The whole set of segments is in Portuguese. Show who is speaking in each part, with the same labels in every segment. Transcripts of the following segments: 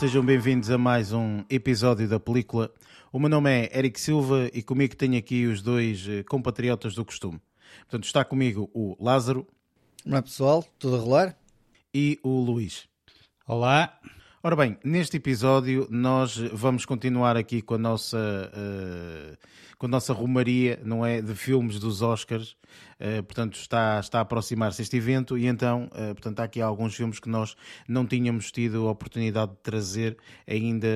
Speaker 1: sejam bem-vindos a mais um episódio da película. O meu nome é Eric Silva e comigo tenho aqui os dois eh, compatriotas do costume. Portanto, está comigo o Lázaro.
Speaker 2: Olá pessoal, tudo a rolar?
Speaker 1: E o Luís.
Speaker 3: Olá.
Speaker 1: Ora bem, neste episódio nós vamos continuar aqui com a nossa, uh, com a nossa rumaria, não é, de filmes dos Oscars. Uh, portanto, está, está a aproximar-se este evento e então, uh, portanto, há aqui alguns filmes que nós não tínhamos tido a oportunidade de trazer ainda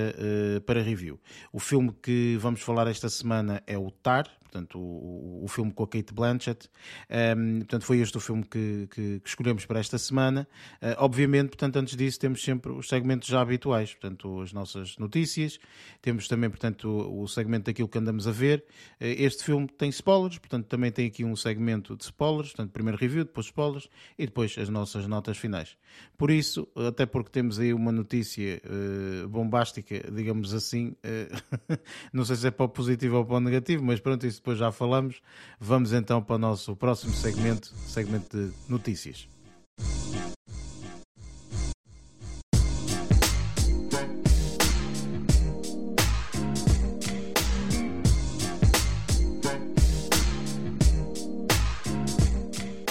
Speaker 1: para review. O filme que vamos falar esta semana é o Tar, portanto, o, o, filme com a Kate Blanchett. Um, portanto, foi este o filme que, que, que escolhemos para esta semana. Uh, obviamente, portanto, antes disso, temos sempre os segmentos já habituais, portanto, as nossas notícias. Temos também, portanto, o, o segmento daquilo que andamos a ver. Uh, este filme tem spoilers, portanto, também tem aqui um segmento de spoilers, portanto, primeiro review, depois spoilers e depois as nossas notas finais. Por isso, até porque temos aí uma notícia uh, bombástica, digamos assim, não sei se é para o positivo ou para o negativo, mas pronto, isso depois já falamos. Vamos então para o nosso próximo segmento, segmento de notícias.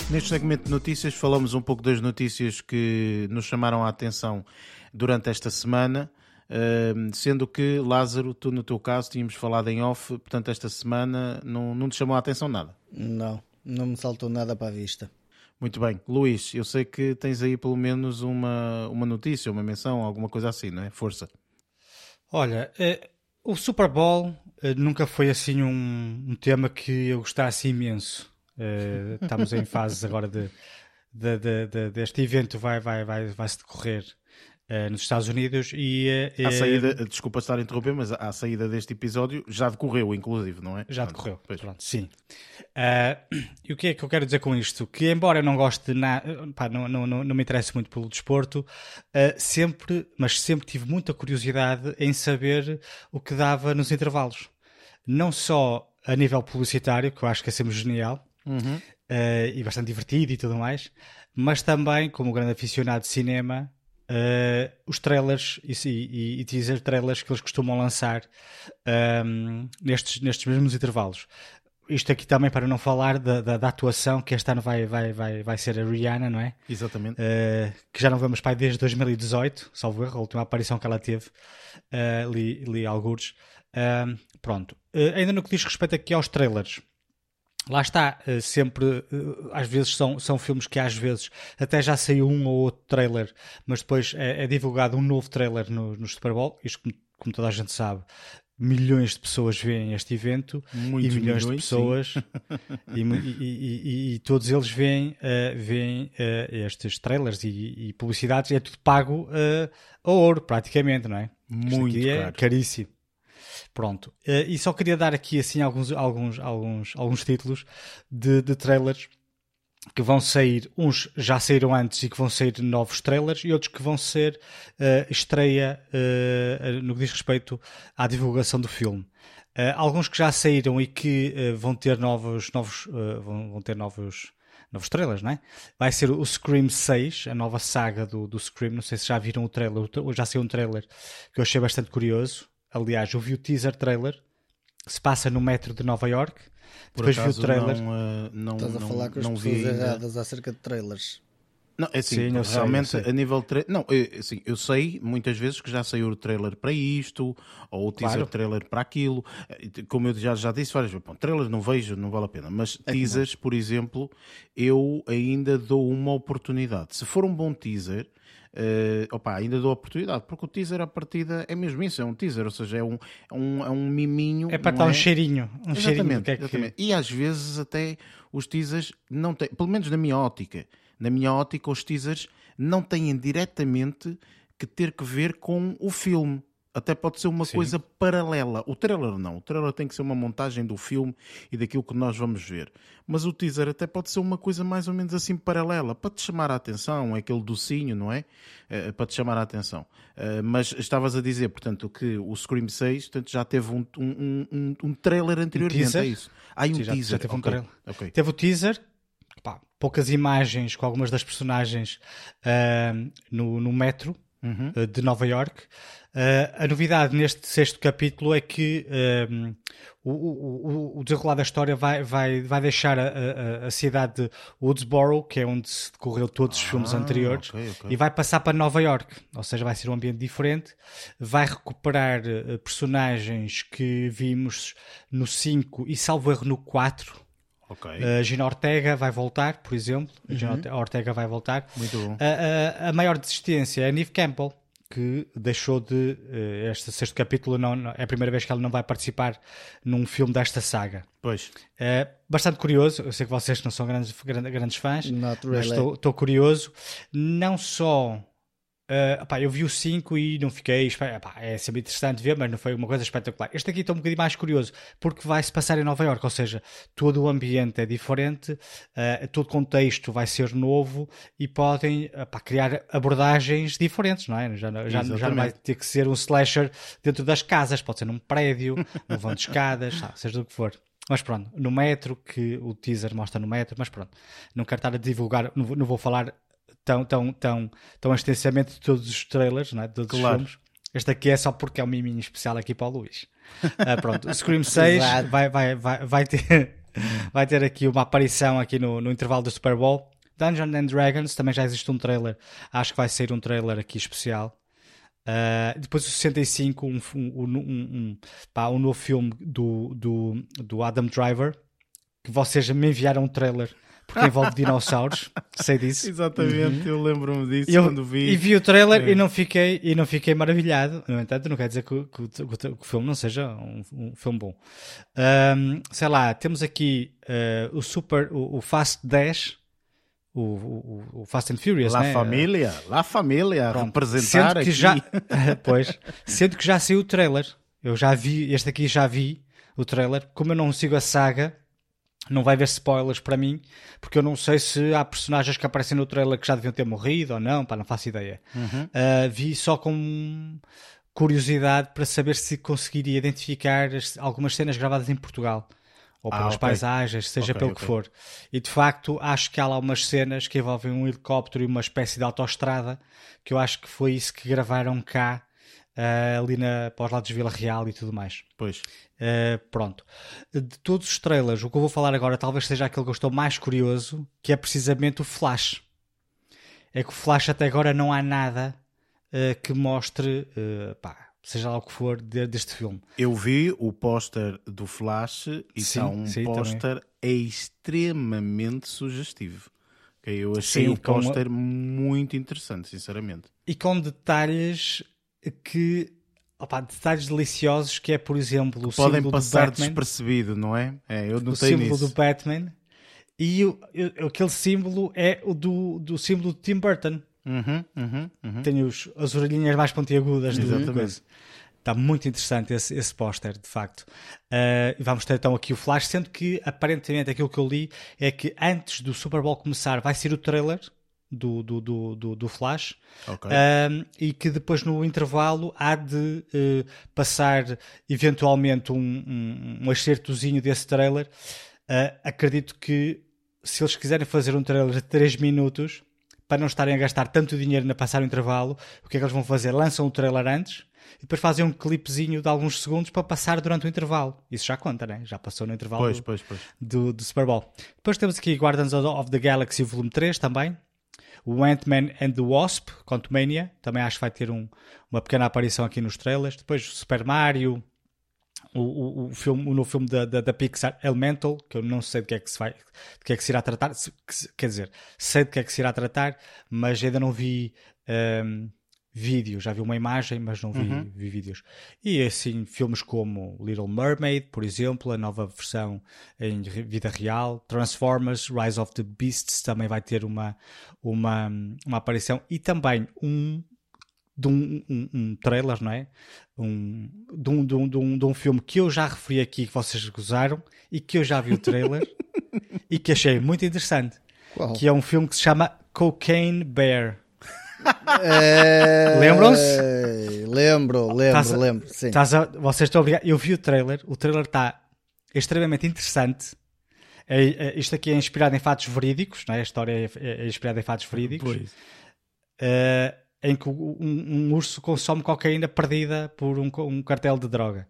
Speaker 1: Neste segmento de notícias, falamos um pouco das notícias que nos chamaram a atenção durante esta semana sendo que, Lázaro, tu no teu caso tínhamos falado em off, portanto, esta semana não, não te chamou a atenção nada?
Speaker 2: Não, não me saltou nada para a vista.
Speaker 1: Muito bem. Luís, eu sei que tens aí pelo menos uma, uma notícia, uma menção, alguma coisa assim, não é? Força.
Speaker 3: Olha, eh, o Super Bowl eh, nunca foi assim um, um, tema que eu gostasse imenso. Eh, estamos em fases agora de, de, de, de, deste evento vai, vai, vai, vai se decorrer Uh, nos Estados Unidos e
Speaker 1: uh, a saída, desculpa estar a interromper, mas a saída deste episódio já decorreu, inclusive, não é?
Speaker 3: Já decorreu, pois. pronto, sim. Uh, e o que é que eu quero dizer com isto? Que embora eu não goste de nada, não, não, não, não me interesse muito pelo desporto, sempre, mas sempre tive muita curiosidade em saber o que dava nos intervalos. Não só a nível publicitário, que eu acho que é sempre genial, uhum. e bastante divertido e tudo mais, mas também como grande aficionado de cinema uh, os trailers e, e, e, teaser trailers que eles costumam lançar um, ehm, nestes, nestes mesmos intervalos. Isto aqui também para não falar da, da, da, atuação que este ano vai, vai, vai, vai ser a Rihanna, não é?
Speaker 1: Exatamente.
Speaker 3: Uh, que já não vemos pai desde 2018, salvo erro, a última aparição que ela teve, uh, li, li algures. Uh, pronto. Ainda no que diz respeito aqui aos trailers, Lá está, eh, sempre, eh, às vezes são, são filmes que às vezes até já saiu um ou outro trailer, mas depois é, é divulgado um novo trailer no, no Super Bowl, isto como, como, toda a gente sabe, milhões de pessoas veem este evento
Speaker 1: Muitos
Speaker 3: e milhões,
Speaker 1: milhões
Speaker 3: de pessoas e, e, e, todos eles veem, uh, veem uh, estes trailers e, publicidades e é tudo pago uh, a ouro praticamente, não é?
Speaker 1: Muito
Speaker 3: é caríssimo. Pronto. Uh, e só queria dar aqui assim alguns, alguns, alguns, alguns títulos de, de trailers que vão sair, uns já saíram antes e que vão sair novos trailers e outros que vão ser uh, estreia uh, no que diz respeito à divulgação do filme. Uh, alguns que já saíram e que vão ter novos, novos, vão, vão, ter novos, novos trailers, não é? Vai ser o Scream 6, a nova saga do, do Scream. Não sei se já viram o trailer, já saiu um trailer que eu achei bastante curioso. Aliás, eu vi o teaser trailer, se passa no metro de Nova York.
Speaker 1: Por Depois vi o trailer. Não, uh, não,
Speaker 2: Estás a
Speaker 1: não,
Speaker 2: falar com as pessoas erradas acerca de trailers.
Speaker 1: Não, é assim, Sim, realmente sei, a nível tra... não, eu, é, assim, eu sei muitas vezes que já saiu o trailer para isto ou o teaser claro. trailer para aquilo. Como eu já, já disse várias vezes, bom, trailer não vejo, não vale a pena, mas é teasers, por exemplo, eu ainda dou uma oportunidade. Se for um bom teaser, uh, opa, ainda dou oportunidade, porque o teaser à partida é mesmo isso, é um teaser, ou seja, é um, é um, é um miminho.
Speaker 3: É para dar é? um cheirinho. Um
Speaker 1: exatamente,
Speaker 3: cheirinho que é
Speaker 1: exatamente. Que... E às vezes até os teasers não têm, pelo menos na minha ótica, na minha ótica, os teasers não têm diretamente que ter que ver com o filme. Até pode ser uma Sim. coisa paralela. O trailer não. O trailer tem que ser uma montagem do filme e daquilo que nós vamos ver. Mas o teaser até pode ser uma coisa mais ou menos assim paralela, para te chamar a atenção, é aquele docinho, não é? é para te chamar a atenção. Uh, mas estavas a dizer, portanto, que o Scream 6 portanto, já teve um, um, um, um trailer anteriormente,
Speaker 3: um
Speaker 1: é isso? Ah, um
Speaker 3: Sim,
Speaker 1: teaser.
Speaker 3: Já, teve okay. um trailer. Okay. Teve o teaser, pá, poucas imagens com algumas das personagens uh, no, no metro uhum. uh, de Nova York. Uh, a novidade neste sexto capítulo é que um, o, o, o desenrolar da história vai, vai, vai deixar a, a, a, cidade de Woodsboro, que é onde se decorreu todos os ah, filmes anteriores, okay, okay. e vai passar para Nova York, ou seja, vai ser um ambiente diferente. Vai recuperar uh, personagens que vimos no 5 e, salvo erro, no 4 Okay. Uh, Gina Ortega vai voltar, por exemplo. Uhum. Gina Ortega vai voltar.
Speaker 1: Muito bom.
Speaker 3: Uh, uh, a maior desistência é a Neve Campbell, que deixou de. Uh, este sexto capítulo não, não, é a primeira vez que ela não vai participar num filme desta saga.
Speaker 1: Pois.
Speaker 3: É bastante curioso. Eu sei que vocês não são grandes, grandes fãs,
Speaker 2: really.
Speaker 3: mas estou curioso. Não só Uh, eu vi o 5 e não fiquei. Epá, é sempre interessante ver, mas não foi uma coisa espetacular. Este aqui está um bocadinho mais curioso, porque vai se passar em Nova York, ou seja, todo o ambiente é diferente, uh, todo o contexto vai ser novo e podem criar abordagens diferentes, não é? Já, já, já, não vai ter que ser um slasher dentro das casas, pode ser num prédio, num vão de escadas, seja do que for. Mas pronto, no metro, que o teaser mostra no metro, mas pronto, não quero estar a divulgar, não vou, não vou falar tão, tão, tão, tão extensamente de todos os trailers, não é? de todos claro. os filmes. Este aqui é só porque é um miminho especial aqui para o Luís. Uh, pronto, o Scream 6 vai, vai, vai, vai, ter, vai ter aqui uma aparição aqui no, no intervalo do Super Bowl. Dungeons and Dragons também já existe um trailer. Acho que vai ser um trailer aqui especial. Uh, depois o 65, um, um, um, um, pá, um novo filme do, do, do Adam Driver. Que vocês me enviaram um trailer porque envolve dinossauros, sei disso.
Speaker 1: Exatamente, uhum. eu lembro-me disso eu, quando vi.
Speaker 3: E vi o trailer é. e, não fiquei, e não fiquei maravilhado. No entanto, não quer dizer que, que, que, que o filme não seja um, um filme bom. Um, sei lá, temos aqui uh, o Super, o, o Fast 10. O, o, o, Fast and Furious,
Speaker 1: La
Speaker 3: né?
Speaker 1: Família, La Família, Pronto. representar aqui.
Speaker 3: Já, pois, sendo que já saiu o trailer. Eu já vi, este aqui já vi o trailer. Como eu não sigo a saga, não vai haver spoilers para mim, porque eu não sei se há personagens que aparecem no trailer que já deviam ter morrido ou não, pá, não faço ideia. Uhum. Uh, vi só com curiosidade para saber se conseguiria identificar algumas cenas gravadas em Portugal. Ou ah, pelas okay. paisagens, seja okay, pelo okay. que for. E de facto, acho que há lá umas cenas que envolvem um helicóptero e uma espécie de autoestrada, que eu acho que foi isso que gravaram cá Uh, ali na, para os lados de Vila Real e tudo mais.
Speaker 1: Pois.
Speaker 3: Uh, pronto. De todos os trailers, o que eu vou falar agora talvez seja aquele que eu estou mais curioso, que é precisamente o Flash. É que o Flash até agora não há nada uh, que mostre, pá, seja lá o que for, de, deste filme.
Speaker 1: Eu vi o póster do Flash e sim, está um póster extremamente sugestivo. Eu achei sim, o póster com... muito interessante, sinceramente.
Speaker 3: E com detalhes que opa, detalhes deliciosos que é, por exemplo, o
Speaker 1: podem passar despercebido, não é? é eu
Speaker 3: o símbolo do Batman e o, aquele símbolo é o do, do símbolo de Tim Burton.
Speaker 1: Uhum, uhum, uhum.
Speaker 3: Tem os, as orelhinhas mais pontiagudas Exatamente. do Está muito interessante esse, esse póster, de facto. Uh, vamos ter então aqui o flash, sendo que aparentemente aquilo que eu li é que antes do Super Bowl começar vai ser o trailer do, do, do, do, do Flash okay. um, e que depois no intervalo há de uh, passar eventualmente um, um, um excertozinho desse trailer. Uh, acredito que se eles quiserem fazer um trailer de 3 minutos para não estarem a gastar tanto dinheiro na passar o intervalo, o que é que eles vão fazer? Lançam o trailer antes e depois fazem um clipezinho de alguns segundos para passar durante o intervalo. Isso já conta, né? Já passou no intervalo
Speaker 1: pois,
Speaker 3: do,
Speaker 1: pois, pois.
Speaker 3: Do, do Super Bowl. Depois temos aqui Guardians of the Galaxy Volume 3 também, o Ant-Man and the Wasp, Quantumania, também acho que vai ter um, uma pequena aparição aqui nos trailers. Depois o Super Mario, o, o, o, filme, o novo filme da, da, da, Pixar, Elemental, que eu não sei de que é que se vai, de que é que se irá tratar, quer dizer, sei de que é que se irá tratar, mas ainda não vi um, vídeo, já vi uma imagem, mas não vi, uhum. vi, vídeos. E assim, filmes como Little Mermaid, por exemplo, a nova versão em vida real, Transformers, Rise of the Beasts também vai ter uma, uma, uma aparição e também um de um, um, um trailer, não é? Um, de, um, de, um, de, um, de um filme que eu já referi aqui que vocês gozaram e que eu já vi o trailer e que achei muito interessante. Qual? Que é um filme que se chama Cocaine Bear.
Speaker 2: É...
Speaker 3: Lembram-se?
Speaker 2: Lembro, lembro, tás lembro. Sim.
Speaker 3: A, vocês estão obrigados. Eu vi o trailer, o trailer está extremamente interessante. É, é, isto aqui é inspirado em fatos verídicos, não é? a história é, é inspirada em fatos verídicos. Uh, em que um, um urso consome cocaína perdida por um, um cartel de droga.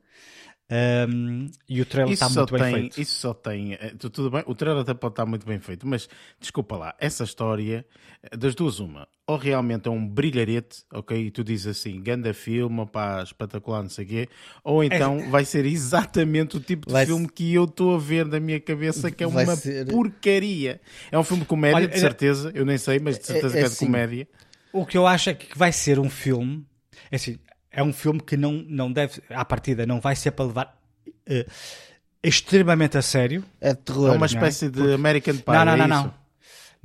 Speaker 3: Um, e o trailer está muito
Speaker 1: tem,
Speaker 3: bem feito.
Speaker 1: Isso só tem. eh, tu- Tudo bem, o trailer até pode estar muito bem feito, mas desculpa lá, essa história, eh, das duas, uma, ou realmente é um brilharete, ok? E tu dizes assim, ganda filme, pá, espetacular, não sei o quê, ou então vai ser exatamente o tipo de
Speaker 2: Vai
Speaker 1: filme que eu estou a ver na minha cabeça, que é
Speaker 2: Vai
Speaker 1: uma
Speaker 2: ser-
Speaker 1: porcaria. É um filme de comédia,
Speaker 3: Olha,
Speaker 1: de
Speaker 3: é-
Speaker 1: certeza, eu nem sei, mas de certeza
Speaker 2: é
Speaker 1: que é de
Speaker 2: assim.
Speaker 1: comédia.
Speaker 3: O que eu acho é que vai ser um filme. É assim, é um filme que não, não deve, à partida, não vai ser para levar eh, extremamente a sério.
Speaker 2: É terror.
Speaker 1: É uma
Speaker 2: não
Speaker 1: espécie de American Pie.
Speaker 3: não, não,
Speaker 1: é
Speaker 3: não,
Speaker 1: isso?
Speaker 3: não.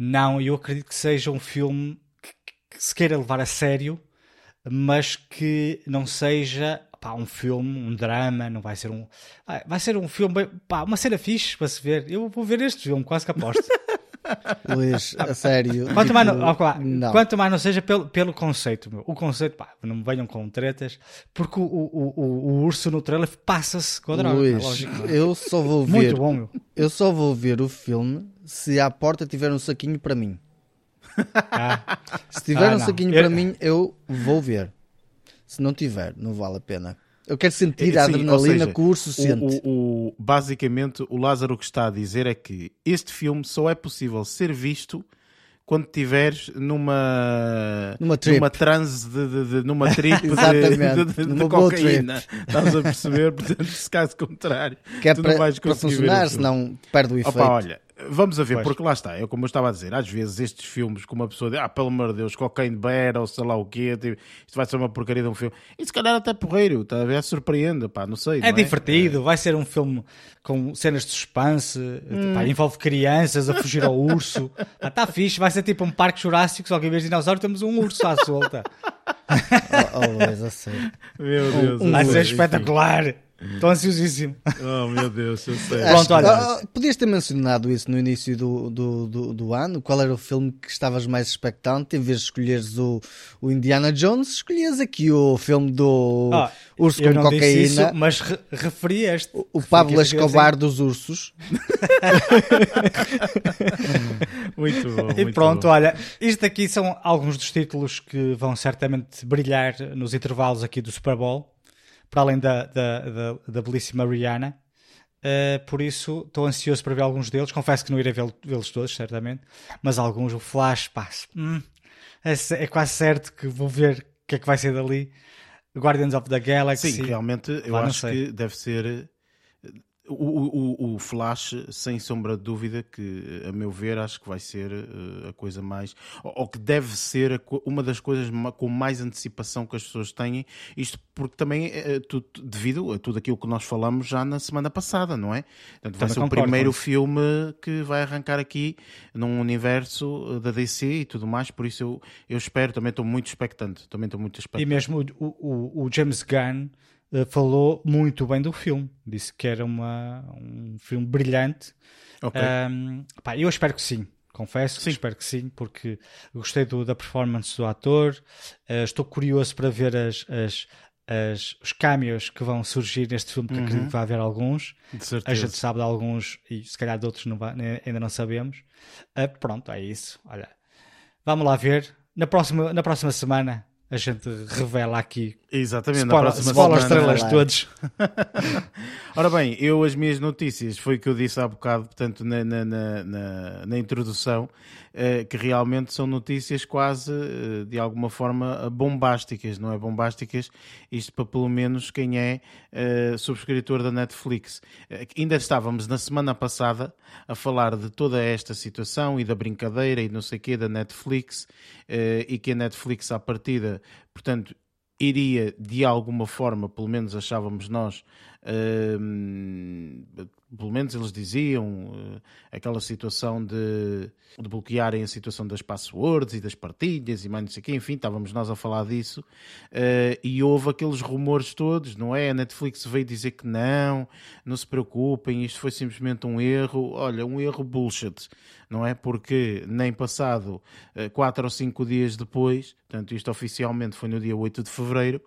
Speaker 3: Não, eu acredito que seja um filme que, que se queira levar a sério, mas que não seja pá, um filme, um drama, não vai ser um. Vai, vai ser um filme, pá, uma cena fixe para se ver. Eu vou ver este filme, quase que aposto.
Speaker 2: Luís, a sério.
Speaker 3: Quanto,
Speaker 2: tipo,
Speaker 3: mais não, quanto mais não seja pelo, pelo conceito, meu. O conceito, pá, não me venham com tretas, porque o, o, o, o urso no trailer passa-se com a droga. é
Speaker 2: Luís,
Speaker 3: lógico, não é?
Speaker 2: eu só vou ver.
Speaker 3: Muito bom, meu.
Speaker 2: Eu só vou ver o filme se à porta tiver um saquinho para mim.
Speaker 3: Ah,
Speaker 2: Se tiver
Speaker 3: Ah,
Speaker 2: um saquinho
Speaker 3: Eu-
Speaker 2: para mim, eu vou ver. Se não tiver, não vale a pena. Eu quero sentir a adrenalina
Speaker 1: seja,
Speaker 2: que o urso sente.
Speaker 1: O, o- basicamente, o Lázaro que está a dizer é que este filme só é possível ser visto quando estiveres numa
Speaker 2: Numa trip.
Speaker 1: transe de, de- de- numa trip de, de,
Speaker 2: numa
Speaker 1: cocaína. Estás a perceber? Portanto, se caso contrário,
Speaker 2: que é
Speaker 1: tu
Speaker 2: para,
Speaker 1: não vais
Speaker 2: para
Speaker 1: conseguir ver
Speaker 2: funcionar, senão perde o efeito.
Speaker 1: Opa, olha, vamos a ver,
Speaker 3: Pois.
Speaker 1: porque lá está, é como eu estava a dizer, às vezes estes filmes, como uma pessoa diz, ah, pelo amor de Deus, cocaine bear ou sei lá o quê, tipo, isto vai ser uma porcaria de um filme. E se calhar até porreiro, está a ver? Surpreende, pá, não sei.
Speaker 3: É
Speaker 1: não
Speaker 3: divertido, vai ser um filme com cenas de suspense, pá, envolve crianças a fugir ao urso. Está fixe, vai ser tipo um parque jurássico, só que em vez de dinossauro temos um urso à solta.
Speaker 2: Oh, oh, Luís, a sério.
Speaker 1: Meu Deus.
Speaker 3: Vai
Speaker 1: eu
Speaker 3: ser
Speaker 1: sei,
Speaker 3: espetacular. Estou ansiosíssimo.
Speaker 1: Oh, meu Deus, eu sei.
Speaker 3: Pronto,
Speaker 2: Acho-
Speaker 3: olha.
Speaker 2: Ah, podias ter mencionado isso no início do, do, do, do ano. Qual era o filme que estavas mais expectante? Em vez de escolheres o, o Indiana Jones, escolhias aqui o filme do
Speaker 3: Ah,
Speaker 2: Urso com Cocaína.
Speaker 3: isso, mas re referi este.
Speaker 2: O Pablo
Speaker 3: Referi este
Speaker 2: Escobar dos Ursos.
Speaker 1: Muito bom.
Speaker 3: E
Speaker 1: muito
Speaker 3: pronto,
Speaker 1: bom.
Speaker 3: olha, isto aqui são alguns dos títulos que vão certamente brilhar nos intervalos aqui do Super Bowl, para além da, da, da, da belíssima Rihanna. Uh, por isso, estou ansioso para ver alguns deles. Confesso que não irei vê- vê-los todos, certamente, mas alguns, o Flash, pá, hum, é, é quase certo que vou ver o que é que vai ser dali. Guardians of the Galaxy.
Speaker 1: Sim, realmente, eu acho que deve ser. Eh, O, o, o Flash, sem sombra de dúvida, que a meu ver, acho que vai ser eh, a coisa mais. Ou, ou que deve ser a uma das coisas com mais antecipação que as pessoas têm. Isto porque também, eh, tu- tu- devido a tudo aquilo que nós falamos já na semana passada, não é? Portanto, vai ser o primeiro filme que vai arrancar aqui num universo eh, da DC e tudo mais. Por isso, eu, eu espero, também estou muito expectante. Também estou muito
Speaker 3: E
Speaker 1: expectante.
Speaker 3: mesmo o, o, James Gunn eh, falou muito bem do filme. Disse que era uma, um filme brilhante.
Speaker 1: Ok.
Speaker 3: Um, pá, eu espero que sim. Confesso que
Speaker 1: Sim.
Speaker 3: espero que sim, porque gostei do- da performance do ator. eh, estou curioso para ver as, as, as- os cameos que vão surgir neste filme, que acredito que vai haver alguns.
Speaker 1: De
Speaker 3: A
Speaker 1: certeza.
Speaker 3: gente sabe de alguns e se calhar de outros não vai- né, ainda não sabemos. Ah, pronto, é isso. Olha, vamos lá ver. Na próxima, na próxima semana a gente revela aqui.
Speaker 1: Exatamente, na
Speaker 3: Spoiler,
Speaker 1: próxima
Speaker 3: spoiler
Speaker 1: semana.
Speaker 3: estrelas
Speaker 2: vai.
Speaker 3: todos.
Speaker 1: Ora bem, eu as minhas notícias, foi o que eu disse há bocado, portanto, na, na, na, na- na introdução, que realmente são notícias quase, eh, de alguma forma, bombásticas, não é? Bombásticas, isto para pelo menos quem é eh, subscritor da Netflix. Eh, ainda estávamos na semana passada a falar de toda esta situação e da brincadeira e não sei o quê da Netflix, eh, e que a Netflix à partida, portanto, iria de alguma forma, pelo menos achávamos nós, pelo menos eles diziam, eh, aquela situação de, de bloquearem a situação das passwords e das partilhas e mais não sei o quê, enfim, estávamos nós a falar disso, eh, e houve aqueles rumores todos, não é? A Netflix veio dizer que não, não se preocupem, isto foi simplesmente um erro, olha, um erro bullshit, não é? Porque nem passado 4 ou 5 dias depois, portanto, isto oficialmente foi no dia 8 de fevereiro,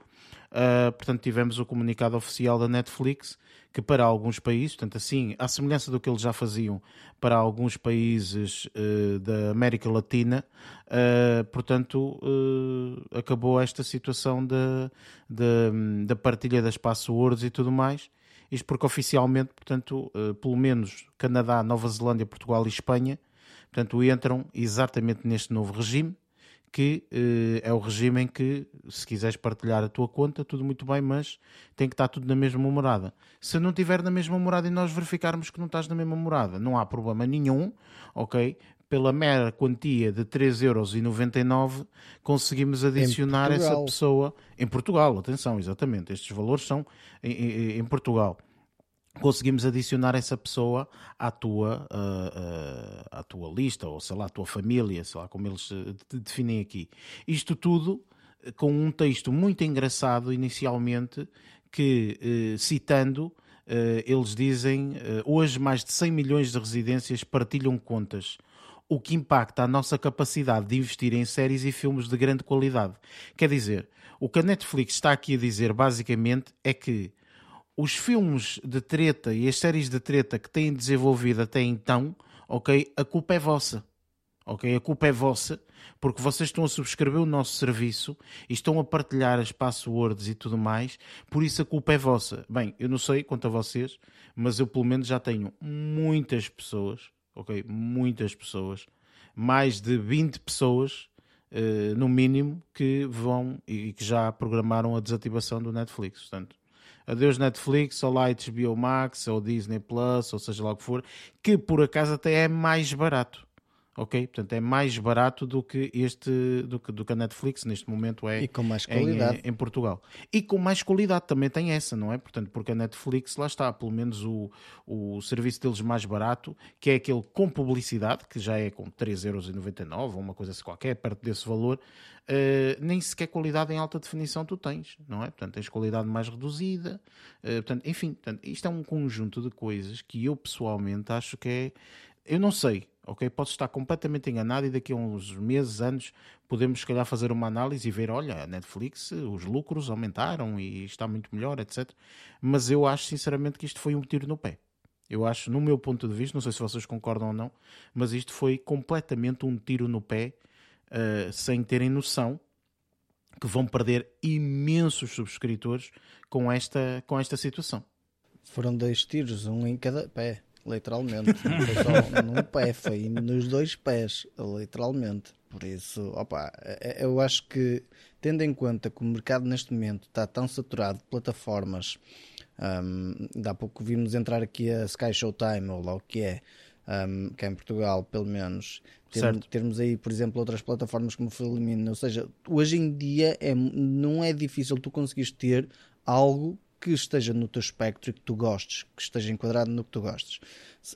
Speaker 1: Uh, portanto, tivemos o comunicado oficial da Netflix que para alguns países, portanto, assim, à semelhança do que eles já faziam para alguns países uh, da América Latina, uh, portanto, uh, acabou esta situação da, partilha das passwords e tudo mais. Isto porque oficialmente, portanto, pelo menos Canadá, Nova Zelândia, Portugal e Espanha, portanto, entram exatamente neste novo regime que uh, é o regime em que, se quiseres partilhar a tua conta, tudo muito bem, mas tem que estar tudo na mesma morada. Se não estiver na mesma morada e nós verificarmos que não estás na mesma morada, não há problema nenhum, ok? Pela mera quantia de 3,99€ conseguimos adicionar essa pessoa em Portugal. Atenção, exatamente, estes valores são em, em, em Portugal conseguimos adicionar essa pessoa à tua, uh, uh, à tua lista, ou sei lá, à tua família, sei lá como eles te definem aqui. Isto tudo com um texto muito engraçado inicialmente, que citando, eles dizem hoje mais de 100 milhões de residências partilham contas o que impacta a nossa capacidade de investir em séries e filmes de grande qualidade. Quer dizer, o que a Netflix está aqui a dizer basicamente é que os filmes de treta e as séries de treta que têm desenvolvido até então, ok, a culpa é vossa. Ok? A culpa é vossa, porque vocês estão a subscrever o nosso serviço e estão a partilhar as passwords e tudo mais, por isso a culpa é vossa. Bem, eu não sei quanto a vocês, mas eu pelo menos já tenho muitas pessoas, ok? Muitas pessoas, mais de 20 pessoas, uh, no mínimo, que vão e que já programaram a desativação do Netflix. Portanto, adeus Netflix, ou lá HBO Max, ou Disney Plus, ou seja lá o que for, que por acaso até é mais barato ok? Portanto, é mais barato do que este, do que, do que a Netflix neste momento é
Speaker 2: e com mais qualidade.
Speaker 1: Em, em, Portugal. E com mais qualidade também tem essa, não é? Portanto, porque a Netflix, lá está, pelo menos o, o serviço deles mais barato, que é aquele com publicidade, que já é com 3,99€ ou uma coisa assim qualquer, perto desse valor, uh, nem sequer qualidade em alta definição tu tens, não é? Portanto, tens qualidade mais reduzida, uh, portanto, enfim, portanto, isto é um conjunto de coisas que eu pessoalmente acho que é eu não sei, ok? Posso estar completamente enganado e daqui a uns meses, anos, podemos se calhar fazer uma análise e ver, olha, a Netflix, os lucros aumentaram e está muito melhor, etc. Mas eu acho sinceramente que isto foi um tiro no pé. Eu acho, no meu ponto de vista, não sei se vocês concordam ou não, mas isto foi completamente um tiro no pé, uh, sem terem noção que vão perder imensos subscritores com esta, com esta situação.
Speaker 2: Foram dois tiros, um em cada pé literalmente. Só num pé, foi nos dois pés, literalmente. Por isso, opa, é, é, eu acho que, tendo em conta que o mercado neste momento está tão saturado de plataformas, um, há pouco vimos entrar aqui a Sky Showtime, ou lá o que é, um, que é em Portugal, pelo menos, ter, termos aí, por exemplo, outras plataformas como o Filmin, ou seja, hoje em dia é, não é difícil tu conseguires ter algo que esteja no teu espectro e que tu gostes, que esteja enquadrado no que tu gostes.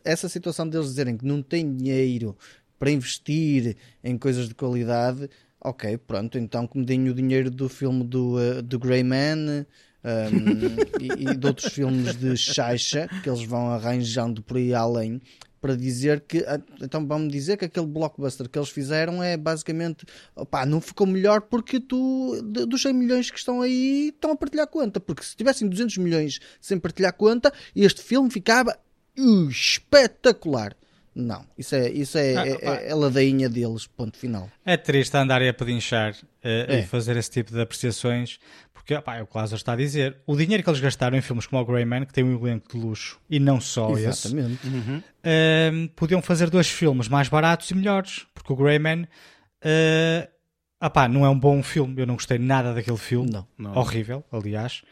Speaker 2: Essa situação deles dizerem que não têm dinheiro para investir em coisas de qualidade, ok, pronto, então que me deem o dinheiro do filme do, uh, do Grey Man um, e, e de outros filmes de Xaixa que eles vão arranjando por aí além para dizer que ah, então vamos dizer que aquele blockbuster que eles fizeram é basicamente opá, não ficou melhor porque tu dos 100 milhões que estão aí estão a partilhar conta. Porque se tivessem 200 milhões sem partilhar conta este filme ficava uh, espetacular. Não, isso é, isso é, ah, é, é, a ladainha deles, ponto final.
Speaker 3: É triste andar a pedinchar uh, e fazer esse tipo de apreciações, porque opa, é o que o Lázaro está a dizer. O dinheiro que eles gastaram em filmes como o Greyman, que tem um elenco de luxo, e não só
Speaker 2: Exatamente.
Speaker 3: esse, uhum. uh, podiam fazer dois filmes mais baratos e melhores, porque o Greyman uh, ah pá, não é um bom filme, eu não gostei nada daquele filme.
Speaker 2: Não, não.
Speaker 3: Horrível, aliás.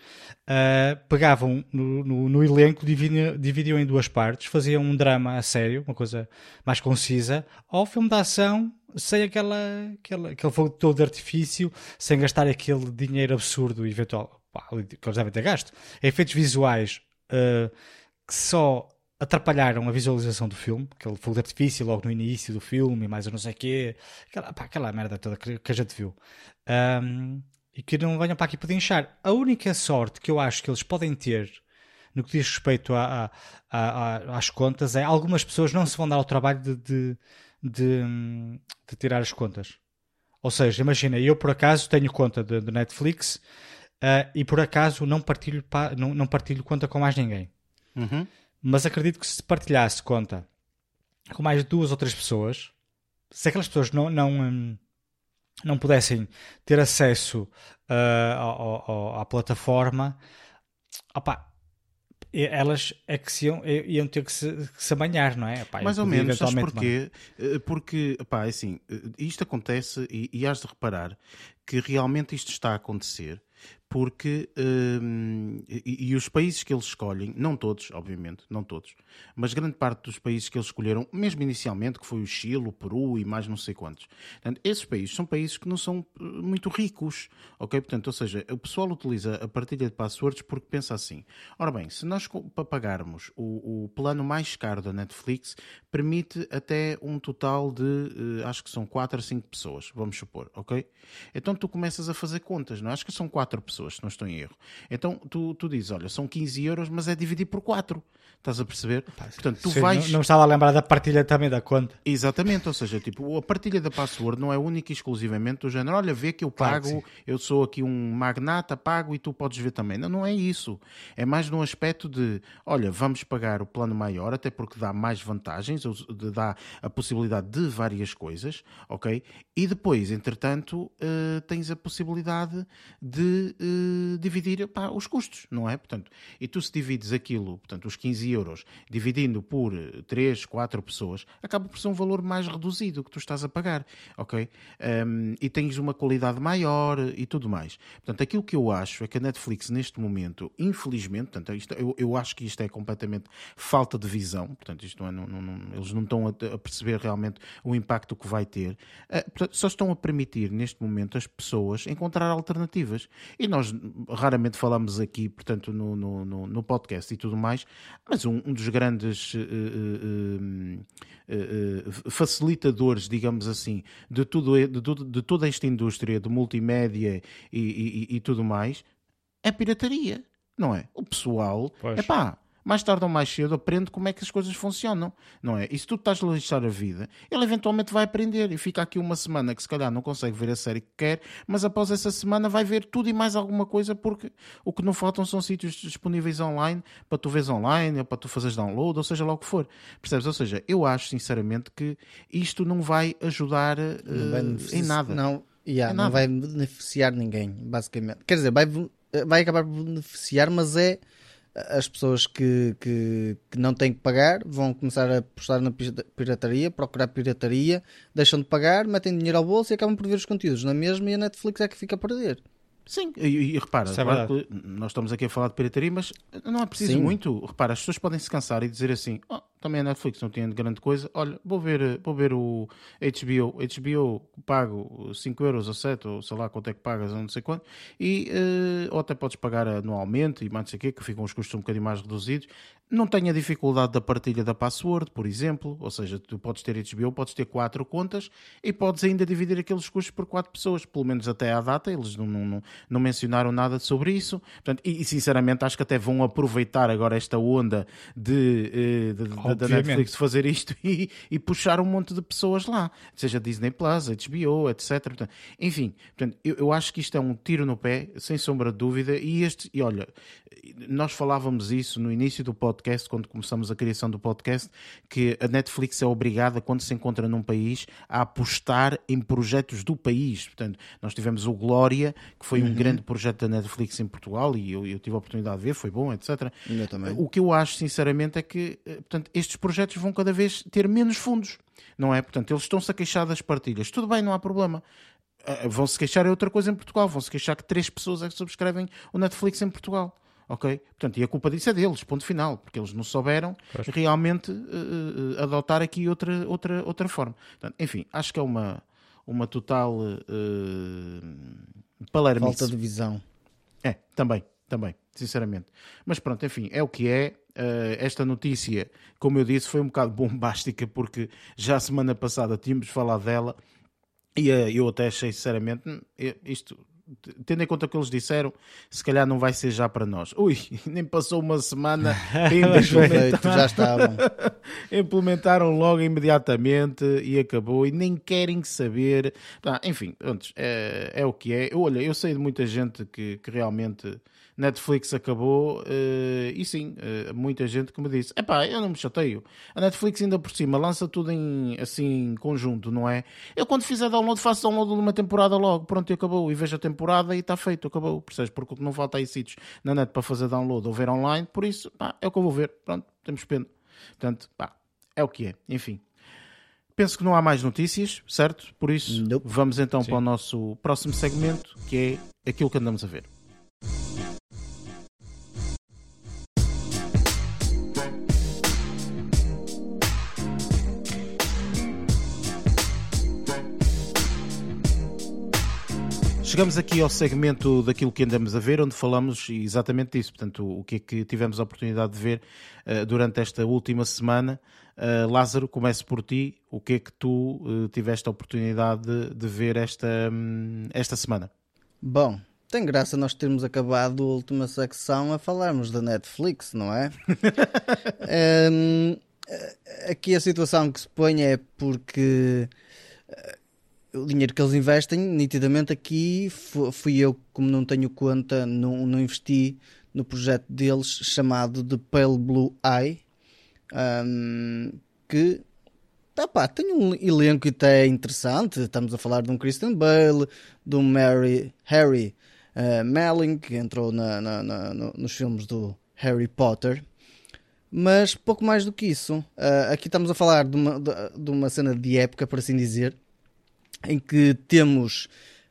Speaker 3: Uh, pegavam no, no, no elenco, dividiam, dividiam, em duas partes, faziam um drama a sério, uma coisa mais concisa, ou filme de ação sem aquela, aquela, aquele fogo todo de artifício, sem gastar aquele dinheiro absurdo eventual que eles devem ter gasto. Efeitos visuais uh, que só atrapalharam a visualização do filme, aquele fogo de artifício logo no início do filme, mais eu não sei o quê, aquela, pá, aquela merda toda que, que a gente viu. Um, e que não venham para aqui para inchar. A única sorte que eu acho que eles podem ter no que diz respeito a, a, a, às contas é algumas pessoas não se vão dar ao trabalho de, de, de, de tirar as contas. Ou seja, imagina, eu por acaso tenho conta de, de Netflix uh, e por acaso não partilho, pa, não, não partilho conta com mais ninguém.
Speaker 1: Uhum.
Speaker 3: Mas acredito que se partilhasse conta com mais duas ou três pessoas, se aquelas pessoas não, não, um, não pudessem ter acesso uh, ao, ao, à plataforma, opa, elas é que se iam, iam ter que se, que se amanhar, não é?
Speaker 1: Mais ou menos, sabes porquê? Mano. Porque, pá, é assim, isto acontece e, e has de reparar que realmente isto está a acontecer porque um, e, e, os países que eles escolhem, não todos, obviamente, não todos, mas grande parte dos países que eles escolheram, mesmo inicialmente, que foi o Chile, o Peru e mais não sei quantos, portanto, esses países são países que não são eh, muito ricos, ok? Portanto, ou seja, o pessoal utiliza a partilha de passwords porque pensa assim, ora bem, se nós para pagarmos o, o plano mais caro da Netflix, permite até um total de, uh, acho que são 4 a 5 pessoas, vamos supor, ok? Então tu começas a fazer contas, não é? Acho que são 4 pessoas pessoas, se não estou em erro. Então tu, tu dizes, olha, são 15 euros, mas é dividir por 4. Estás a perceber? Pá,
Speaker 3: Portanto, tu vais... Não, não, estava a lembrar da partilha também da conta.
Speaker 1: Exatamente, ou seja, tipo, a partilha da password não é única e exclusivamente do género, olha, vê que eu pago, claro que eu sou aqui um magnata, pago e tu podes ver também. Não, não é isso. É mais num aspecto de, olha, vamos pagar o plano maior, até porque dá mais vantagens, dá a possibilidade de várias coisas, ok? E depois, entretanto, uh, tens a possibilidade de uh, dividir pá, os custos, não é? Portanto, e tu se divides aquilo, portanto, os 15 euros, dividindo por 3, 4 pessoas, acaba por ser um valor mais reduzido que tu estás a pagar, ok? Um, e tens uma qualidade maior e tudo mais. Portanto, aquilo que eu acho é que a Netflix, neste momento, infelizmente, portanto, isto, eu, eu acho que isto é completamente falta de visão, portanto, isto não é, não, não, eles não estão a, a, perceber realmente o impacto que vai ter, uh, portanto, só estão a permitir, neste momento, as pessoas encontrar alternativas. E nós raramente falamos aqui, portanto, no, no, no, no podcast e tudo mais, mas um, um dos grandes uh, uh, facilitadores, digamos assim, de, tudo, de, de toda esta indústria de multimédia e, e, e, tudo mais, é pirataria, não é? O pessoal, é pá, mais tarde ou mais cedo aprende como é que as coisas funcionam, não é? E se tu estás a lixar a vida, ele eventualmente vai aprender e fica aqui uma semana que se calhar não consegue ver a série que quer, mas após essa semana vai ver tudo e mais alguma coisa porque o que não faltam são sítios disponíveis online para tu veres online ou para tu fazeres download, ou seja lá o que for. Percebes? Ou seja, eu acho sinceramente que isto não vai ajudar uh, vai em nada.
Speaker 2: Não, yeah, não vai beneficiar ninguém, basicamente. Quer dizer, vai, vai acabar por beneficiar, mas é as pessoas que, que, que, não têm que pagar vão começar a apostar na pirataria, procurar pirataria, deixam de pagar, metem dinheiro ao bolso e acabam por ver os conteúdos na mesma e a Netflix é que fica a perder.
Speaker 1: Sim, e, e repara, é claro nós estamos aqui a falar de pirataria, mas não é preciso Sim. muito. Repara, as pessoas podem se cansar e dizer assim: oh, também a Netflix não tem grande coisa. Olha, vou ver, vou ver o HBO. HBO pago 5 euros ou 7, ou sei lá quanto é que pagas, não sei quanto. E, uh, ou até podes pagar anualmente e mais não sei o quê, que ficam os custos um bocadinho mais reduzidos. Não tenha dificuldade da partilha da password, por exemplo. Ou seja, tu podes ter HBO, podes ter 4 contas e podes ainda dividir aqueles custos por 4 pessoas, pelo menos até à data. Eles não, não, não, mencionaram nada sobre isso. Portanto, e, e, sinceramente acho que até vão aproveitar agora esta onda de, eh, de, de da Netflix fazer isto e, e, puxar um monte de pessoas lá, seja Disney Plus, HBO, etc. Portanto, enfim, portanto, eu, eu, acho que isto é um tiro no pé, sem sombra de dúvida. E este, e olha, nós falávamos isso no início do podcast, quando começamos a criação do podcast, que a Netflix é obrigada, quando se encontra num país, a apostar em projetos do país. Portanto, nós tivemos o Glória, que foi uhum. um grande projeto da Netflix em Portugal, e eu, eu tive a oportunidade de ver, foi bom, etc. O que eu acho, sinceramente, é que eh, portanto, estes projetos vão cada vez ter menos fundos, não é? Portanto, eles estão-se a queixar das partilhas. Tudo bem, não há problema. Uh, vão-se queixar é outra coisa em Portugal. Vão-se queixar que três pessoas é que subscrevem o Netflix em Portugal. Ok? Portanto, e a culpa disso é deles, ponto final, porque eles não souberam realmente uh, uh, adotar aqui outra, outra, outra forma. Portanto, enfim, acho que é uma, uma total uh, palermice.
Speaker 2: Falta de visão.
Speaker 1: É, também, também, sinceramente. Mas pronto, enfim, é o que é. Uh, esta notícia, como eu disse, foi um bocado bombástica porque já semana passada tínhamos falado dela e uh, eu até achei sinceramente hum, isto tendo em conta o que eles disseram, se calhar não vai ser já para nós. Ui, nem passou uma semana
Speaker 2: implementaram, já estavam.
Speaker 1: implementaram logo imediatamente e acabou e nem querem saber. enfim, antes, é, é o que é. Olha, eu sei de muita gente que, que realmente Netflix acabou uh, e sim, uh, muita gente que me disse: epá, eu não me chateio. A Netflix ainda por cima lança tudo em assim conjunto, não é? Eu quando fizer download faço download de uma temporada logo, pronto, e acabou. E vejo a temporada e está feito, acabou. Percebes? Porque não falta aí sítios na net para fazer download ou ver online, por isso, pá, é o que eu vou ver. Pronto, temos pena. Portanto, pá, é o que é. Enfim. Penso que não há mais notícias, certo? Por isso, nope. vamos então Sim. para o nosso próximo segmento, que é aquilo que andamos a ver. Chegamos aqui ao segmento daquilo que andamos a ver, onde falamos exatamente disso. Portanto, o que é que tivemos a oportunidade de ver uh, durante esta última semana. Uh, Lázaro, começo por ti. O que é que tu uh, tiveste a oportunidade de, de ver esta, um, esta semana?
Speaker 2: Bom, tem graça nós termos acabado a última secção a falarmos da Netflix, não é? um, aqui a situação que se põe é porque o dinheiro que eles investem, nitidamente aqui fui eu, como não tenho conta, não, não investi no projeto deles chamado de Pale Blue Eye, um, que tá, pá, tem um elenco até interessante. Estamos a falar de um Christian Bale, de um Mary, Harry uh, Melling, que entrou na, na, na, nos filmes do Harry Potter. Mas pouco mais do que isso. Uh, aqui estamos a falar de uma, de, de uma cena de época, por assim dizer em que temos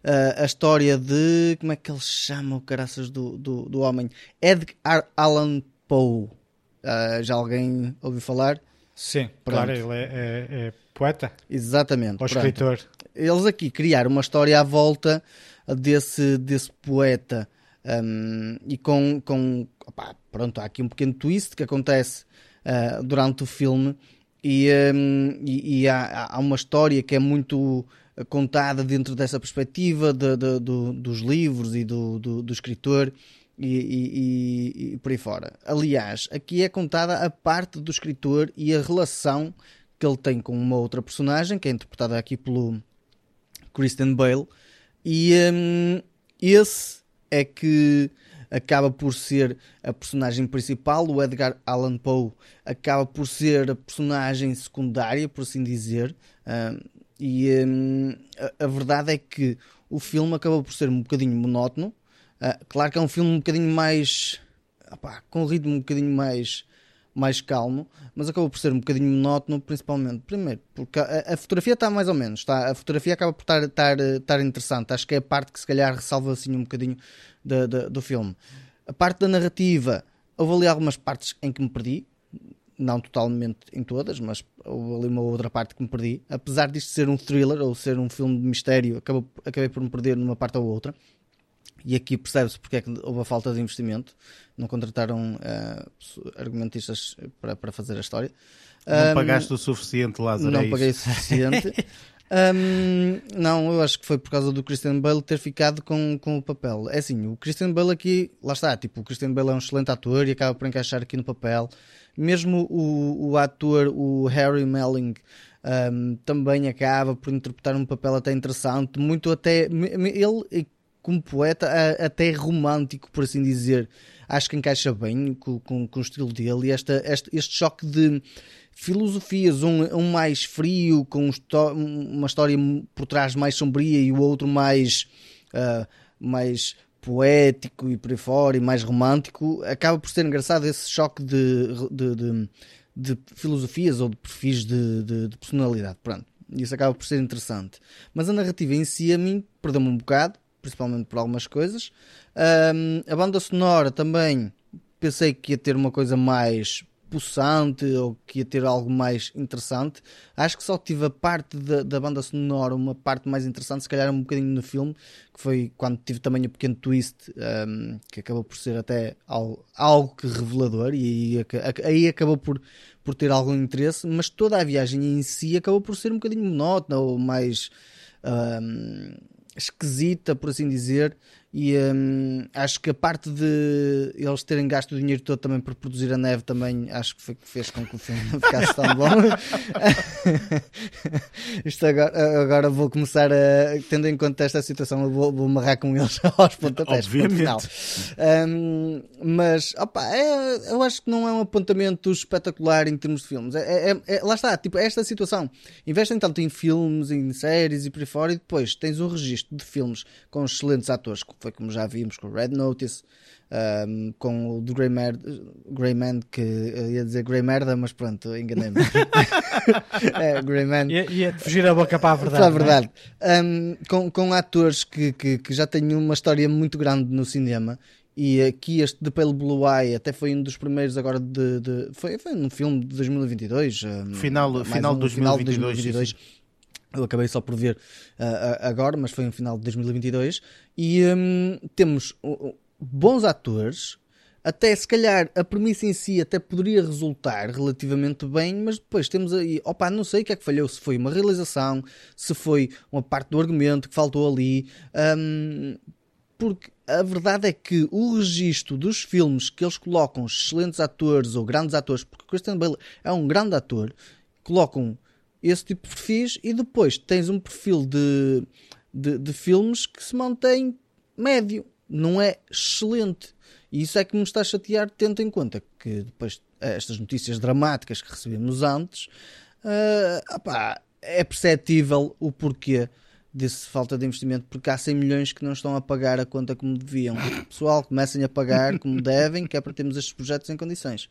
Speaker 2: uh, a história de. Como é que ele chama o caraças do, do, do homem? Edgar Allan Poe. Uh, já alguém ouviu falar?
Speaker 3: Sim, Pronto. claro, ele é, é, é, poeta.
Speaker 2: Exatamente.
Speaker 3: Ou escritor.
Speaker 2: Eles aqui criaram uma história à volta desse, desse poeta. Um, e com, com pronto, há aqui um pequeno twist que acontece uh, durante o filme e, um, e, e há, há, uma história que é muito contada dentro dessa perspectiva de, de, do, dos livros e do, do, do escritor e, e, e, por aí fora. Aliás, aqui é contada a parte do escritor e a relação que ele tem com uma outra personagem, que é interpretada aqui pelo Christian Bale, e um, esse é que acaba por ser a personagem principal, o Edgar Allan Poe acaba por ser a personagem secundária, por assim dizer. Um, e hum, a, a, verdade é que o filme acabou por ser um bocadinho monótono. Uh, claro que é um filme um bocadinho mais. Opá, com um ritmo um bocadinho mais, mais calmo, mas acabou por ser um bocadinho monótono, principalmente. Primeiro, porque a, a fotografia está mais ou menos. Está, a fotografia acaba por estar, estar, estar interessante. Acho que é a parte que se calhar ressalva assim um bocadinho de, de, do filme. A parte da narrativa, houve ali algumas partes em que me perdi não totalmente em todas, mas houve ali uma outra parte que me perdi. Apesar disto ser um thriller ou ser um filme de mistério, acabou, acabei por me perder numa parte ou outra. E aqui percebe-se porque é que houve a falta de investimento. Não contrataram uh, argumentistas para, para fazer a história.
Speaker 1: Não um, pagaste o suficiente, Lázaro.
Speaker 2: Não
Speaker 1: é
Speaker 2: paguei o suficiente. Um, não, eu acho que foi por causa do Christian Bale ter ficado com, com o papel. É assim, o Christian Bale aqui, lá está, tipo, o Christian Bale é um excelente ator e acaba por encaixar aqui no papel. Mesmo o, o ator, o Harry Melling, um, também acaba por interpretar um papel até interessante, muito até. Ele, como poeta, até romântico, por assim dizer. Acho que encaixa bem com, com, com o estilo dele e esta, este, este choque de filosofias, um, um mais frio, com uma história por trás mais sombria e o outro mais, uh, mais poético e por aí fora e mais romântico, acaba por ser engraçado esse choque de, de, de, de filosofias ou de perfis de, de, de, personalidade. Pronto, isso acaba por ser interessante. Mas a narrativa em si a mim perdeu-me um bocado, principalmente por algumas coisas. Um, a banda sonora também pensei que ia ter uma coisa mais possante ou que ia ter algo mais interessante. Acho que só tive a parte da, da, banda sonora, uma parte mais interessante, se calhar um bocadinho no filme, que foi quando tive também o pequeno twist, um, que acabou por ser até algo, algo que revelador, e aí, aí acabou por, por ter algum interesse, mas toda a viagem em si acabou por ser um bocadinho monótona ou mais. Um, esquisita, por assim dizer, e hum, acho que a parte de eles terem gasto o dinheiro todo também por produzir a neve também acho que foi que fez com que o filme ficasse tão bom. Isto agora, agora vou começar a, tendo em conta esta situação, eu vou, vou marrar com eles aos pontapés.
Speaker 1: Obviamente.
Speaker 2: Um, mas opa, é, eu acho que não é um apontamento espetacular em termos de filmes. É, é, é, lá está, tipo, é esta situação. Investem tanto em filmes, em séries e por aí fora, e depois tens um registro de filmes com excelentes atores foi como já vimos com o Red Notice, um, com o do Grey, Mer Grey Man, que ia dizer Grey Merda, mas pronto, enganei-me.
Speaker 3: é, Grey Man. Ia, ia fugir a boca para a verdade.
Speaker 2: Para a é? verdade. Um, com, com atores que, que, que já têm uma história muito grande no cinema e aqui este The Pale Blue Eye até foi um dos primeiros agora de, de foi, foi um filme de 2022
Speaker 1: final, final, um, 2022, final de 2022
Speaker 2: eu acabei só por ver uh, agora, mas foi no final de 2022. E um, temos bons atores. Até se calhar a premissa em si até poderia resultar relativamente bem, mas depois temos aí, opa, não sei o que é que falhou, se foi uma realização, se foi uma parte do argumento que faltou ali, um, porque a verdade é que o registro dos filmes que eles colocam excelentes atores ou grandes atores, porque Christian Bale é um grande ator, colocam esse tipo de perfis e depois tens um perfil de, de, de filmes que se mantém médio, não é excelente. E isso é que me está a chatear, tendo em conta que depois estas notícias dramáticas que recebemos antes, uh, opá, é perceptível o porquê desse falta de investimento, porque há 100 milhões que não estão a pagar a conta como deviam. Pessoal, comecem a pagar como devem, que é para termos estes projetos em condições.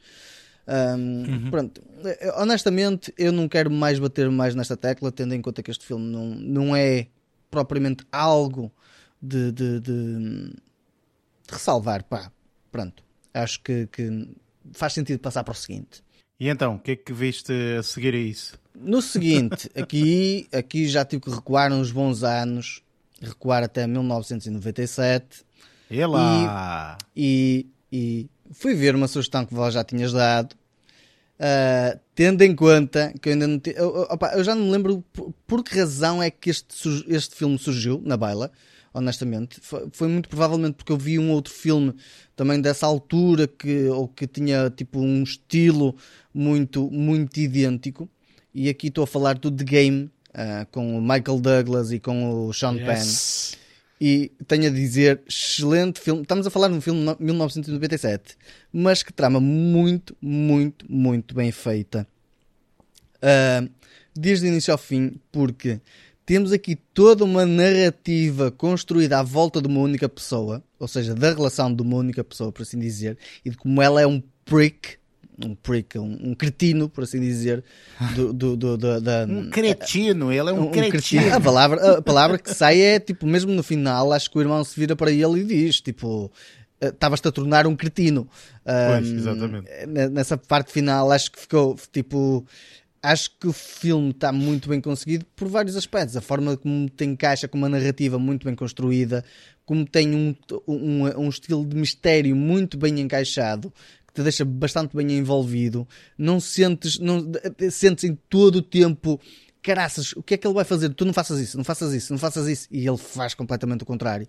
Speaker 2: Um, uhum. Pronto, eh, honestamente, eu não quero mais bater mais nesta tecla, tendo em conta que este filme não, não é propriamente algo de, de, de, ressalvar. Pá, pronto, acho que, que, faz sentido passar para o seguinte.
Speaker 1: E então, o que é que viste a seguir a isso?
Speaker 2: No seguinte, aqui, aqui já tive que recuar uns bons anos, recuar até 1997.
Speaker 1: E lá!
Speaker 2: E, e, e fui ver uma sugestão que vós já tinhas dado, uh, tendo em conta que eu ainda não te... eu, opa, eu já não me lembro por, por, que razão é que este, este filme surgiu na baila, honestamente. Foi, foi, muito provavelmente porque eu vi um outro filme também dessa altura que, ou que tinha tipo um estilo muito, muito idêntico. E aqui estou a falar do The Game, uh, com o Michael Douglas e com o Sean yes. Penn e tenho a dizer, excelente filme. Estamos a falar de um filme de 1997, mas que trama muito, muito, muito bem feita. Uh, desde o início ao fim, porque temos aqui toda uma narrativa construída à volta de uma única pessoa, ou seja, da relação de uma única pessoa, por assim dizer, e de como ela é um prick um prick, um, um, cretino, por assim dizer. Do, do, do, do da,
Speaker 1: um cretino, ele é um, um cretino. cretino.
Speaker 2: A palavra, a palavra que sai é tipo, mesmo no final, acho que o irmão se vira para ele e diz: tipo, eh, estavas-te a tornar um cretino.
Speaker 1: Pois, um, exatamente.
Speaker 2: Nessa parte final, acho que ficou tipo. Acho que o filme está muito bem conseguido por vários aspectos. A forma como te encaixa com uma narrativa muito bem construída, como tem um, um, um estilo de mistério muito bem encaixado, te deixa bastante bem envolvido, não sentes, não, sentes em todo o tempo caraças, o que é que ele vai fazer? Tu não faças isso, não faças isso, não faças isso. E ele faz completamente o contrário.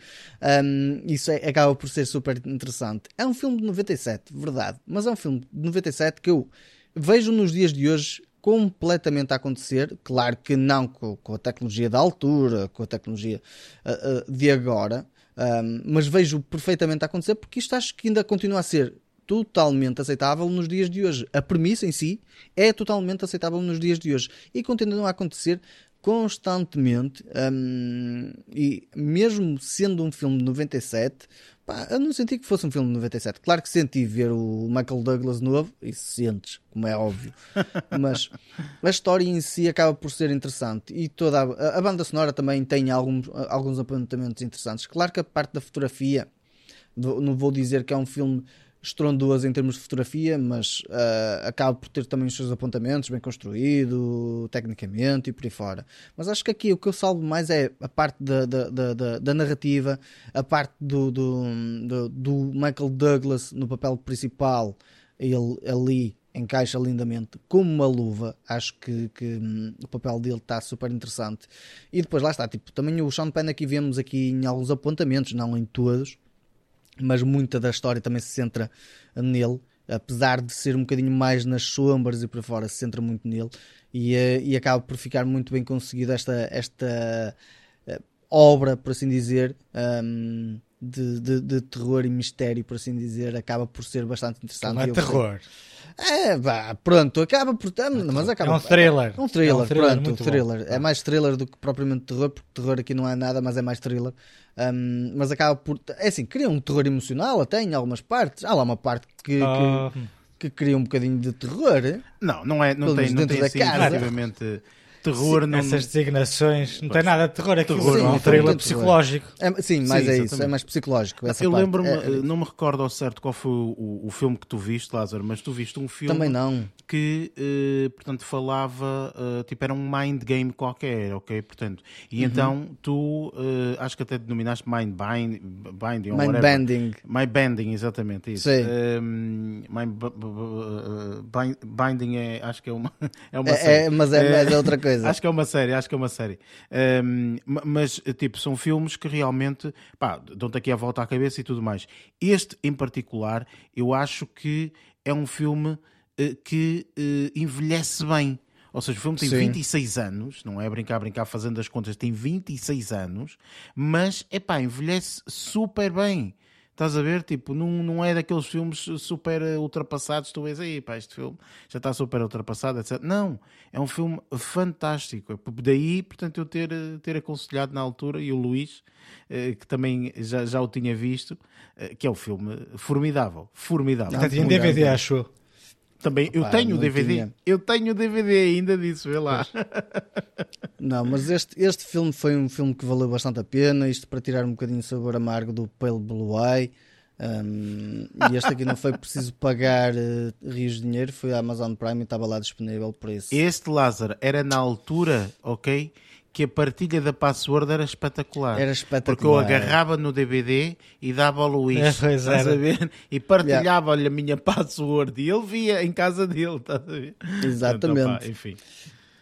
Speaker 2: Um, isso é, acaba por ser super interessante. É um filme de 97, verdade, mas é um filme de 97 que eu vejo nos dias de hoje completamente a acontecer. Claro que não com, com a tecnologia da altura, com a tecnologia uh, uh, de agora, um, mas vejo perfeitamente a acontecer porque isto acho que ainda continua a ser totalmente aceitável nos dias de hoje. A premissa em si é totalmente aceitável nos dias de hoje e continua a acontecer constantemente. Hum, e mesmo sendo um filme de 97, pá, eu não senti que fosse um filme de 97. Claro que senti ver o Michael Douglas novo, e sentes, como é óbvio, mas a história em si acaba por ser interessante e toda a, a banda sonora também tem alguns, alguns apontamentos interessantes. Claro que a parte da fotografia, não vou dizer que é um filme estrondoas em termos de fotografia, mas uh, acaba por ter também os seus apontamentos, bem construído, tecnicamente e por aí fora. Mas acho que aqui o que eu salvo mais é a parte da, da, da, da narrativa, a parte do, do, do, do, Michael Douglas no papel principal, ele ali encaixa lindamente como uma luva. Acho que, que hum, o papel dele está super interessante. E depois lá está, tipo, também o Sean Penn aqui vemos aqui em alguns apontamentos, não em todos, mas muita da história também se centra nele. Apesar de ser um bocadinho mais nas sombras e para fora, se centra muito nele e, eh, e acaba por ficar muito bem conseguido esta, esta uh, obra, por assim dizer, um, de, de, de, terror e mistério, por assim dizer, acaba por ser bastante interessante.
Speaker 3: Não é terror.
Speaker 2: É, vá, pronto, acaba por. Mas acaba,
Speaker 3: é um thriller.
Speaker 2: É um thriller, é um thriller pronto, thriller. É mais thriller do que propriamente terror, porque terror aqui não é nada, mas é mais thriller. Um, mas acaba por. É assim, cria um terror emocional até em algumas partes. Há lá uma parte que, que, ah. que, cria um bocadinho de terror.
Speaker 1: Não, não é. Não tem, não tem assim, casa terror
Speaker 3: sim, não... Essas designações não tem nada de terror, é terror, sim, é um thriller psicológico.
Speaker 2: É, sim, mas sim, é isso, é mais psicológico.
Speaker 1: eu lembro-me, é, é... não me recordo ao certo qual foi o, o, filme que tu viste, Lázaro, mas tu viste um filme
Speaker 2: Também não.
Speaker 1: que, uh, portanto, falava, uh, tipo, era um mind game qualquer, ok? Portanto, e uhum. então tu, uh, acho que até denominaste mind bind, binding,
Speaker 2: mind bending.
Speaker 1: Mind bending, exatamente isso.
Speaker 2: Sim.
Speaker 1: Um, mind binding é, acho que é uma, é uma
Speaker 2: é, é, mas é, mas é outra coisa coisa.
Speaker 1: Acho que é uma série, acho que é uma série. Um, mas, tipo, são filmes que realmente, pá, dão-te aqui a volta à cabeça e tudo mais. Este, em particular, eu acho que é um filme uh, que uh, envelhece bem. Ou seja, o filme tem Sim. 26 anos, não é brincar, brincar fazendo as contas, tem 26 anos, mas, é pá, envelhece super bem. Estás a ver? Tipo, não, não é daqueles filmes super ultrapassados. Tu vês aí, pá, este filme já está super ultrapassado, etc. Não, é um filme fantástico. Daí, portanto, eu ter, ter aconselhado na altura, e o Luís, eh, que também já, já o tinha visto, eh, que é um filme formidável. Formidável.
Speaker 3: Até tinha DVD, acho
Speaker 1: também, eu tenho o DVD. Tinha. Eu tenho o DVD ainda disso, vê lá.
Speaker 2: Não, mas este, este filme foi um filme que valeu bastante a pena. Isto para tirar um bocadinho de sabor amargo do Pale Blue Eye. Um, e este aqui não foi preciso pagar uh, rios de dinheiro, foi a Amazon Prime e estava lá disponível por isso.
Speaker 1: Este Lázaro era na altura, ok? Que a partilha da password era espetacular.
Speaker 2: Era espetacular.
Speaker 1: Porque eu agarrava no DVD e dava ao Luís, é, estás a ver? E partilhava-lhe a minha password e ele via em casa dele, estás a ver?
Speaker 2: Exatamente. Então, pá, enfim.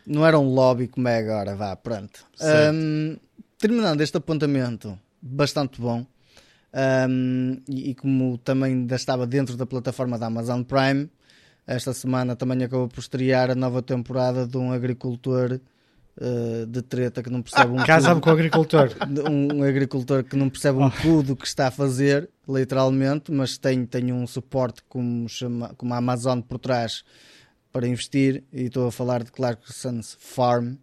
Speaker 2: Não era um lobby como é agora, vá, pronto. Um, terminando este apontamento, bastante bom. Um, e, e, como também ainda estava dentro da plataforma da Amazon Prime, esta semana também acabou por estrear a nova temporada de um agricultor uh, de treta que não percebe um
Speaker 3: Casa-me com o agricultor.
Speaker 2: Um, agricultor que não percebe um cu do que está a fazer, literalmente, mas tem, tem um suporte como, chama, como a Amazon por trás para investir. E estou a falar de Clarkson's Farm,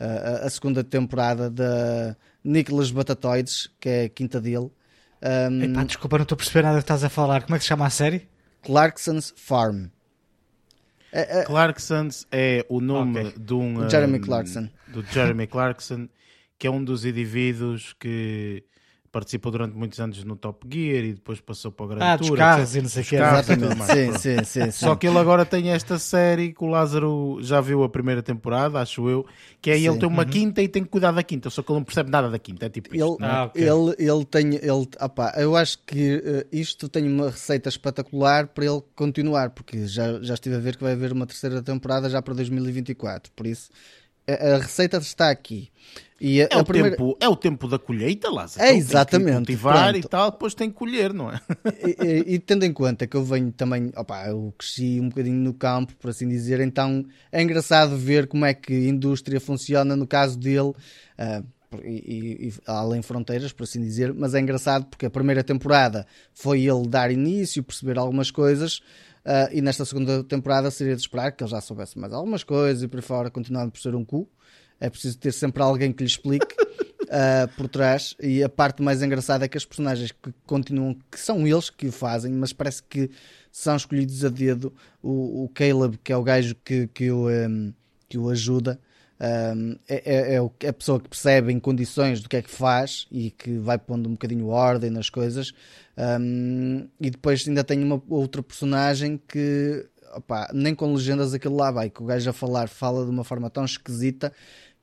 Speaker 2: uh, a segunda temporada da Nicholas Batatoides, que é a quinta dele.
Speaker 3: Um, Epá, desculpa, não estou a perceber nada que estás a falar. Como é que se chama a série?
Speaker 2: Clarkson's Farm.
Speaker 1: É, é... Clarksons é o nome okay. de um.
Speaker 2: Jeremy Clarkson.
Speaker 1: Do Jeremy Clarkson, que é um dos indivíduos que participou durante muitos anos no Top Gear e depois passou para o Grande
Speaker 3: ah, Tour. Ah, carros e não sei o que.
Speaker 2: Exatamente, sim, sim, sim, sim,
Speaker 1: Só que ele agora tem esta série que o Lázaro já viu a primeira temporada, acho eu, que é sim. ele tem uma uhum. quinta e tem que cuidar da quinta, só que ele não percebe nada da quinta, é tipo
Speaker 2: isto. Ele, ah, okay. ele, ele tem, ele, opa, eu acho que uh, isto tem uma receita espetacular para ele continuar, porque já, já estive a ver que vai haver uma terceira temporada já para 2024, por isso a, a receita está aqui.
Speaker 1: E a, é, o primeira... tempo, é o tempo da colheita, Lázaro.
Speaker 2: É então, exatamente.
Speaker 1: cultivar pronto. e tal, depois tem que colher, não é?
Speaker 2: E, e, e, tendo em conta que eu venho também, opa, eu cresci um bocadinho no campo, por assim dizer, então é engraçado ver como é que a indústria funciona no caso dele. Uh, e, e, além fronteiras, por assim dizer, mas é engraçado porque a primeira temporada foi ele dar início, perceber algumas coisas, uh, e nesta segunda temporada seria de esperar que ele já soubesse mais algumas coisas e por fora, continuando por ser um cu. É preciso ter sempre alguém que lhe explique uh, por trás. E a parte mais engraçada é que as personagens que continuam, que são eles que o fazem, mas parece que são escolhidos a dedo. O, o Caleb, que é o gajo que, que, o, um, que o ajuda, um, é, é, é, a pessoa que percebe em condições do que é que faz e que vai pondo um bocadinho ordem nas coisas. Um, e depois ainda tem uma outra personagem que opa, nem com legendas aquilo lá vai, que o gajo a falar fala de uma forma tão esquisita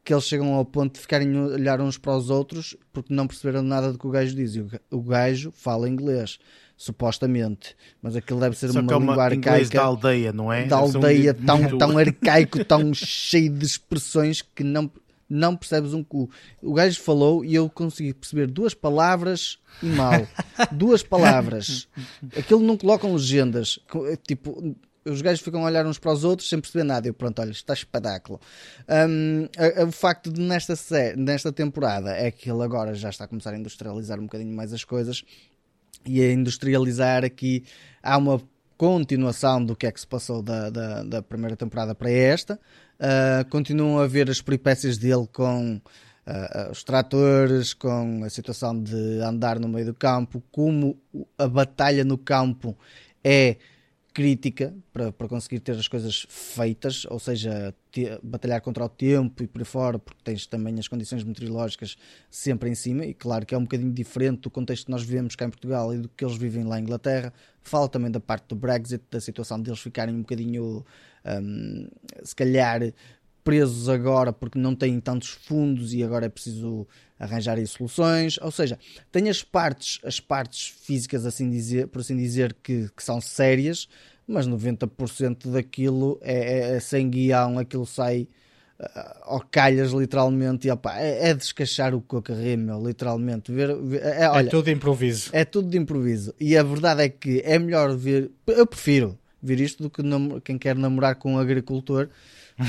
Speaker 2: que eles chegam ao ponto de ficarem a olhar uns para os outros porque não perceberam nada do que o gajo diz. E o gajo fala inglês. supostamente. Mas aquilo deve ser
Speaker 1: Só
Speaker 2: uma
Speaker 1: é uma
Speaker 2: língua arcaica
Speaker 1: da aldeia, não é?
Speaker 2: da
Speaker 1: um
Speaker 2: aldeia
Speaker 1: livro
Speaker 2: tão, tão arcaico, tão cheio de expressões que não, não percebes um cu. O gajo falou e eu consegui perceber duas palavras e mal. duas palavras. Aquilo não colocam legendas. Tipo, os gajos ficam a olhar uns para os outros sem perceber nada. Eu, pronto, olha, está espetáculo. Hum, a- a- o facto de nesta, sé- nesta temporada é que ele agora já está a começar a industrializar um bocadinho mais as coisas e a industrializar aqui há uma continuação do que é que se passou da, da, da primeira temporada para esta. Uh, continuam a ver as peripécias dele com uh, os tratores, com a situação de andar no meio do campo, como a batalha no campo é crítica para, para conseguir ter as coisas feitas, ou seja, te- batalhar contra o tempo e por aí fora, porque tens também as condições meteorológicas sempre em cima, e claro que é um bocadinho diferente do contexto que nós vivemos cá em Portugal e do que eles vivem lá em Inglaterra. Fala também da parte do Brexit, da situação deles ficarem um bocadinho, hum, se calhar, presos agora porque não têm tantos fundos e agora é preciso arranjar aí soluções. Ou seja, tem as partes, as partes físicas, assim dizer, por assim dizer, que, que são sérias, mas 90% daquilo é, é, é sem guião, aquilo sai ah, ao calhas literalmente e opá, é, é descachar o rir, meu, literalmente. Ver, ver- é, olha,
Speaker 3: é tudo improviso.
Speaker 2: é tudo de improviso. E a verdade é que é melhor ver. Eu prefiro ver isto do que quem quer namorar com um agricultor,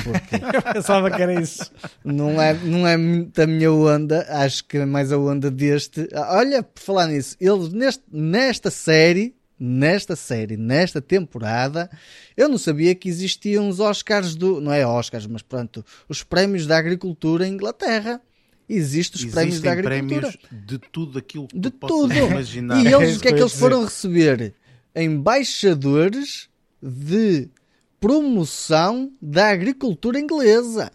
Speaker 2: porque
Speaker 3: Eu pensava que era isso.
Speaker 2: não é, não é muito a minha onda. Acho que é mais a onda deste. Ah, Olha, por falar nisso, eles neste, nesta série. Nesta série, nesta temporada, eu não sabia que existiam os Oscars do. Não é Oscars, mas pronto, os prémios da agricultura em Inglaterra. Existem os prémios da
Speaker 1: Existem
Speaker 2: agricultura.
Speaker 1: prémios de tudo aquilo que
Speaker 2: de tudo.
Speaker 1: imaginar.
Speaker 2: E eles, o que é
Speaker 3: que
Speaker 2: eles foram receber? Embaixadores de promoção da agricultura inglesa.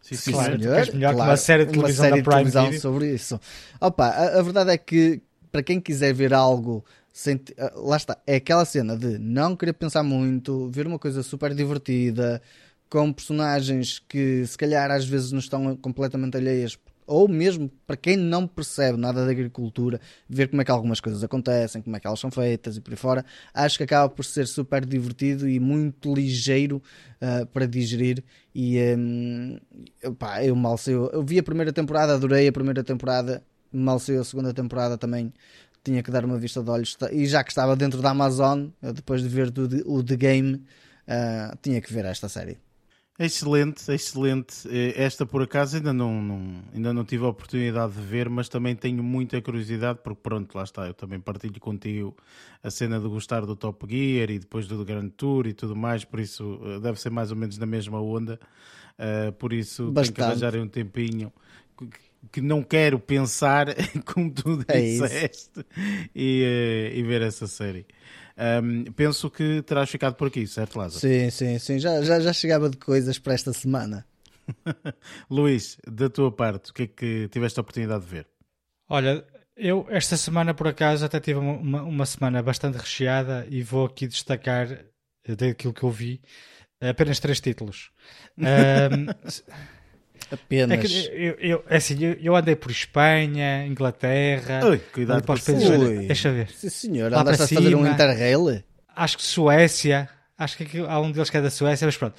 Speaker 1: Sim, sim,
Speaker 3: Claro, queres melhor que uma série de televisão
Speaker 2: série
Speaker 3: da
Speaker 2: de televisão
Speaker 3: Video.
Speaker 2: sobre isso. Opa, a, a verdade é que para quem quiser ver algo sem ah, lá está, é aquela cena de não querer pensar muito, ver uma coisa super divertida, com personagens que se calhar às vezes não estão completamente alheias, ou mesmo para quem não percebe nada da agricultura, ver como é que algumas coisas acontecem, como é que elas são feitas e por aí fora, acho que acaba por ser super divertido e muito ligeiro ah, para digerir. E hum, pá, eu mal sei, eu vi a primeira temporada, adorei a primeira temporada, mal sei a segunda temporada também. Tinha que dar uma vista de olhos e já que estava dentro da Amazon, eu depois de ver o The Game, ah, tinha que ver esta série.
Speaker 1: Excelente, excelente. Eh, Esta por acaso ainda não, não- ainda não tive a oportunidade de ver, mas também tenho muita curiosidade, porque pronto, lá está, eu também partilho contigo a cena de gostar do Top Gear e depois do Grand Tour e tudo mais, por isso eh, deve ser mais ou menos na mesma onda. Eh, por isso tenho que
Speaker 2: Bastante.
Speaker 1: arranjar um tempinho que- não quero pensar, como tu
Speaker 2: É
Speaker 1: disseste, e, eh, e ver essa série. Ahm, penso que terás ficado por aqui, certo, Lázaro?
Speaker 2: Sim, sim, sim. Já, já, já chegava de coisas para esta semana.
Speaker 1: Luís, da tua parte, o que é que tiveste a oportunidade de ver?
Speaker 3: Olha, eu esta semana por acaso até tive uma, uma- semana bastante recheada e vou aqui destacar eh, daquilo que eu vi apenas três títulos. Ahm, é,
Speaker 2: Apenas.
Speaker 3: que eu, eu- é assim, eu, eu andei por Espanha, Inglaterra,
Speaker 1: Ui, cuidado
Speaker 3: para os países- deixa ver.
Speaker 2: Sim, senhor.
Speaker 3: Lá
Speaker 2: Andaste a fazer um. Interrail?
Speaker 3: Acho que Suécia, acho que aqui- há um deles que é da Suécia, mas pronto.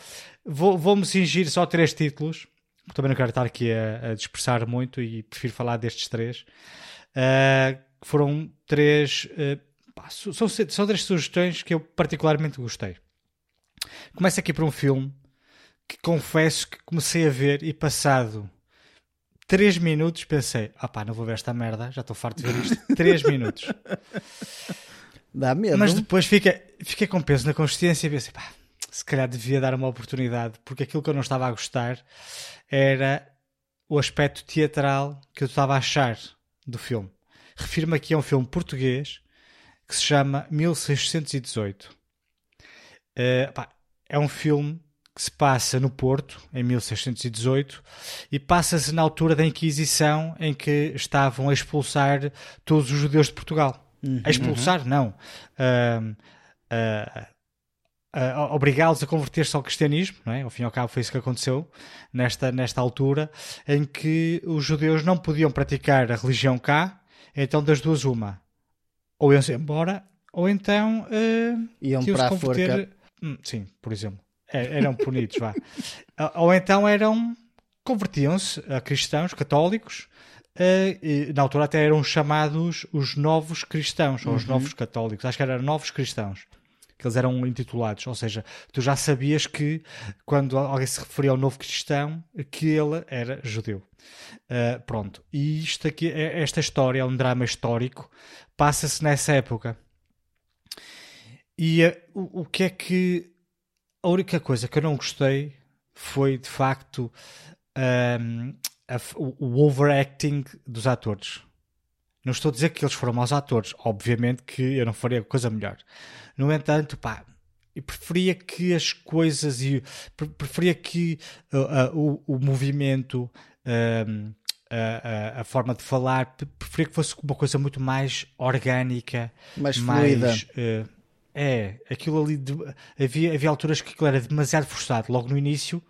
Speaker 3: Vou- Vou-me cingir só três títulos, porque também não quero estar aqui a, a dispersar muito e prefiro falar destes três. Que foram três. pá, su- são, são três sugestões que eu particularmente gostei. Começa aqui por um filme que confesso que comecei a ver e passado 3 minutos pensei: ah pá, não vou ver esta merda, já estou farto de ver isto. 3 minutos.
Speaker 2: Dá medo.
Speaker 3: Mas depois fica, fiquei com peso na consciência e pensei, pá, se calhar devia dar uma oportunidade, porque aquilo que eu não estava a gostar era o aspecto teatral que eu estava a achar do filme. Refiro-me aqui a um filme português que se chama 1618. Eh, pá, é um filme que se passa no Porto, em 1618, e passa-se na altura da Inquisição em que estavam a expulsar todos os judeus de Portugal. A expulsar, não. Ahm, a- a- a obrigá-los a converter-se ao cristianismo, não é? ao fim e ao cabo foi isso que aconteceu nesta, nesta altura, em que os judeus não podiam praticar a religião cá, então das duas uma, ou iam-se embora, ou então uh,
Speaker 2: iam para a forca.
Speaker 3: Hum, sim, por exemplo. É, eram punidos, vá. Ou então eram. convertiam-se a cristãos católicos. Uh, na altura até eram chamados os novos cristãos, ou os uhum. novos católicos. Acho que eram novos cristãos que eles eram intitulados, ou seja, tu já sabias que quando alguém se referia ao novo cristão, que ele era judeu. Uh, pronto, e isto aqui, é, esta história é um drama histórico, passa-se nessa época. E uh, o, o que é que a única coisa que eu não gostei foi de facto um, a, o, overacting dos atores. Não estou a dizer que eles foram maus atores, obviamente que eu não faria coisa melhor. No entanto, pá, eu preferia que as coisas e preferia que uh, uh, o, o, movimento, uh, a, forma de falar, preferia que fosse uma coisa muito mais orgânica,
Speaker 2: mais. Mais,
Speaker 3: é, aquilo ali de, havia, havia alturas que aquilo era demasiado forçado. Logo no início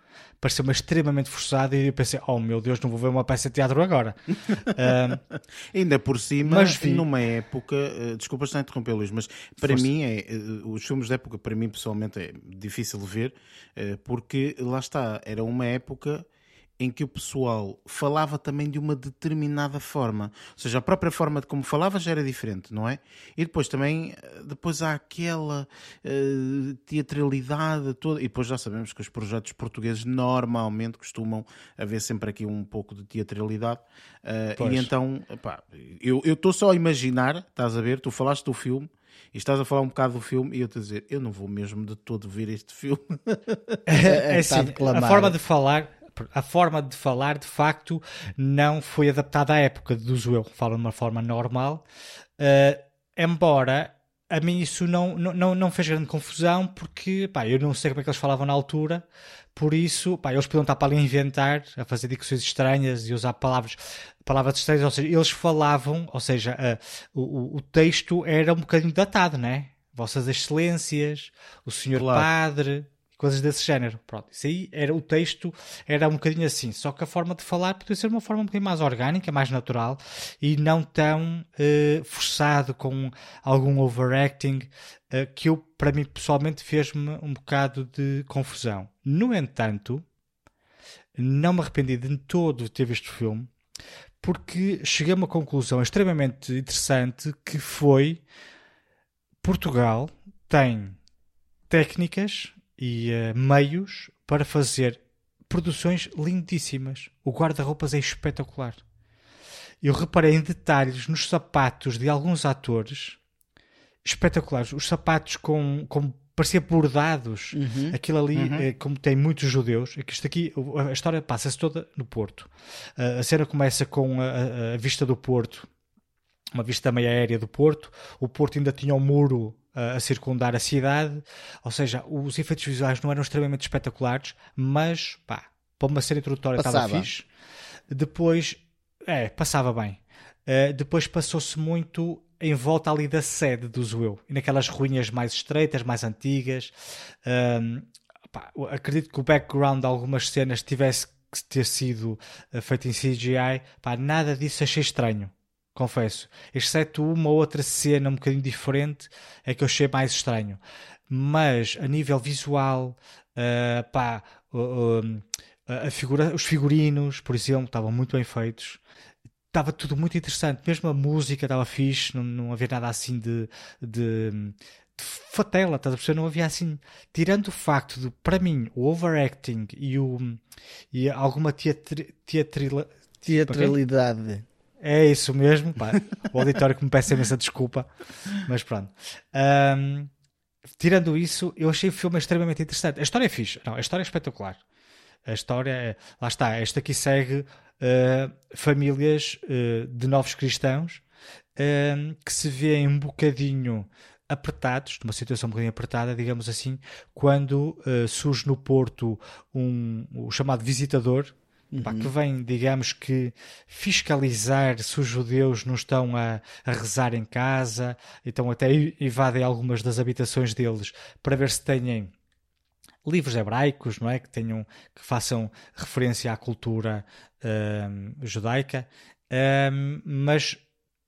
Speaker 3: pareceu-me extremamente forçado e eu pensei, oh meu Deus, não vou ver uma peça de teatro agora.
Speaker 1: uh, Ainda por cima, mas vi... numa época, uh, desculpa estar a interromper, Luís, mas para Força. mim, é, uh, os filmes da época, para mim pessoalmente, é difícil de ver, uh, porque lá está, era uma época em que o pessoal falava também de uma determinada forma. Ou seja, a própria forma de como falava já era diferente, não é? E depois também, depois há aquela uh, teatralidade toda. E depois já sabemos que os projetos portugueses normalmente costumam haver sempre aqui um pouco de teatralidade. Uh, e então, pá, eu estou só a imaginar, estás a ver, tu falaste do filme e estás a falar um bocado do filme e eu te a dizer, eu não vou mesmo de todo ver este filme.
Speaker 3: É, é assim, a forma de falar a forma de falar de facto não foi adaptada à época, deduzo eu, falo de uma forma normal, uh, embora a mim isso não, não, não fez grande confusão porque pá, eu não sei como é que eles falavam na altura, por isso pá, eles podiam estar para ali a inventar, a fazer dicções estranhas e usar palavras, palavras estranhas, ou seja, eles falavam, ou seja, uh, o, o texto era um bocadinho datado, né? Vossas Excelências, o Senhor claro. Padre, coisas desse género. Pronto, isso aí era o texto, era um bocadinho assim, só que a forma de falar podia ser uma forma um bocadinho mais orgânica, mais natural e não tão uh, forçado com algum overacting uh, que eu, para mim pessoalmente, fez-me um bocado de confusão. No entanto, não me arrependi de todo de ter visto o filme porque cheguei a uma conclusão extremamente interessante que foi Portugal tem técnicas e uh, meios para fazer produções lindíssimas. O guarda-roupas é espetacular. Eu reparei em detalhes nos sapatos de alguns atores espetaculares. Os sapatos com, com parecia bordados. Uhum. Aquilo ali, uhum. é, como tem muitos judeus, é que isto aqui, a história passa-se toda no Porto. Uh, a cena começa com a, a, vista do Porto, uma vista meia aérea do Porto. O Porto ainda tinha um muro a circundar a cidade, ou seja, os efeitos visuais não eram extremamente espetaculares, mas pá, para uma série introdutória estava fixe. Depois, é, passava bem. Uh, depois passou-se muito em volta ali da sede do Zoeu, e naquelas ruínas mais estreitas, mais antigas. Uh, pá, acredito que o background de algumas cenas tivesse que ter sido uh, feito em CGI, pá, nada disso achei estranho confesso. Exceto uma outra cena um bocadinho diferente, é que eu achei mais estranho. Mas a nível visual, uh, pá, uh, uh, figura, os figurinos, por exemplo, estavam muito bem feitos. Estava tudo muito interessante, mesmo a música estava fixe, não, não havia nada assim de, de, fatela, estás a perceber? Não havia assim. Tirando o facto de, para mim, o overacting e, o, e alguma teatri,
Speaker 2: teatralidade
Speaker 3: é isso mesmo. Pá, o auditório que me peça imensa desculpa, mas pronto. Um, tirando isso, eu achei o filme extremamente interessante. A história é fixe, não, a história é espetacular. A história, é, lá está, esta aqui segue uh, famílias uh, de novos cristãos uh, que se vêem um bocadinho apertados, numa situação um bocadinho apertada, digamos assim, quando surge no Porto um, o chamado visitador, uhum. pá, que vem, digamos que, fiscalizar se os judeus não estão a, a rezar em casa, então até invadem algumas das habitações deles para ver se têm livros hebraicos, não é, que tenham que façam referência à cultura hum, judaica, hum, mas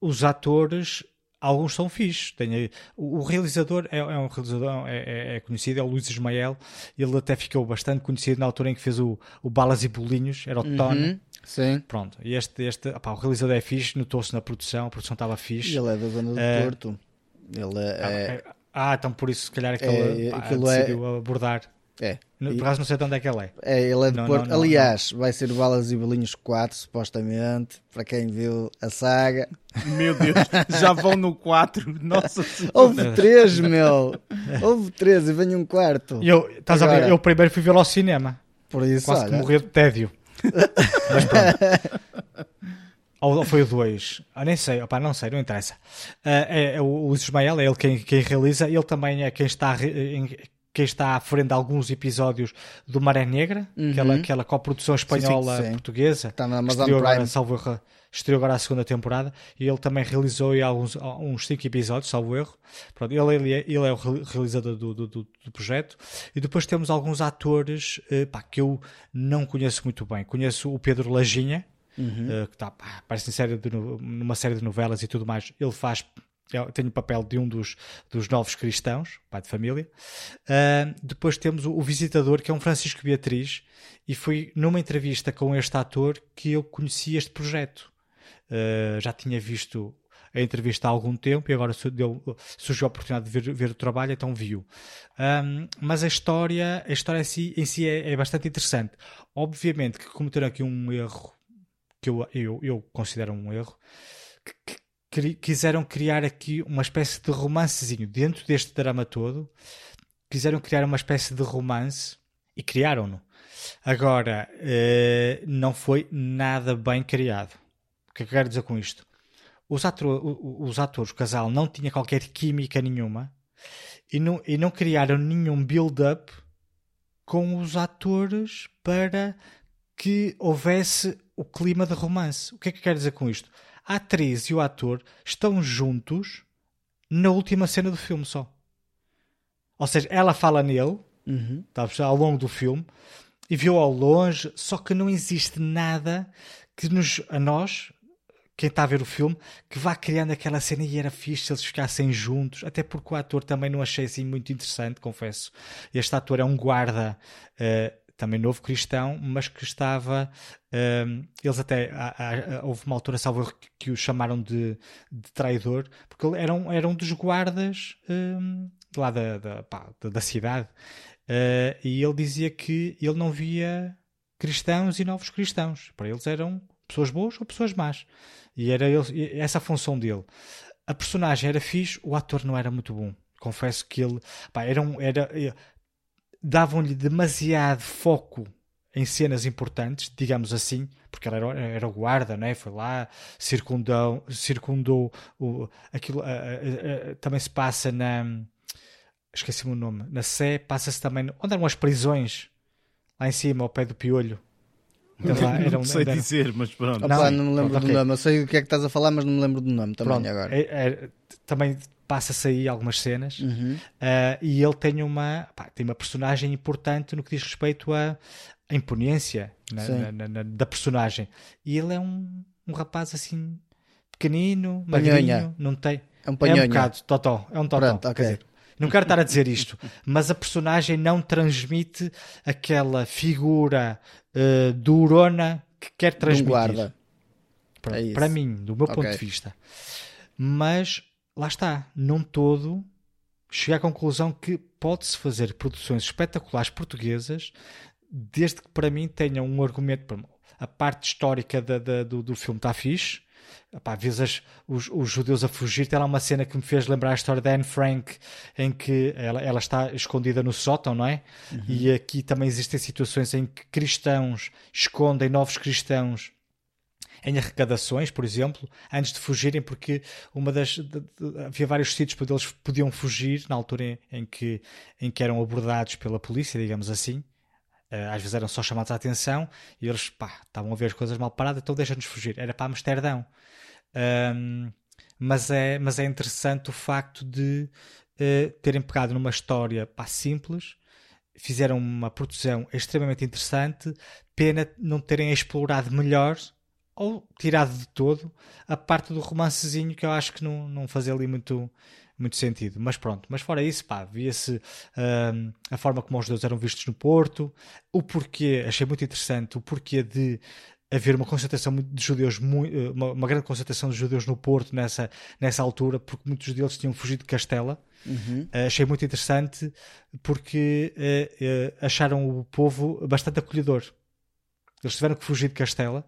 Speaker 3: os atores alguns são fixos. Tem, o, o, realizador é, é um realizador é, é, é, conhecido, é o Luís Ismael. Ele até ficou bastante conhecido na altura em que fez o, o Balas e Bolinhos, era o uhum, Tony.
Speaker 2: Sim.
Speaker 3: Pronto, e este, este opá, o realizador é fixe, notou-se na produção, a produção estava fixe.
Speaker 2: E ele é da zona do uh, Porto. Ele é,
Speaker 3: ah, é, ah, então por isso, se calhar, que ele pá, decidiu abordar.
Speaker 2: É.
Speaker 3: Por acaso não sei de onde é que ele é.
Speaker 2: É, ele é de não, Porto. Não, não, Aliás, vai ser Balas e Bolinhos 4, supostamente, para quem viu a saga.
Speaker 1: Meu Deus, já vão no 4. Nossa
Speaker 2: senhora. Houve 3, meu. Houve 3 e vem um quarto.
Speaker 3: Eu, estás Agora, a ver? Eu primeiro fui vê-lo ao cinema.
Speaker 2: Por isso,
Speaker 3: Quase olha. que morri de tédio. Mas pronto. Ou foi o 2? Ah, nem sei, opa, não sei, não interessa. Uh, é, é, o Ismael é ele quem, quem realiza, ele também é quem está em, quem está à frente de alguns episódios do Maré Negra, uhum. aquela, aquela coprodução espanhola sim, sim, sim. portuguesa.
Speaker 2: Está na Amazon Prime.
Speaker 3: Agora, salvo, estreou agora a segunda temporada e ele também realizou alguns, uns 5 episódios, salvo erro. Pronto, ele, ele, é, ele é o realizador do, do, do, do, projeto. E depois temos alguns atores eh, pá, que eu não conheço muito bem. Conheço o Pedro Lajinha, uhum. uh, que está, pá, parece em série de, numa série de novelas e tudo mais. Ele faz eu tenho o papel de um dos, dos novos cristãos, pai de família. Uh, depois temos o, o, visitador, que é um Francisco Beatriz, e foi numa entrevista com este ator que eu conheci este projeto. Uh, já tinha visto a entrevista há algum tempo e agora surgiu a oportunidade de ver, ver o trabalho, então viu. Um, mas a história, a história em si, em si é, é, bastante interessante. Obviamente que cometeram aqui um erro que eu, eu, eu considero um erro, que, quiseram criar aqui uma espécie de romancezinho dentro deste drama todo. Quiseram criar uma espécie de romance e criaram-no. Agora, eh, não foi nada bem criado. O que é que eu quero dizer com isto? Os, ator, os atores, o casal, não tinha qualquer química nenhuma e não, e não criaram nenhum build-up com os atores para que houvesse o clima de romance. O que é que eu quero dizer com isto? A atriz e o ator estão juntos na última cena do filme só. Ou seja, ela fala nele uhum. tá, ao longo do filme e viu ao longe, só que não existe nada que nos, a nós, quem está a ver o filme, que vá criando aquela cena e era fixe se eles ficassem juntos, até porque o ator também não achei assim muito interessante, confesso. Este ator é um guarda uh, também novo cristão, mas que estava. Um, eles até. Houve uma altura, salvo que, que o chamaram de, de traidor, porque ele era um, era um dos guardas um, lá da, da, pá, da cidade. Uh, e ele dizia que ele não via cristãos e novos cristãos. Para eles eram pessoas boas ou pessoas más. E era ele, essa a função dele. A personagem era fixe, o ator não era muito bom. Confesso que ele pá, era, um, era davam-lhe demasiado foco em cenas importantes, digamos assim, porque ele era, era guarda, não é? foi lá, circundou, circundou o, aquilo, também se passa na esqueci-me o nome, na Sé, passa-se também, onde eram as prisões, lá em cima, ao pé do piolho.
Speaker 1: Então, lá, era um, não sei era... dizer, mas pronto.
Speaker 2: Não, não me lembro pronto, do okay. nome. Eu sei o que é que estás a falar, mas não me lembro do nome também pronto, agora. É,
Speaker 3: é, também passa-se aí algumas cenas uhum. uh, e ele tem uma, pá, tem uma personagem importante no que diz respeito à, à imponência na, na, na, da personagem. E ele é um, um rapaz assim pequenino, magrinho, não tem.
Speaker 2: É um panhonha.
Speaker 3: É um bocado, totó, é um totó. Pronto, okay. dizer, não quero estar a dizer isto, mas a personagem não transmite aquela figura uh, durona que quer transmitir. Para, é para mim, do meu okay. ponto de vista. Mas lá está, não todo cheguei à conclusão que pode-se fazer produções espetaculares portuguesas desde que para mim tenham um argumento. A parte histórica da, da, do, do filme está fixe. Epá, vês as, os, os, judeus a fugir. Tem lá uma cena que me fez lembrar a história da Anne Frank, em que ela, ela está escondida no sótão, não é? Uhum. E aqui também existem situações em que cristãos escondem novos cristãos em arrecadações, por exemplo, antes de fugirem, porque uma das de, de, havia vários sítios onde eles podiam fugir na altura em, em, que, em que eram abordados pela polícia, digamos assim. Uh, às vezes eram só chamados a atenção e eles pá, estavam a ver as coisas mal paradas, então deixa-nos fugir. Era para Amsterdão. Um, mas, é, mas é interessante o facto de uh, terem pegado numa história pá, simples, fizeram uma produção extremamente interessante, pena não terem explorado melhor ou tirado de todo a parte do romancezinho que eu acho que não, não fazia ali muito, muito sentido. Mas pronto, mas fora isso, pá, via-se hum, a forma como os dois eram vistos no Porto, o porquê, achei muito interessante, o porquê de haver uma concentração de judeus, eh, uma, uma, grande concentração de judeus no Porto nessa, nessa altura, porque muitos deles tinham fugido de Castela. Uhum. Uh, achei muito interessante porque uh, uh, acharam o povo bastante acolhedor. Eles tiveram que fugir de Castela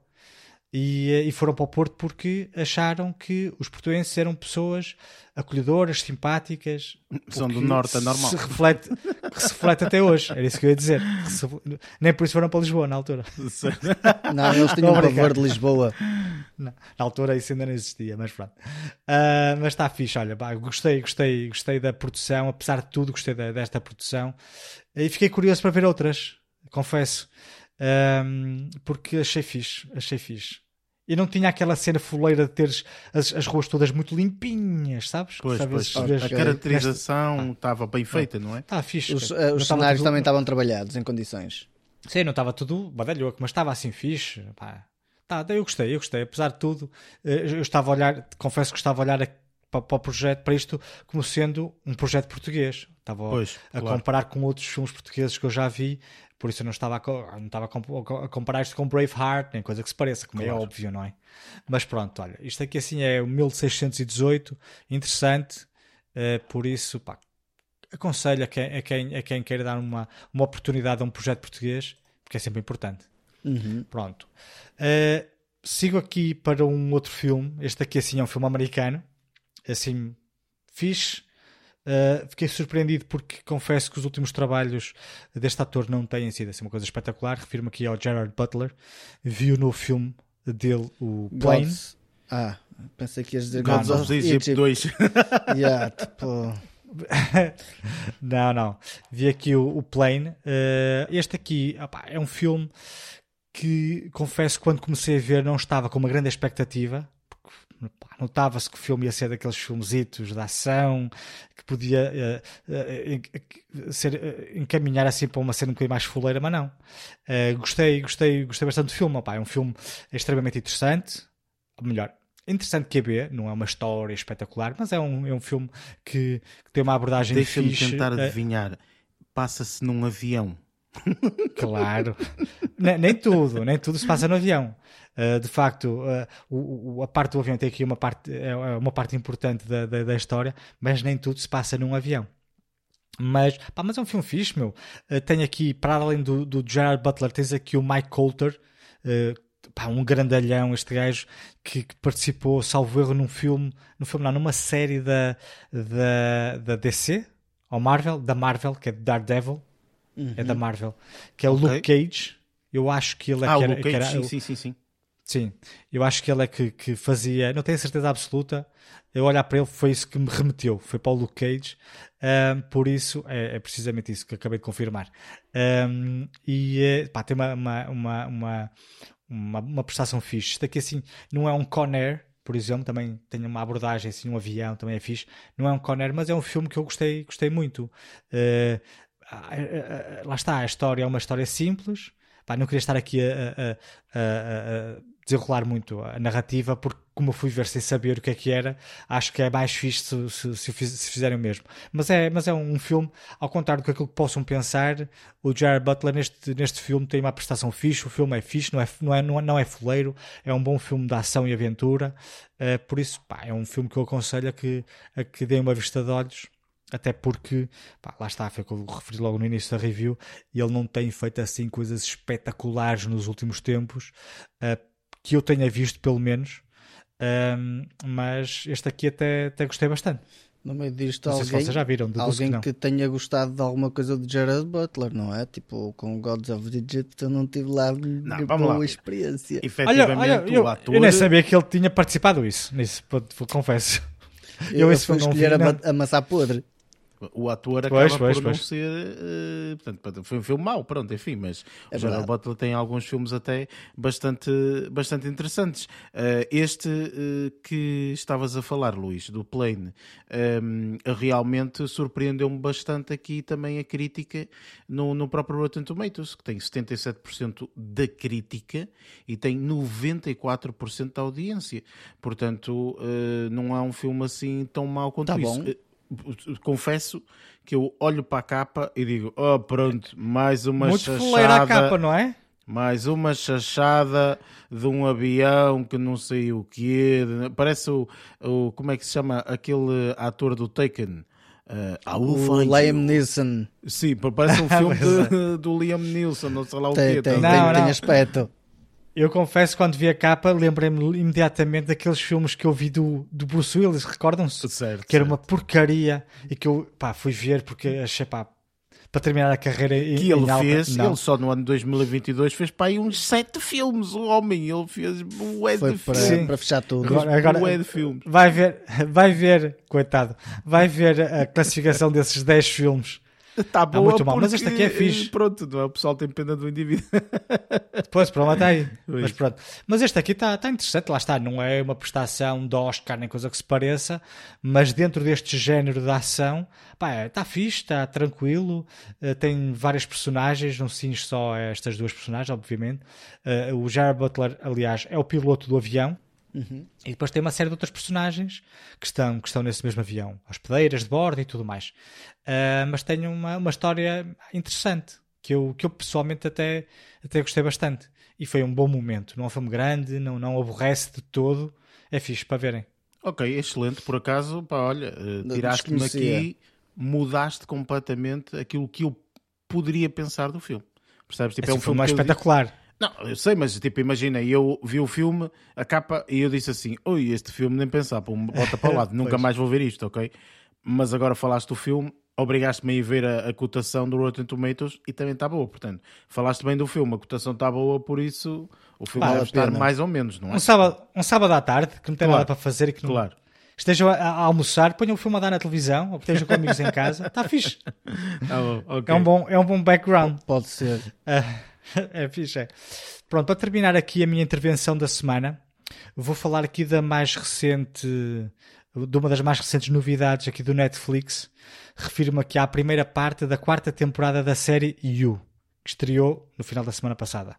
Speaker 3: e, e, foram para o Porto porque acharam que os portuenses eram pessoas acolhedoras, simpáticas.
Speaker 1: São do Norte, é normal.
Speaker 3: Se reflete, que se reflete até hoje, era isso que eu ia dizer. Se, nem por isso foram para Lisboa na altura.
Speaker 2: Não, eles tinham um pavor de Lisboa.
Speaker 3: Não, na altura isso ainda não existia, mas pronto. Uh, mas está fixe, olha, pá, gostei, gostei, gostei da produção, apesar de tudo, gostei da, desta produção. E fiquei curioso para ver outras, confesso. Um, ah, porque achei fixe, achei fixe. E não tinha aquela cena fuleira de teres as, as ruas todas muito limpinhas, sabes?
Speaker 1: Pois, pois. A caracterização estava bem feita, não é?
Speaker 3: Estava fixe.
Speaker 2: Os, uh, os cenários tudo... também estavam trabalhados em condições.
Speaker 3: Sim, não estava tudo badalhoco, mas estava assim fixe. Pá. Tá, eu gostei, eu gostei. Apesar de tudo, eh, eu estava a olhar, confesso que estava a olhar para, para o projeto, para isto, como sendo um projeto português. Estava pois, a claro. comparar com outros filmes portugueses que eu já vi por isso eu não estava a, não estava a comparar isto com Braveheart, nem coisa que se pareça, como é claro. é óbvio, não é? Mas pronto, olha, isto aqui assim é o 1618, interessante, uh, por isso, pá, aconselho a quem, a quem, a quem queira dar uma, uma oportunidade a um projeto português, porque é sempre importante.
Speaker 2: Uhum.
Speaker 3: Pronto. Uh, sigo aqui para um outro filme, este aqui assim é um filme americano, assim, fixe, Uh, fiquei surpreendido porque confesso que os últimos trabalhos deste ator não têm sido assim uma coisa espetacular. Refiro-me aqui ao Gerard Butler. Vi o novo filme dele, o Plane. Gods.
Speaker 2: Ah, pensei que ias dizer
Speaker 1: não, Gods of Egypt 2.
Speaker 2: yeah, tipo...
Speaker 3: não, não. Vi aqui o, o Plane. Uh, este aqui opa, é um filme que confesso que quando comecei a ver não estava com uma grande expectativa notava-se que o filme ia ser daqueles filmesitos de ação que podia uh, uh, ser, uh, encaminhar assim para uma cena um bocadinho mais fuleira, mas não. gostei, gostei, gostei bastante do filme. Opa, é um filme extremamente interessante, ou melhor, interessante que é ver, não é uma história espetacular, mas é um, é um filme que, que tem uma abordagem
Speaker 1: Deixa-me tentar adivinhar. Passa-se num avião.
Speaker 3: Claro. nem, nem, tudo, nem tudo se passa no avião. Uh, de facto, uh, o, o, a parte do avião tem aqui uma parte, é, é uma parte importante da, da, da, história, mas nem tudo se passa num avião. Mas, pá, mas é um filme fixe, meu. Uh, tem aqui, para além do, do Gerard Butler, tens aqui o Mike Coulter, pá, um grandalhão, este gajo que, que, participou, salvo erro, num filme, num filme não, numa série da, da, da DC, ou Marvel, da Marvel, que é Daredevil, uhum. é da uhum. Marvel, que é o okay. Luke Cage. Eu acho que ele é
Speaker 1: ah,
Speaker 3: que
Speaker 1: era, Luke Cage, sim, sim, sim, sim.
Speaker 3: Sim, eu acho que ele é que, que fazia, não tenho certeza absoluta, eu olhar para ele foi isso que me remeteu, foi para o Luke Cage, um, por isso é, é, precisamente isso que acabei de confirmar. Um, e eh, pá, tem uma, uma, uma, uma, uma, uma prestação fixe. Isto aqui assim não é um Conair, por exemplo, também tem uma abordagem assim, um avião, também é fixe. Não é um Conair, mas é um filme que eu gostei, gostei muito. Uh, lá está, a história é uma história simples. Pá, não queria estar aqui a, a, a, a desenrolar muito a narrativa, porque como eu fui ver sem saber o que é que era, acho que é mais fixe se, se, se, se fizerem o mesmo. Mas é, mas é um filme, ao contrário do que aquilo que possam pensar, o Jared Butler neste, neste filme tem uma prestação fixe, o filme é fixe, não é, não é, não é, não é fuleiro, é um bom filme de ação e aventura, uh, por isso pá, é um filme que eu aconselho a que, a que deem uma vista de olhos até porque, pá, lá está, foi o que eu referi logo no início da review, e ele não tem feito assim coisas espetaculares nos últimos tempos, uh, que eu tenha visto pelo menos, uh, mas este aqui até, até gostei bastante.
Speaker 2: No meio disto, não alguém,
Speaker 3: se já viram,
Speaker 2: alguém
Speaker 3: que,
Speaker 2: que, tenha gostado de alguma coisa do Jared Butler, não é? Tipo, com Gods of Egypt eu não tive lá não, boa lá. experiência.
Speaker 3: Olha, olha eu, ator... eu, nem sabia que ele tinha participado isso, nisso, confesso.
Speaker 2: Eu, eu esse fui escolher a, a maçã podre.
Speaker 1: O ator
Speaker 3: Pois,
Speaker 1: acaba
Speaker 3: pois,
Speaker 1: por não
Speaker 3: pois.
Speaker 1: ser. eh, portanto, foi um filme mau, pronto, enfim, mas
Speaker 2: É
Speaker 1: o Gerard. Butler tem alguns filmes até bastante, bastante interessantes. Eh, este eh, que estavas a falar, Luís, do Plane, ehm, realmente surpreendeu-me bastante aqui também a crítica no, no próprio Rotten Tomatoes, que tem 77% da crítica e tem 94% da audiência. Portanto, não é um filme assim tão mau quanto
Speaker 2: Tá
Speaker 1: isso.
Speaker 2: bom.
Speaker 1: Confesso que eu olho para a capa e digo: Oh, pronto, mais uma
Speaker 3: Muito
Speaker 1: chachada.
Speaker 3: foleira a capa, não é?
Speaker 1: Mais uma chachada de um avião que não sei o quê. Parece o, o como é que se chama aquele ator do Taken? Uh, I
Speaker 2: O Liam. Neeson
Speaker 1: Sim, parece um filme de- do Liam Neeson, não sei lá o
Speaker 2: tem,
Speaker 1: quê.
Speaker 2: tem,
Speaker 1: tá?
Speaker 2: tem,
Speaker 3: Não,
Speaker 2: tem
Speaker 3: não.
Speaker 2: aspecto.
Speaker 3: Eu confesso, quando vi a capa, lembrei-me imediatamente daqueles filmes que eu vi do, do Bruce Willis, recordam-se?
Speaker 1: Certo,
Speaker 3: Que era
Speaker 1: certo.
Speaker 3: uma porcaria e que eu pá, fui ver porque achei pá, para terminar a carreira em,
Speaker 1: que ele
Speaker 3: em alta,
Speaker 1: fez,
Speaker 3: não.
Speaker 1: ele só no ano 2022 fez para aí uns sete filmes, o homem, ele fez bué de
Speaker 2: para,
Speaker 1: filmes.
Speaker 2: para fechar tudo.
Speaker 3: Agora- agora-
Speaker 1: de filmes.
Speaker 3: Vai ver, vai ver, coitado, vai ver a classificação desses 10 filmes.
Speaker 1: Está boa
Speaker 3: muito mal, mas este aqui é fixe.
Speaker 1: Pronto, não é? o pessoal tem pena do indivíduo.
Speaker 3: Depois, problema está aí.
Speaker 1: Pois.
Speaker 3: Mas pronto. Mas este aqui está tá interessante, lá está. Não é uma prestação de Oscar nem coisa que se pareça, mas dentro deste género de ação, pá, está fixe, está tranquilo. eh, tem várias personagens, não se só a estas duas personagens, obviamente. Eh, o Jared Butler, aliás, é o piloto do avião. E depois tem uma série de outras personagens que estão, que estão nesse mesmo avião, hospedeiras de bordo e tudo mais. Ah, mas tem uma, uma história interessante que eu, que eu pessoalmente até, até gostei bastante. E foi um bom momento. Não é um filme grande, não, não aborrece de todo. É fixe para verem.
Speaker 1: Ok, excelente. Por acaso, pá, olha,
Speaker 2: Não
Speaker 1: tiraste-me aqui, mudaste completamente aquilo que eu poderia pensar do filme. Percebes? Tipo,
Speaker 3: Esse
Speaker 1: é um
Speaker 3: filme
Speaker 1: filme
Speaker 3: é
Speaker 1: eu
Speaker 3: espetacular.
Speaker 1: Não, eu sei, mas tipo, imagina, eu vi o filme, a capa, e eu disse assim: Oi, este filme nem pensar, pô, bota para o lado, nunca mais vou ver isto, ok? Mas agora falaste do filme, obrigaste-me a ir ver a, a cotação do Rotten Tomatoes e também está boa, portanto, falaste bem do filme, a cotação está boa, por isso o filme
Speaker 2: Vale
Speaker 1: deve
Speaker 2: a
Speaker 1: estar mais ou menos, não é?
Speaker 3: Um sábado, um sábado à tarde, que não tem
Speaker 1: Claro.
Speaker 3: nada para fazer e que não,
Speaker 1: Claro.
Speaker 3: estejam a, a almoçar, ponham o filme a dar na televisão, ou estejam com amigos em casa. Está fixe.
Speaker 1: Ah, bom, ok.
Speaker 3: É um bom, é um bom background.
Speaker 2: Pode ser.
Speaker 3: Ah, é fixe, é. Pronto, para terminar aqui a minha intervenção da semana, vou falar aqui da mais recente, de uma das mais recentes novidades aqui do Netflix. Refiro-me aqui à primeira parte da quarta temporada da série You, que estreou no final da semana passada.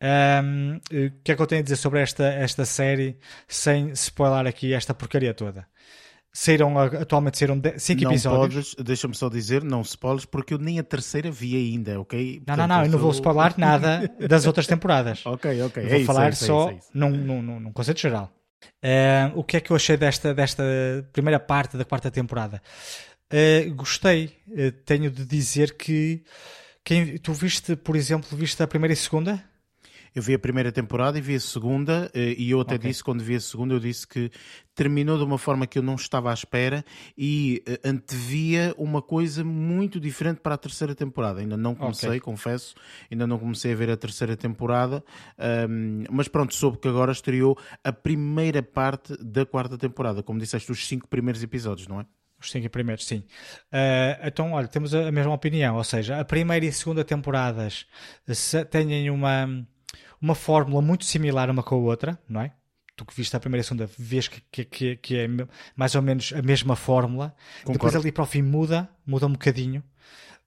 Speaker 3: Ahm, o que é que eu tenho a dizer sobre esta, esta série sem spoiler aqui esta porcaria toda? Saíram, atualmente saíram 5
Speaker 1: não
Speaker 3: episódios.
Speaker 1: deixa-me só dizer, não spoilers, porque eu nem a terceira vi ainda, ok?
Speaker 3: Não, não,
Speaker 1: Portanto,
Speaker 3: não, eu não vou spoiler nada das outras temporadas.
Speaker 1: Ok, ok.
Speaker 3: Eu
Speaker 1: é
Speaker 3: vou
Speaker 1: isso,
Speaker 3: falar
Speaker 1: é isso, é
Speaker 3: só
Speaker 1: isso, é isso.
Speaker 3: Num, num, num, conceito geral. Eh, o que é que eu achei desta, desta primeira parte da quarta temporada? Eh, gostei. Eh, tenho de dizer que quem, tu viste, por exemplo, viste a primeira e segunda?
Speaker 1: Eu vi a primeira temporada e vi a segunda, eh, e eu até
Speaker 3: Ok.
Speaker 1: disse, quando vi a segunda, eu disse que terminou de uma forma que eu não estava à espera e eh, antevia uma coisa muito diferente para a terceira temporada. Ainda não comecei,
Speaker 3: Ok.
Speaker 1: confesso, ainda não comecei a ver a terceira temporada, ahm, mas pronto, soube que agora estreou a primeira parte da quarta temporada, como disseste, os cinco primeiros episódios, não é?
Speaker 3: Os cinco primeiros, sim. Eh, então, olha, temos a a mesma opinião. Ou seja, a primeira e a segunda temporadas se- têm uma, uma fórmula muito similar uma com a outra, não é? Tu que viste a primeira e a segunda, vês que, que, que, que é mais ou menos a mesma fórmula. Depois
Speaker 1: Concordo.
Speaker 3: ali para o fim muda, muda um bocadinho.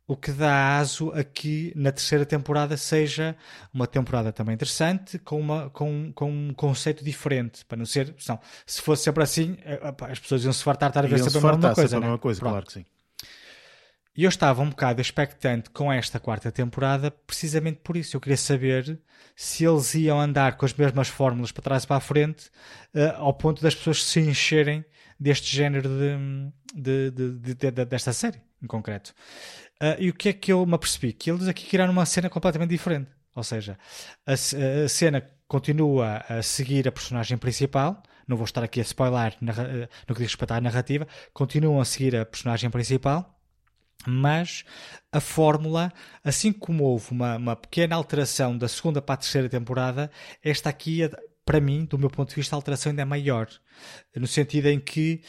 Speaker 3: O que dá aso a que na terceira temporada seja uma temporada também interessante, com, uma, com, com um conceito diferente, para não ser. Senão, se fosse sempre assim, eh, as pessoas iam se fartar estar a ver sempre a mesma coisa.
Speaker 1: sempre a
Speaker 3: né?
Speaker 1: mesma coisa,
Speaker 3: Pronto.
Speaker 1: claro que sim.
Speaker 3: E eu estava um bocado expectante com esta quarta temporada, precisamente por isso. Eu queria saber se eles iam andar com as mesmas fórmulas para trás e para a frente, eh, ao ponto das pessoas se encherem deste género de, de- de- de- de- de- desta série, em concreto. Ah, e o que é que eu me apercebi? Que eles aqui criaram uma cena completamente diferente. Ou seja, a, a cena continua a seguir a personagem principal. Não vou estar aqui a spoiler eh, no que diz respeito à narrativa. Continuam a seguir a personagem principal mas a fórmula, assim como houve uma, uma pequena alteração da segunda para a terceira temporada, esta aqui, para mim, do meu ponto de vista, a alteração ainda é maior. No sentido em que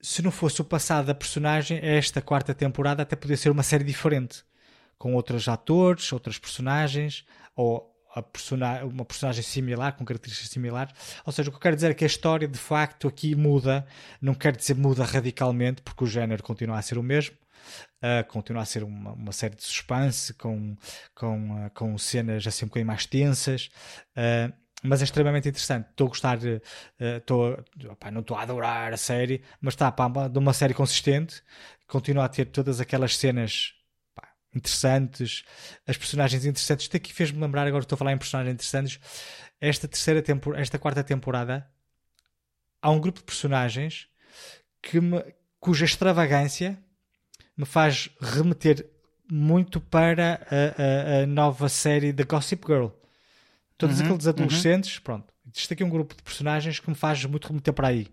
Speaker 3: se não fosse o passado da personagem, esta quarta temporada até podia ser uma série diferente, com outros atores, outras personagens, ou persona uma personagem similar, com características similares. Ou seja, o que eu quero dizer é que a história de facto aqui muda, não quer dizer muda radicalmente, porque o género continua a ser o mesmo. Uh, continua a ser uma, uma, série de suspense com, com, uh, com cenas assim um bocadinho mais tensas. Uh, mas é extremamente interessante. Estou a gostar, estou, opa, não estou a adorar a série, mas está de uma série consistente. Continua a ter todas aquelas cenas pá, interessantes, as personagens interessantes. Isto aqui fez-me lembrar, agora estou a falar em personagens interessantes. Esta terceira esta quarta temporada, há um grupo de personagens que me, cuja extravagância me faz remeter muito para a, a, a nova série da Gossip Girl todos uhum, aqueles adolescentes, uhum. pronto. Isto aqui é um grupo de personagens que me faz muito remeter para aí.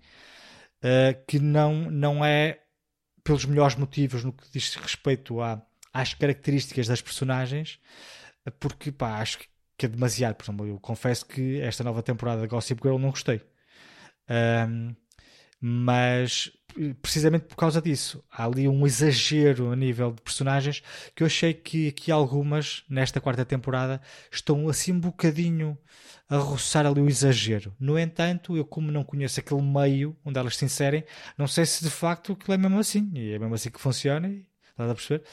Speaker 3: Uh, que não, não é pelos melhores motivos no que diz respeito a, às características das personagens, porque pá, acho que é demasiado. Por exemplo, eu confesso que esta nova temporada da Gossip Girl não gostei. Um, mas precisamente por causa disso. Há ali um exagero a nível de personagens que eu achei que aqui algumas, nesta quarta temporada, estão assim um bocadinho a roçar ali o exagero. No entanto, eu como não conheço aquele meio onde elas se inserem, não sei se de facto aquilo é mesmo assim. E é mesmo assim que funciona e Estás a perceber?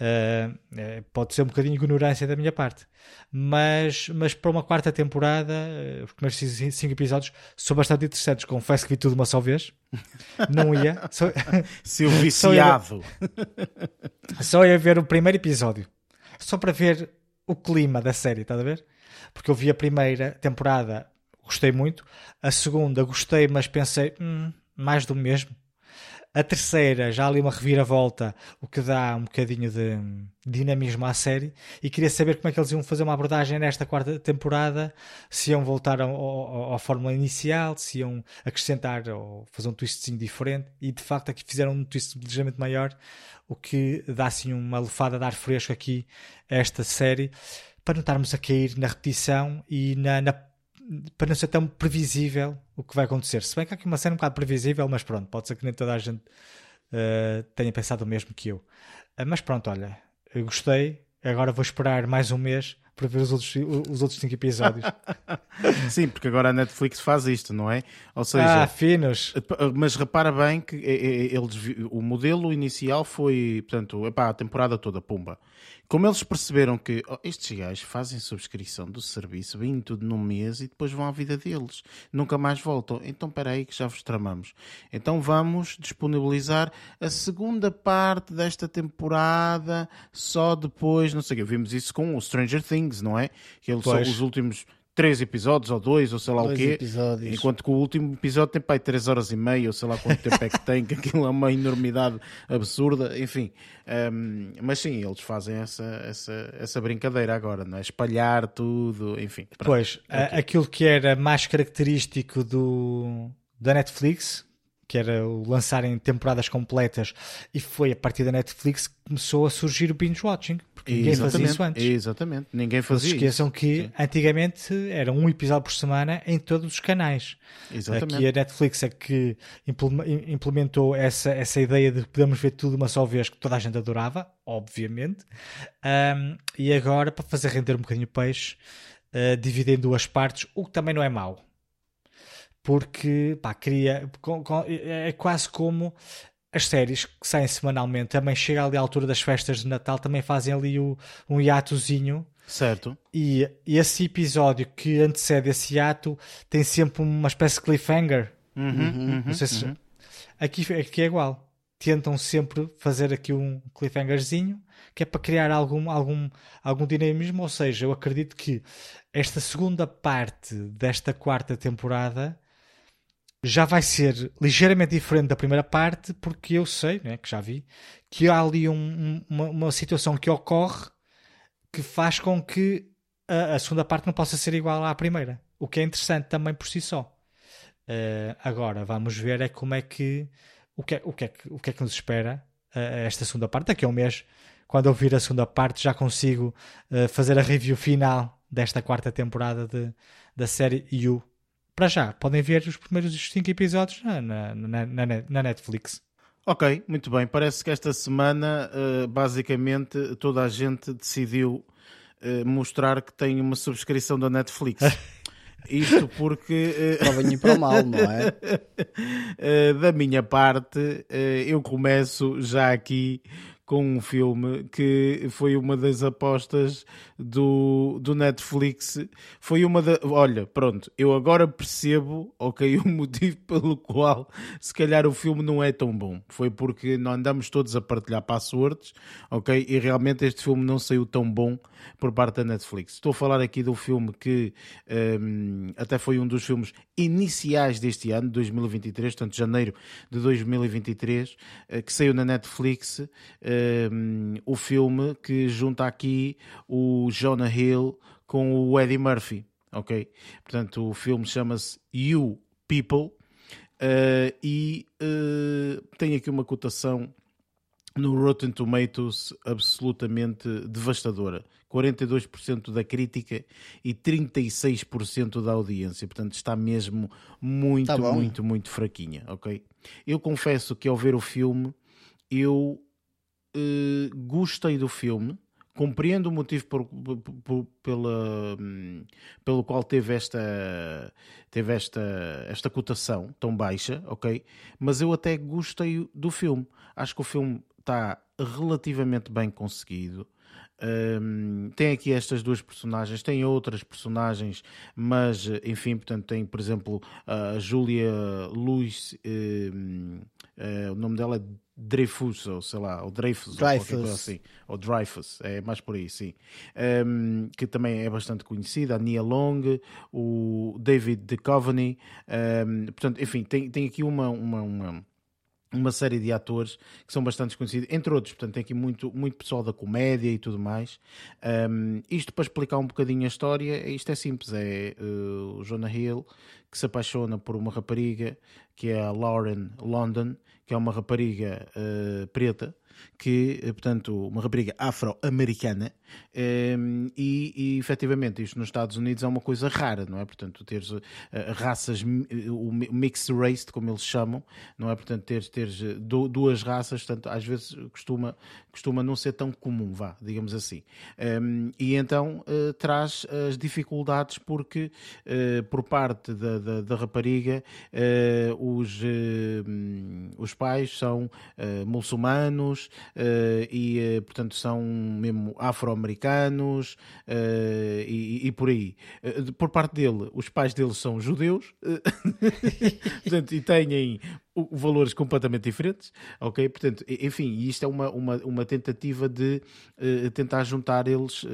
Speaker 3: Uh, pode ser um bocadinho de ignorância da minha parte. Mas, mas para uma quarta temporada, uh, os primeiros cinco episódios são bastante interessantes. Confesso que vi tudo uma só vez. Não ia. Só,
Speaker 1: Seu viciado.
Speaker 3: Só ia, só ia ver o primeiro episódio. Só para ver o clima da série, estás a ver? Porque eu vi a primeira temporada, gostei muito. A segunda, gostei, mas pensei, hum, mais do mesmo a terceira, já ali uma reviravolta, o que dá um bocadinho de dinamismo à série. E queria saber como é que eles iam fazer uma abordagem nesta quarta temporada. Se iam voltar à fórmula inicial, se iam acrescentar ou fazer um twistzinho diferente. E de facto aqui fizeram um twist ligeiramente maior, o que dá assim uma lufada de ar fresco aqui a esta série. Para não estarmos a cair na repetição e na, na para não ser tão previsível o que vai acontecer. Se bem que há aqui uma cena um bocado previsível, mas pronto, pode ser que nem toda a gente uh, tenha pensado o mesmo que eu. Uh, mas pronto, olha, eu gostei. Agora vou esperar mais um mês para ver os outros, os outros cinco episódios.
Speaker 1: Sim, porque agora a Netflix faz isto, não é? Ou seja,
Speaker 3: ah, finos.
Speaker 1: Eh, mas repara bem que eles, o modelo inicial foi, portanto, epá, a temporada toda, pumba. Como eles perceberam que oh, estes gajos fazem subscrição do serviço, vêm tudo num mês e depois vão à vida deles, nunca mais voltam. Então, espera aí que já vos tramamos. Então, vamos disponibilizar a segunda parte desta temporada só depois, não sei o que. Vimos isso com o Stranger Things, não é? Que eles são os últimos três episódios ou dois, ou sei lá dois o quê. Episódios. Enquanto que o último episódio tem pai três horas e meia, ou sei lá quanto tempo é que tem, que aquilo é uma enormidade absurda, enfim. Um, mas sim, eles fazem essa, essa, essa brincadeira agora, não é? Espalhar tudo, enfim.
Speaker 3: Pronto. Pois, é aquilo que era mais característico do, da Netflix, que era o lançarem temporadas completas, e foi a partir da Netflix que começou a surgir o binge watching, porque ninguém fazia isso antes.
Speaker 1: Exatamente, ninguém fazia.
Speaker 3: Não se esqueçam que Sim. antigamente era um episódio por semana em todos os canais. Exatamente. Aqui a Netflix é que implementou essa, essa ideia de podermos ver tudo uma só vez, que toda a gente adorava, obviamente, um, e agora para fazer render um bocadinho o peixe, uh, dividem em duas partes, o que também não é mau porque pá, cria, é, é quase como as séries que saem semanalmente também chega ali à altura das festas de Natal, também fazem ali o, um hiatozinho.
Speaker 1: Certo.
Speaker 3: E, e esse episódio que antecede esse hiato tem sempre uma espécie de cliffhanger.
Speaker 1: Uhum, uhum,
Speaker 3: Não sei se. Uhum. Aqui, aqui é igual. Tentam sempre fazer aqui um cliffhangerzinho que é para criar algum, algum, algum dinamismo. Ou seja, eu acredito que esta segunda parte desta quarta temporada já vai ser ligeiramente diferente da primeira parte, porque eu sei, né, que já vi, que há ali um, uma, uma, situação que ocorre que faz com que a, a, segunda parte não possa ser igual à primeira, o que é interessante também por si só. Uh, agora vamos ver é como é que o que é, o que é, o que, é que nos espera uh, esta segunda parte. Daqui a um mês, quando eu vir a segunda parte, já consigo uh, fazer a review final desta quarta temporada de, da série You para já, podem ver os primeiros 5 episódios na, na, na, na, Netflix.
Speaker 1: Ok, muito bem. Parece que esta semana, uh, basicamente, toda a gente decidiu uh, mostrar que tem uma subscrição da Netflix. Isto porque.
Speaker 2: Para bem e para o mal, não é?
Speaker 1: da minha parte, eu começo já aqui com um filme que foi uma das apostas do, do Netflix. Foi uma da. Olha, pronto, eu agora percebo, ok, o motivo pelo qual se calhar o filme não é tão bom. Foi porque não andamos todos a partilhar passwords, ok? E realmente este filme não saiu tão bom por parte da Netflix. Estou a falar aqui do filme que um, até foi um dos filmes iniciais deste ano, 2023, portanto, janeiro de 2023, eh, que saiu na Netflix um, o filme que junta aqui o Jonah Hill com o Eddie Murphy, ok? Portanto, o filme chama-se You People uh, e uh, tem aqui uma cotação no Rotten Tomatoes absolutamente devastadora. 42% da crítica e 36% da audiência. Portanto, está mesmo muito, tá muito, muito fraquinha, ok? Eu confesso que ao ver o filme, eu uh, gostei do filme, compreendo o motivo por, por, pela, pelo qual teve esta teve esta esta cotação tão baixa, ok? Mas eu até gostei do filme. Acho que o filme está relativamente bem conseguido. Um, tem aqui estas duas personagens, tem outras personagens, mas enfim, portanto, tem por exemplo a Julia Louis, um, uh, o nome dela é Dreyfus, ou sei lá, ou Dreyfus, Dreyfus. ou assim, ou Dreyfus, é mais por aí, sim. Um, que também é bastante conhecida, a Nia Long, o David Duchovny, um, portanto, enfim, tem, tem aqui uma, uma, uma uma série de atores que são bastante conhecidos, entre outros, portanto tem aqui muito, muito pessoal da comédia e tudo mais. Um, isto para explicar um bocadinho a história, isto é simples, é uh, o Jonah Hill que se apaixona por uma rapariga que é a Lauren London, que é uma rapariga uh, preta, que, eh, portanto, uma rapariga afro-americana, um, ehm, e, e efetivamente isto nos Estados Unidos é uma coisa rara, não é? Portanto, teres uh, raças, o mixed race, como eles chamam, não é? Portanto, teres, teres duas raças, portanto, às vezes costuma, costuma não ser tão comum, vá, digamos assim. Um, ehm, e então uh, traz as dificuldades porque, uh, por parte da, da, da rapariga, os, os pais são muçulmanos, e, portanto, são mesmo afro-americanos uh, e, e, por aí. por parte dele, os pais dele são judeus portanto, e têm valores completamente diferentes, ok? Portanto, enfim, isto é uma, uma, uma tentativa de tentar juntar eles,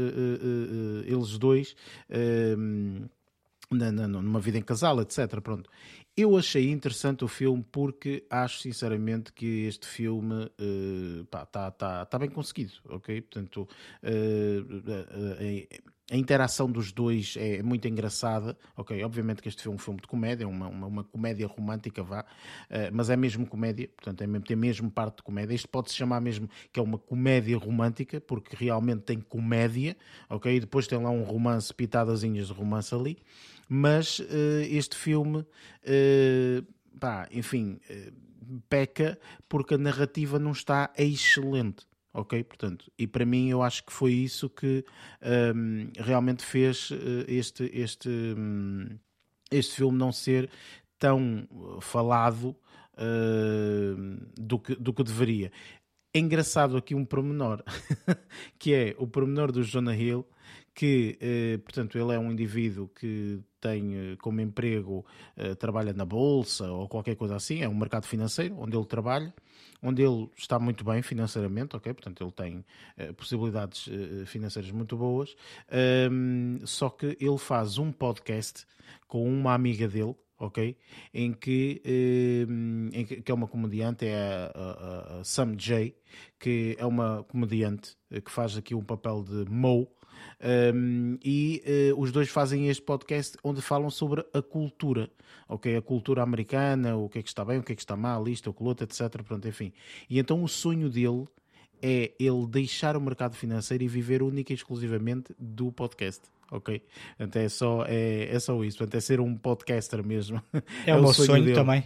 Speaker 1: eles dois numa vida em casal, etc. Pronto. Eu achei interessante o filme porque acho sinceramente que este filme está uh, tá, tá, bem conseguido, ok? Portanto, uh, a interação dos dois é muito engraçada, ok? Obviamente que este filme é um filme de comédia, uma, uma, uma comédia romântica, vá, uh, mas é mesmo comédia, portanto é mesmo, tem mesmo parte de comédia. Isto pode-se chamar mesmo que é uma comédia romântica, porque realmente tem comédia, ok? E depois tem lá um romance, pitadazinhas de romance ali mas uh, este filme, uh, pá, enfim, uh, peca porque a narrativa não está excelente. Ok? Portanto, e para mim eu acho que foi isso que um, ehm, realmente fez este, este, um, este filme não ser tão falado do, que, do que deveria. É engraçado aqui um pormenor, que é o pormenor do Jonah Hill, que, eh, portanto, ele é um indivíduo que tem eh, como emprego, eh, trabalha na bolsa ou qualquer coisa assim, é um mercado financeiro onde ele trabalha, onde ele está muito bem financeiramente, ok? Portanto, ele tem possibilidades financeiras muito boas, um, só que ele faz um podcast com uma amiga dele, ok? Em que, em que, é uma comediante, é a, a, Sam J, que é uma comediante que faz aqui um papel de Mo, um, e uh, os dois fazem este podcast onde falam sobre a cultura, ok? A cultura americana, o que é que está bem, o que é que está mal, isto, aquilo outro, etc. Pronto, enfim. E então o sonho dele é ele deixar o mercado financeiro e viver única e exclusivamente do podcast. Ok? Portanto, é só, é, é só isso. Portanto, é ser um podcaster mesmo.
Speaker 3: É, é o meu sonho, sonho também.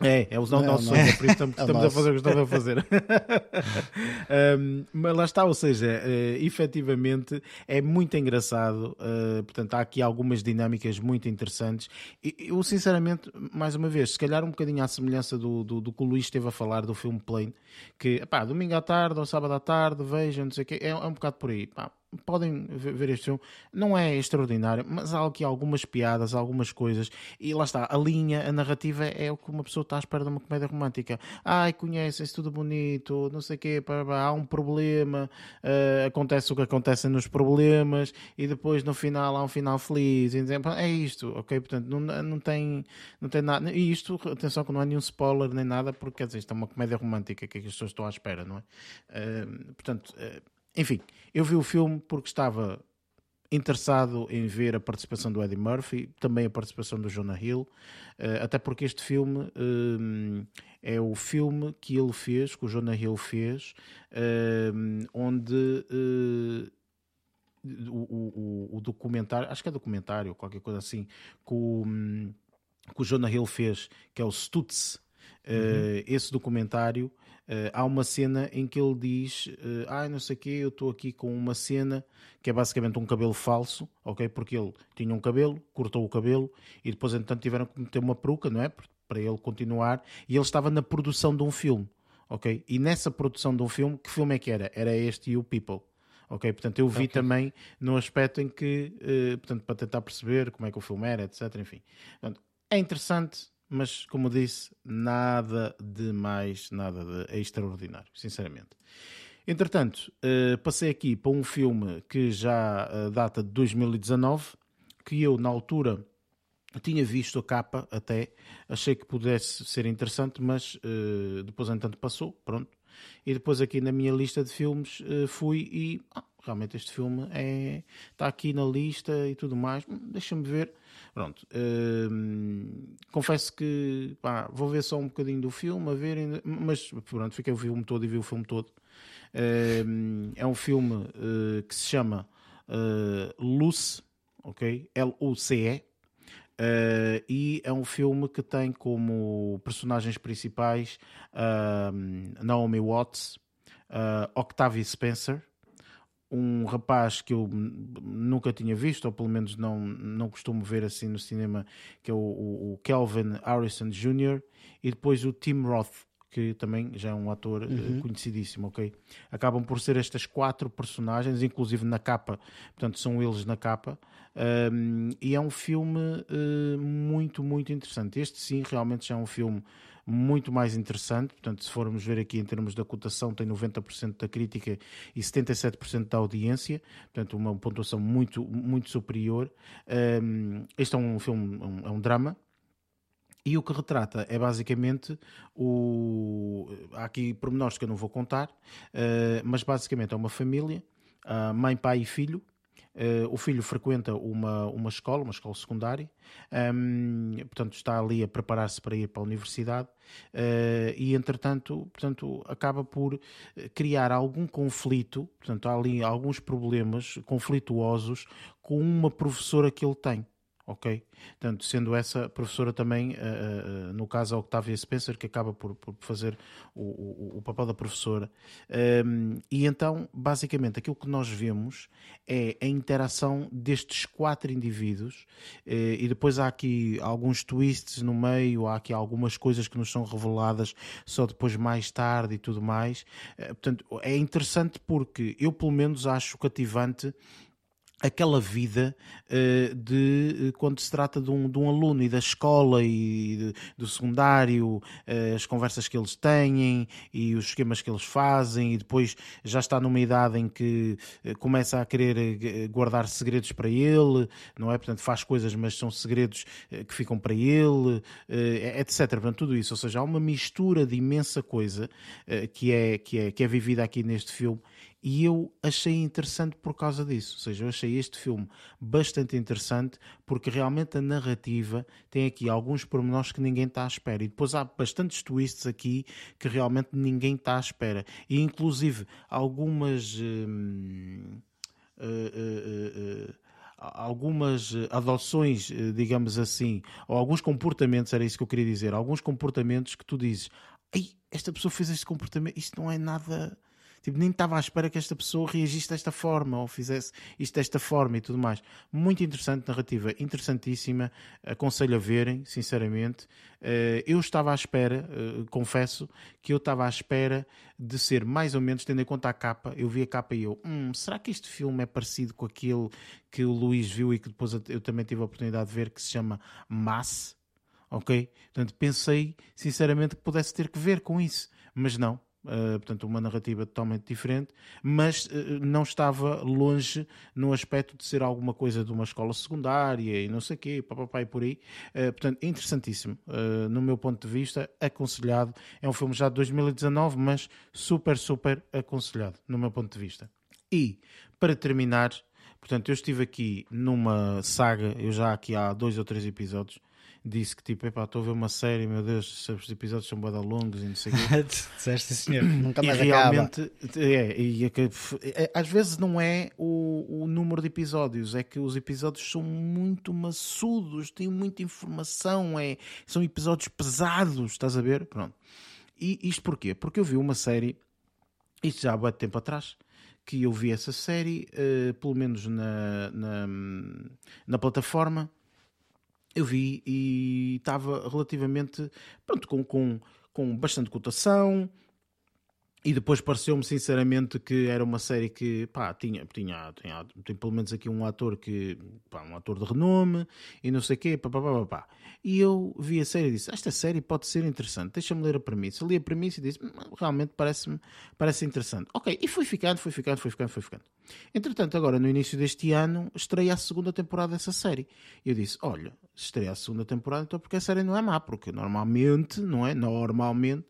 Speaker 1: É, é o nosso não, sonho, é por isso estamos, é estamos a fazer o que estamos a fazer. um, mas lá está, ou seja, uh, efetivamente é muito engraçado, uh, portanto há aqui algumas dinâmicas muito interessantes. E, eu sinceramente, mais uma vez, se calhar um bocadinho à semelhança do, do, do que o Luís esteve a falar do filme Plane, que pá, domingo à tarde ou sábado à tarde, vejam, não sei o quê, é, é um bocado por aí. Pá, podem ver este filme. Não é extraordinário, mas há aqui algumas piadas, algumas coisas. E lá está, a linha, a narrativa é o que uma pessoa está à espera de uma comédia romântica. Ai, conhecem-se, tudo bonito, não sei o quê, há um problema, uh, acontece o que acontece nos problemas, e depois no final há um final feliz. É isto, ok? Portanto, não, não, tem, não tem nada. E isto, atenção que não há nenhum spoiler nem nada, porque quer dizer, isto é uma comédia romântica que, é que as pessoas estão à espera, não é? Uh, portanto. Uh, enfim, eu vi o filme porque estava interessado em ver a participação do Eddie Murphy, também a participação do Jonah Hill, eh, até porque este filme eh, é o filme que ele fez, que o Jonah Hill fez, eh, onde o, o, o, documentário, acho que é documentário, qualquer coisa assim, que o, que o Jonah Hill fez, que é o Stutz, uhum. uh, esse documentário Uh, há uma cena em que ele diz: uh, Ah, não sei o quê, eu estou aqui com uma cena que é basicamente um cabelo falso, ok? Porque ele tinha um cabelo, cortou o cabelo e depois, entretanto, tiveram que meter uma peruca, não é? Para ele continuar. E ele estava na produção de um filme, ok? E nessa produção de um filme, que filme é que era? Era este e o People. Ok, portanto eu vi okay. também no aspecto em que, uh, portanto, para tentar perceber como é que o filme era, etc. Enfim, portanto, é interessante, mas como disse, nada de mais, nada de extraordinário, sinceramente. Entretanto, uh, passei aqui para um filme que já uh, data de 2019, que eu, na altura, tinha visto a capa até, achei que pudesse ser interessante, mas uh, depois, entanto, passou, pronto. E depois, aqui na minha lista de filmes, fui e ah, realmente este filme é, está aqui na lista e tudo mais. Hum, deixa-me ver Pronto. Hum, confesso que pá, vou ver só um bocadinho do filme, a ver, mas pronto, fiquei o filme todo e vi o filme todo. Hum, é um filme uh, que se chama uh, Luce, ok? L-U-C-E. Uh, e é um filme que tem como personagens principais uh, Naomi Watts, Octavia Spencer, um rapaz que eu nunca tinha visto, ou pelo menos não, não costumo ver assim no cinema, que é o, o, Kelvin Harrison Jr., e depois o Tim Roth, que também já é um ator eh, uhum. conhecidíssimo, ok? Acabam por ser estas quatro personagens, inclusive na capa, portanto são eles na capa, um, e é um filme uh, muito, muito interessante. Este sim, realmente já é um filme muito mais interessante. Portanto, se formos ver aqui em termos da cotação, tem 90% da crítica e 77% da audiência, portanto, uma pontuação muito, muito superior. Este é um filme, um, é um drama, e o que retrata é basicamente o. Há aqui pormenores que eu não vou contar, uh, mas basicamente é uma família, uh, mãe, pai e filho, Uh, o filho frequenta uma, uma escola, uma escola secundária, um, ehm, portanto está ali a preparar-se para ir para a universidade uh, e entretanto portanto, acaba por criar algum conflito, portanto há ali alguns problemas conflituosos com uma professora que ele tem ok? Portanto, sendo essa professora também, uh, uh, no caso a Octavia Spencer, que acaba por, por fazer o, o, o, papel da professora. Um, ehm, e então, basicamente, aquilo que nós vemos é a interação destes quatro indivíduos, uh, e depois há aqui alguns twists no meio, há aqui algumas coisas que nos são reveladas só depois mais tarde e tudo mais. portanto, é interessante porque eu, pelo menos, acho cativante aquela vida uh, de uh, quando se trata de um, de um, aluno e da escola e de, do secundário, uh, as conversas que eles têm e os esquemas que eles fazem, e depois já está numa idade em que começa a querer guardar segredos para ele, não é? Portanto, faz coisas, mas são segredos que ficam para ele, etc. Portanto, tudo isso. Ou seja, há uma mistura de imensa coisa que, é, que, é, que é vivida aqui neste filme E eu achei interessante por causa disso. Ou seja, eu achei este filme bastante interessante porque realmente a narrativa tem aqui alguns pormenores que ninguém está à espera. E depois há bastantes twists aqui que realmente ninguém está à espera. E inclusive algumas. Hum, uh, uh, uh, algumas adoções, digamos assim, ou alguns comportamentos, era isso que eu queria dizer, alguns comportamentos que tu dizes, Ei, esta pessoa fez este comportamento, isto não é nada Tipo, nem estava à espera que esta pessoa reagisse desta forma ou fizesse isto desta forma e tudo mais. Muito interessante, narrativa interessantíssima. Aconselho a verem, sinceramente. Eh, eu estava à espera, eh, confesso, que eu estava à espera de ser mais ou menos, tendo em conta a capa. Eu vi a capa e eu, hum, será que este filme é parecido com aquele que o Luís viu e que depois eu também tive a oportunidade de ver, que se chama Mass? Ok? Portanto, pensei sinceramente que pudesse ter que ver com isso, mas não. Uh, portanto, uma narrativa totalmente diferente, mas uh, não estava longe no aspecto de ser alguma coisa de uma escola secundária e não sei o quê, papapá e por aí. Uh, portanto, interessantíssimo. no meu ponto de vista, aconselhado. É um filme já de 2019, mas super, super aconselhado, no meu ponto de vista. E, para terminar, portanto, eu estive aqui numa saga, eu já aqui há dois ou três episódios, disse que tipo, epá, estou a ver uma série, meu Deus, os episódios são bada longos e não sei o quê.
Speaker 3: Disseste senhor.
Speaker 2: Nunca mais
Speaker 1: e realmente, é, e, é, às vezes não é o, o número de episódios, é que os episódios são muito maçudos, têm muita informação, é, são episódios pesados, estás a ver? Pronto. E isto porquê? Porque eu vi uma série, isto já há muito tempo atrás, que eu vi essa série, uh, pelo menos na, na, na plataforma, eu vi e estava relativamente pronto, com, com, com bastante cotação, e depois pareceu-me sinceramente que era uma série que pá, tinha, tinha, tinha, tem pelo menos aqui um ator que pá, um ator de renome e não sei o quê, pá, pá, pá, pá. E eu vi a série e disse: Esta série pode ser interessante, deixa-me ler a premissa. Li a premissa e disse: hum, Realmente parece-me parece interessante. Ok, e foi ficando, foi ficando, foi ficando, foi ficando. Entretanto, agora no início deste ano, estreia a segunda temporada dessa série. E eu disse: Olha, estreia a segunda temporada, então porque a série não é má, porque normalmente, não é? Normalmente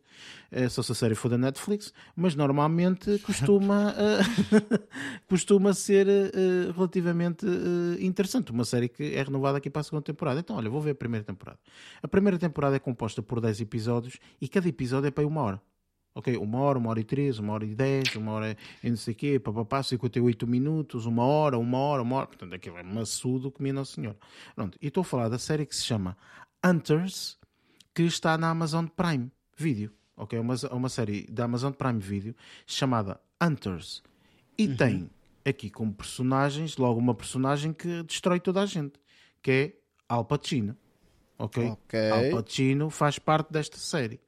Speaker 1: é, só se a série for da Netflix, mas normalmente costuma, uh, costuma ser uh, relativamente uh, interessante. Uma série que é renovada aqui para a segunda temporada. Então, olha, vou ver a primeira temporada. A primeira temporada é composta por 10 episódios e cada episódio é para uma hora. Ok, uma hora, uma hora e três, uma hora e dez, uma hora e não sei o quê, papapá, 58 minutos, uma hora, uma hora, uma hora. Portanto, aquilo é maçudo que minha Nossa Senhora. Pronto, e estou a falar da série que se chama Hunters, que está na Amazon Prime Video ok? É uma, uma série da Amazon Prime Video chamada Hunters. E uhum. tem aqui como personagens, logo uma personagem que destrói toda a gente, que é Al Pacino. Ok?
Speaker 2: okay.
Speaker 1: Al Pacino faz parte desta série.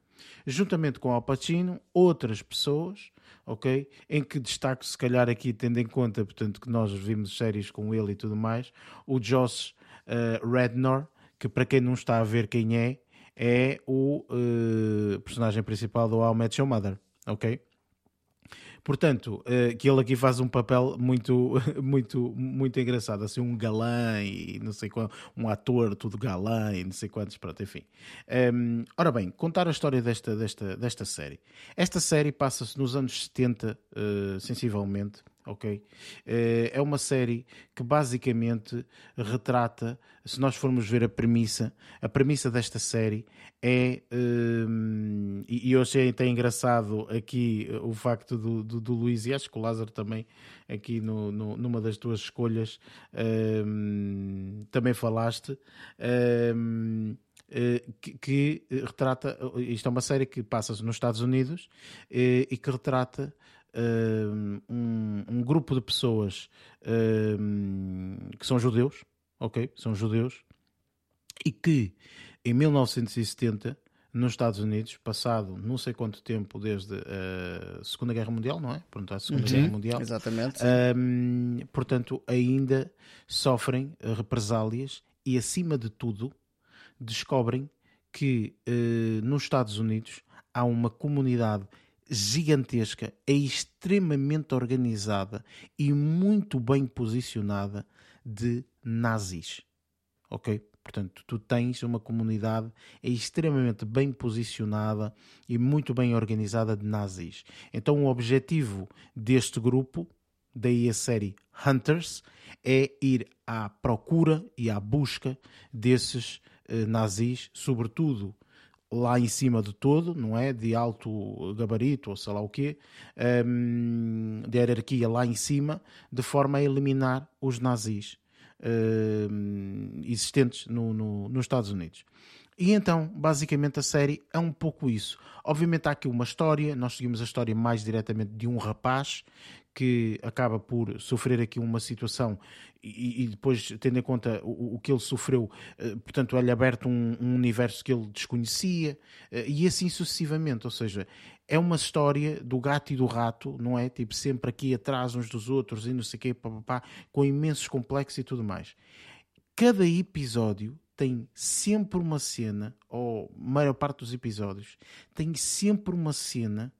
Speaker 1: Juntamente com Al Pacino, outras pessoas, ok? Em que destaco, se calhar, aqui, tendo em conta, portanto, que nós vimos séries com ele e tudo mais, o Josh uh, Rednor, que para quem não está a ver quem é, é o uh, personagem principal do How Met Your Mother, ok? Portanto, uh, que ele aqui faz um papel muito, muito, muito engraçado, assim, um galã e não sei qual, um ator tudo galã e não sei quantos, pronto, enfim. Um, ehm, ora bem, contar a história desta, desta, desta série. Esta série passa-se nos anos 70, uh, eh, sensivelmente, ok? Eh, é uma série que basicamente retrata, se nós formos ver a premissa, a premissa desta série é, um, eh, e eu achei até engraçado aqui o facto do, do, do Luís, e acho que o Lázaro também, aqui no, no numa das tuas escolhas, um, também falaste. Um, que, que, retrata. Isto é uma série que passa-se nos Estados Unidos e que retrata um, um, grupo de pessoas um, que são judeus, ok? São judeus, e que em 1970, nos Estados Unidos, passado não sei quanto tempo desde a Segunda Guerra Mundial, não é? Pronto, a Segunda Guerra Mundial.
Speaker 2: Exatamente.
Speaker 1: Um, portanto, ainda sofrem represálias e, acima de tudo, descobrem que uh, nos Estados Unidos há uma comunidade gigantesca, é extremamente organizada e muito bem posicionada de nazis. Ok? Portanto, tu tens uma comunidade extremamente bem posicionada e muito bem organizada de nazis. Então, o objetivo deste grupo, daí a série Hunters, é ir à procura e à busca desses eh, nazis, sobretudo lá em cima de todo, não é? De alto gabarito ou sei lá o quê, um, de hierarquia lá em cima, de forma a eliminar os nazis uh, existentes no, no, nos Estados Unidos. E então, basicamente, a série é um pouco isso. Obviamente, há aqui uma história, nós seguimos a história mais diretamente de um rapaz que acaba por sofrer aqui uma situação e, e depois, tendo em conta o, o, que ele sofreu, eh, portanto, é-lhe aberto um, um, universo que ele desconhecia eh, e assim sucessivamente. Ou seja, é uma história do gato e do rato, não é? Tipo, sempre aqui atrás uns dos outros e não sei o quê, pá, pá, pá, com imensos complexos e tudo mais. Cada episódio tem sempre uma cena, ou maior parte dos episódios, tem sempre uma cena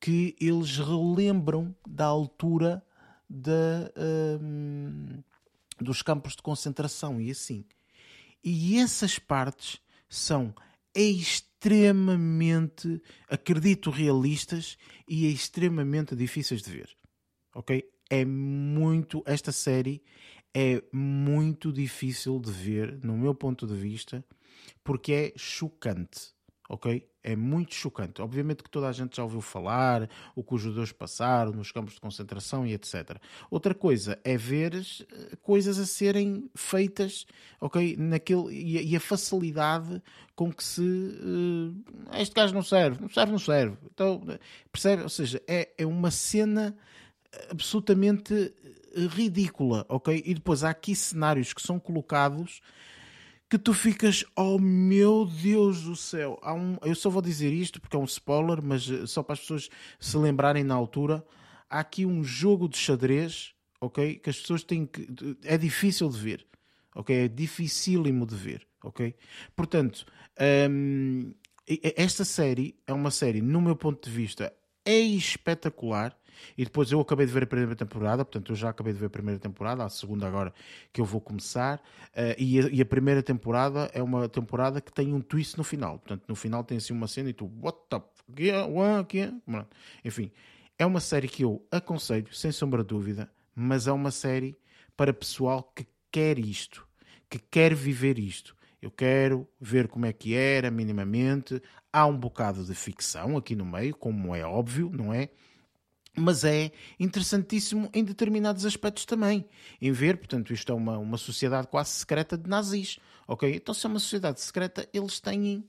Speaker 1: que eles relembram da altura da, um, dos campos de concentração e assim. E essas partes são extremamente, acredito, realistas e extremamente difíceis de ver. Ok? É muito. Esta série é muito difícil de ver, no meu ponto de vista, porque é chocante ok? É muito chocante. Obviamente que toda a gente já ouviu falar o que os judeus passaram nos campos de concentração e etc. Outra coisa é ver eh, coisas a serem feitas, ok? Naquele, e, a facilidade com que se. Uh, este gajo não serve, não serve, não serve. Então, percebe? Ou seja, é, é uma cena absolutamente ridícula, ok? E depois há aqui cenários que são colocados que tu ficas, oh meu Deus do céu. Há um, eu só vou dizer isto porque é um spoiler, mas eh, só para as pessoas se lembrarem na altura. Há aqui um jogo de xadrez, ok? Que as pessoas têm que. É difícil de ver, ok? É dificílimo de ver, ok? Portanto, hum, esta série é uma série, no meu ponto de vista, é espetacular. E depois eu acabei de ver a primeira temporada, portanto eu já acabei de ver a primeira temporada, a segunda agora que eu vou começar. Uh, e, a, e, a, primeira temporada é uma temporada que tem um twist no final. Portanto, no final tem assim uma cena e tu, what the fuck? Enfim, é uma série que eu aconselho, sem sombra de dúvida, mas é uma série para pessoal que quer isto, que quer viver isto. Eu quero ver como é que era minimamente. Há um bocado de ficção aqui no meio, como é óbvio, não é? Mas é interessantíssimo em determinados aspectos também. Em ver, portanto, isto é uma, uma sociedade quase secreta de nazis. Ok? Então, se é uma sociedade secreta, eles têm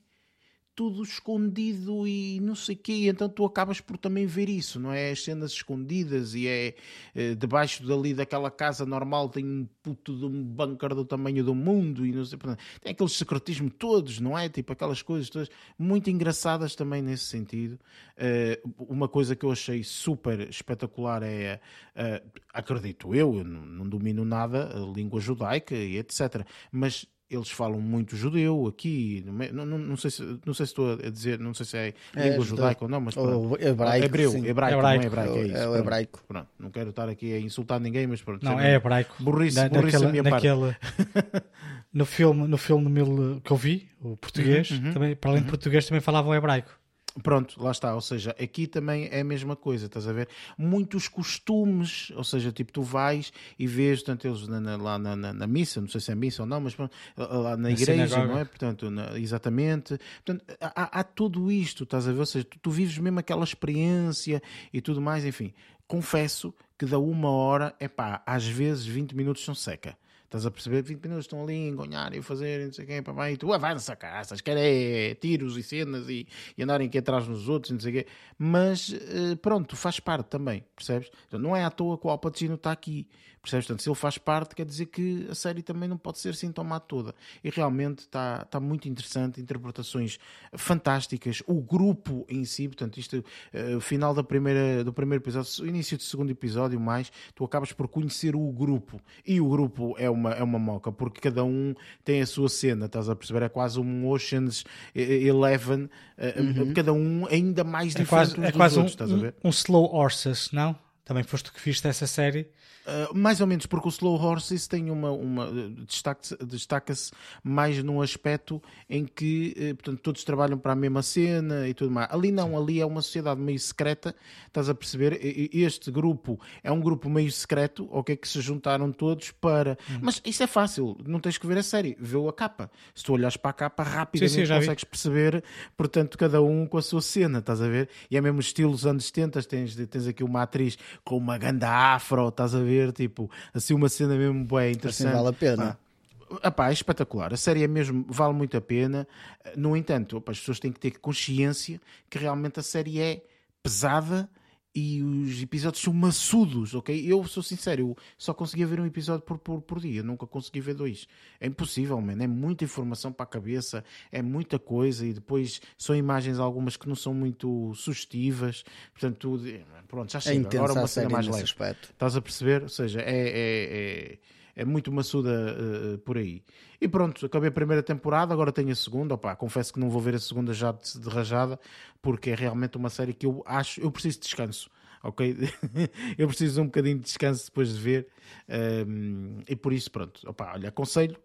Speaker 1: tudo escondido e não sei o quê, então tu acabas por também ver isso, não é? As cenas escondidas e é, é debaixo dali daquela casa normal tem um puto de um bunker do tamanho do mundo e não sei, portanto, tem aquele secretismo todos, não é? Tipo aquelas coisas todas muito engraçadas também nesse sentido. Uh, uma coisa que eu achei super espetacular é, uh, acredito eu, eu não, não domino nada a língua judaica e etc, mas eles falam muito judeu aqui, não, não, não, sei, se, não sei se estou a dizer, não sei se é, é língua judaica ou não, mas
Speaker 2: pronto. hebraico,
Speaker 1: hebreu,
Speaker 2: sim.
Speaker 1: hebraico, hebraico, não é hebraico, é isso.
Speaker 2: É o hebraico.
Speaker 1: Pronto, não quero estar aqui a insultar ninguém, mas pronto.
Speaker 3: Não, é hebraico.
Speaker 1: Burrice, da, burrice naquela, a minha
Speaker 3: naquela,
Speaker 1: parte.
Speaker 3: no filme, no filme mil, que eu vi, o português, uhum, uhum, também, para além uhum. de português, também falavam hebraico.
Speaker 1: Pronto, lá está. Ou seja, aqui também é a mesma coisa, estás a ver? Muitos costumes, ou seja, tipo, tu vais e vês, portanto, eles na, na, lá na, na, na, missa, não sei se é missa ou não, mas pronto, lá na igreja, sinagoga. não é? Portanto, exatamente. Portanto, há, há, tudo isto, estás a ver? Ou seja, tu, tu vives mesmo aquela experiência e tudo mais, enfim. Confesso que da uma hora, é pá, às vezes 20 minutos são seca. Estás a perceber? 20 minutos estão ali a engonhar e a fazer, não sei quem, papai, e tu avança, caças, quer é tiros e cenas e, e andarem aqui atrás nos outros, não sei quê. Mas eh, pronto, faz parte também, percebes? Então, não é à toa que o Al está aqui. Percebes? Portanto, se ele faz parte, quer dizer que a série também não pode ser tomada toda. E realmente está, está muito interessante, interpretações fantásticas, o grupo em si, portanto, isto, uh, o final da primeira, do primeiro episódio, o início do segundo episódio, mais, tu acabas por conhecer o grupo. E o grupo é uma, é uma moca, porque cada um tem a sua cena, estás a perceber? É quase um Oceans Eleven, uh, uhum. cada um ainda mais
Speaker 3: é
Speaker 1: diferente
Speaker 3: quase, é quase outros, um, um, um slow horses, não? Também foste que viste essa série.
Speaker 1: Uh, mais ou menos, porque o Slow Horses tem uma. uma destaca-se destaca mais num aspecto em que uh, portanto, todos trabalham para a mesma cena e tudo mais. Ali não, Sim. ali é uma sociedade meio secreta, estás a perceber? Este grupo é um grupo meio secreto, ok? Que se juntaram todos para. Hum. Mas isso é fácil, não tens que ver a série, vê a capa. Se tu olhas para a capa, rapidamente sim, sim, consegues vi. perceber, portanto, cada um com a sua cena, estás a ver? E é mesmo estilo dos anos 70, tens, tens aqui uma atriz com uma ganda afro, estás a ver? Tipo, assim, uma cena mesmo bem interessante.
Speaker 2: Assim vale a pena.
Speaker 1: Ah, pá, é espetacular. A série é mesmo, vale muito a pena. No entanto, opa, as pessoas têm que ter consciência que realmente a série é pesada e os episódios são maçudos, ok? Eu sou sincero, eu só conseguia ver um episódio por, por, por dia, nunca consegui ver dois. É impossível, mano. É muita informação para a cabeça, é muita coisa e depois são imagens algumas que não são muito sugestivas. Portanto, tudo, pronto, já é chega.
Speaker 2: É Agora uma cena mais leve. Aspecto.
Speaker 1: Estás a perceber? Ou seja, é, é, é é muito maçuda uh, por aí. E pronto, acabei a primeira temporada, agora tenho a segunda. Opa, confesso que não vou ver a segunda já de, de rajada, porque é realmente uma série que eu acho, eu preciso de descanso. Ok? eu preciso um bocadinho de descanso depois de ver, um, ehm, e por isso, pronto, opa, olha, aconselho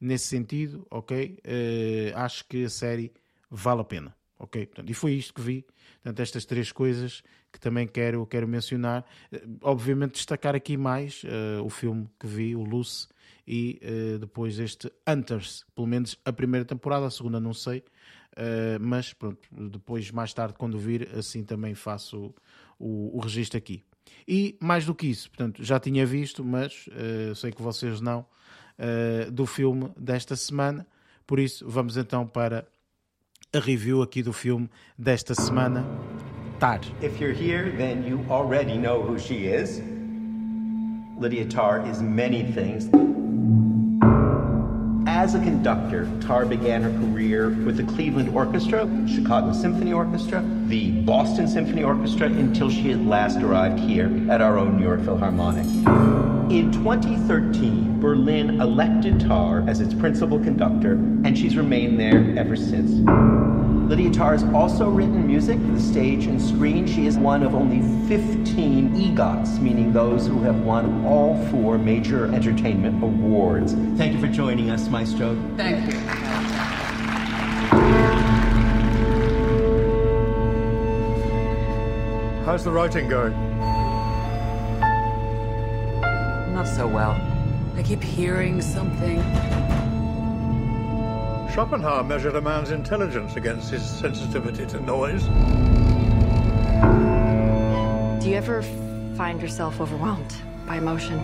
Speaker 1: nesse sentido, ok? Uh, acho que a série vale a pena, ok? Portanto, e foi isto que vi, portanto, estas três coisas que também quero, quero mencionar. Eh, obviamente, destacar aqui mais uh, o filme que vi, o Luce, e uh, depois este Hunters, pelo menos a primeira temporada, a segunda não sei, uh, mas pronto, depois, mais tarde, quando vir, assim também faço o, o registro aqui. E mais do que isso, portanto, já tinha visto, mas sei que vocês não, do filme desta semana, por isso vamos então para a review aqui do filme desta semana. Tar.
Speaker 4: If you're here, then you already know who she is. Lydia Tarr is many things. As a conductor, Tar began her career with the Cleveland Orchestra, Chicago Symphony Orchestra, the Boston Symphony Orchestra, until she had last arrived here at our own New York Philharmonic. In 2013, Berlin elected Tar as its principal conductor, and she's remained there ever since. Lydia Tarr has also written music for the stage and screen. She is one of only 15 EGOTs, meaning those who have won all four major entertainment awards. Thank you for joining us, Maestro.
Speaker 5: Thank you.
Speaker 6: How's the writing going?
Speaker 5: Not so well. I keep hearing something.
Speaker 6: Schopenhauer measured a man's intelligence against his sensitivity to noise.
Speaker 7: Do you ever find yourself overwhelmed by emotion?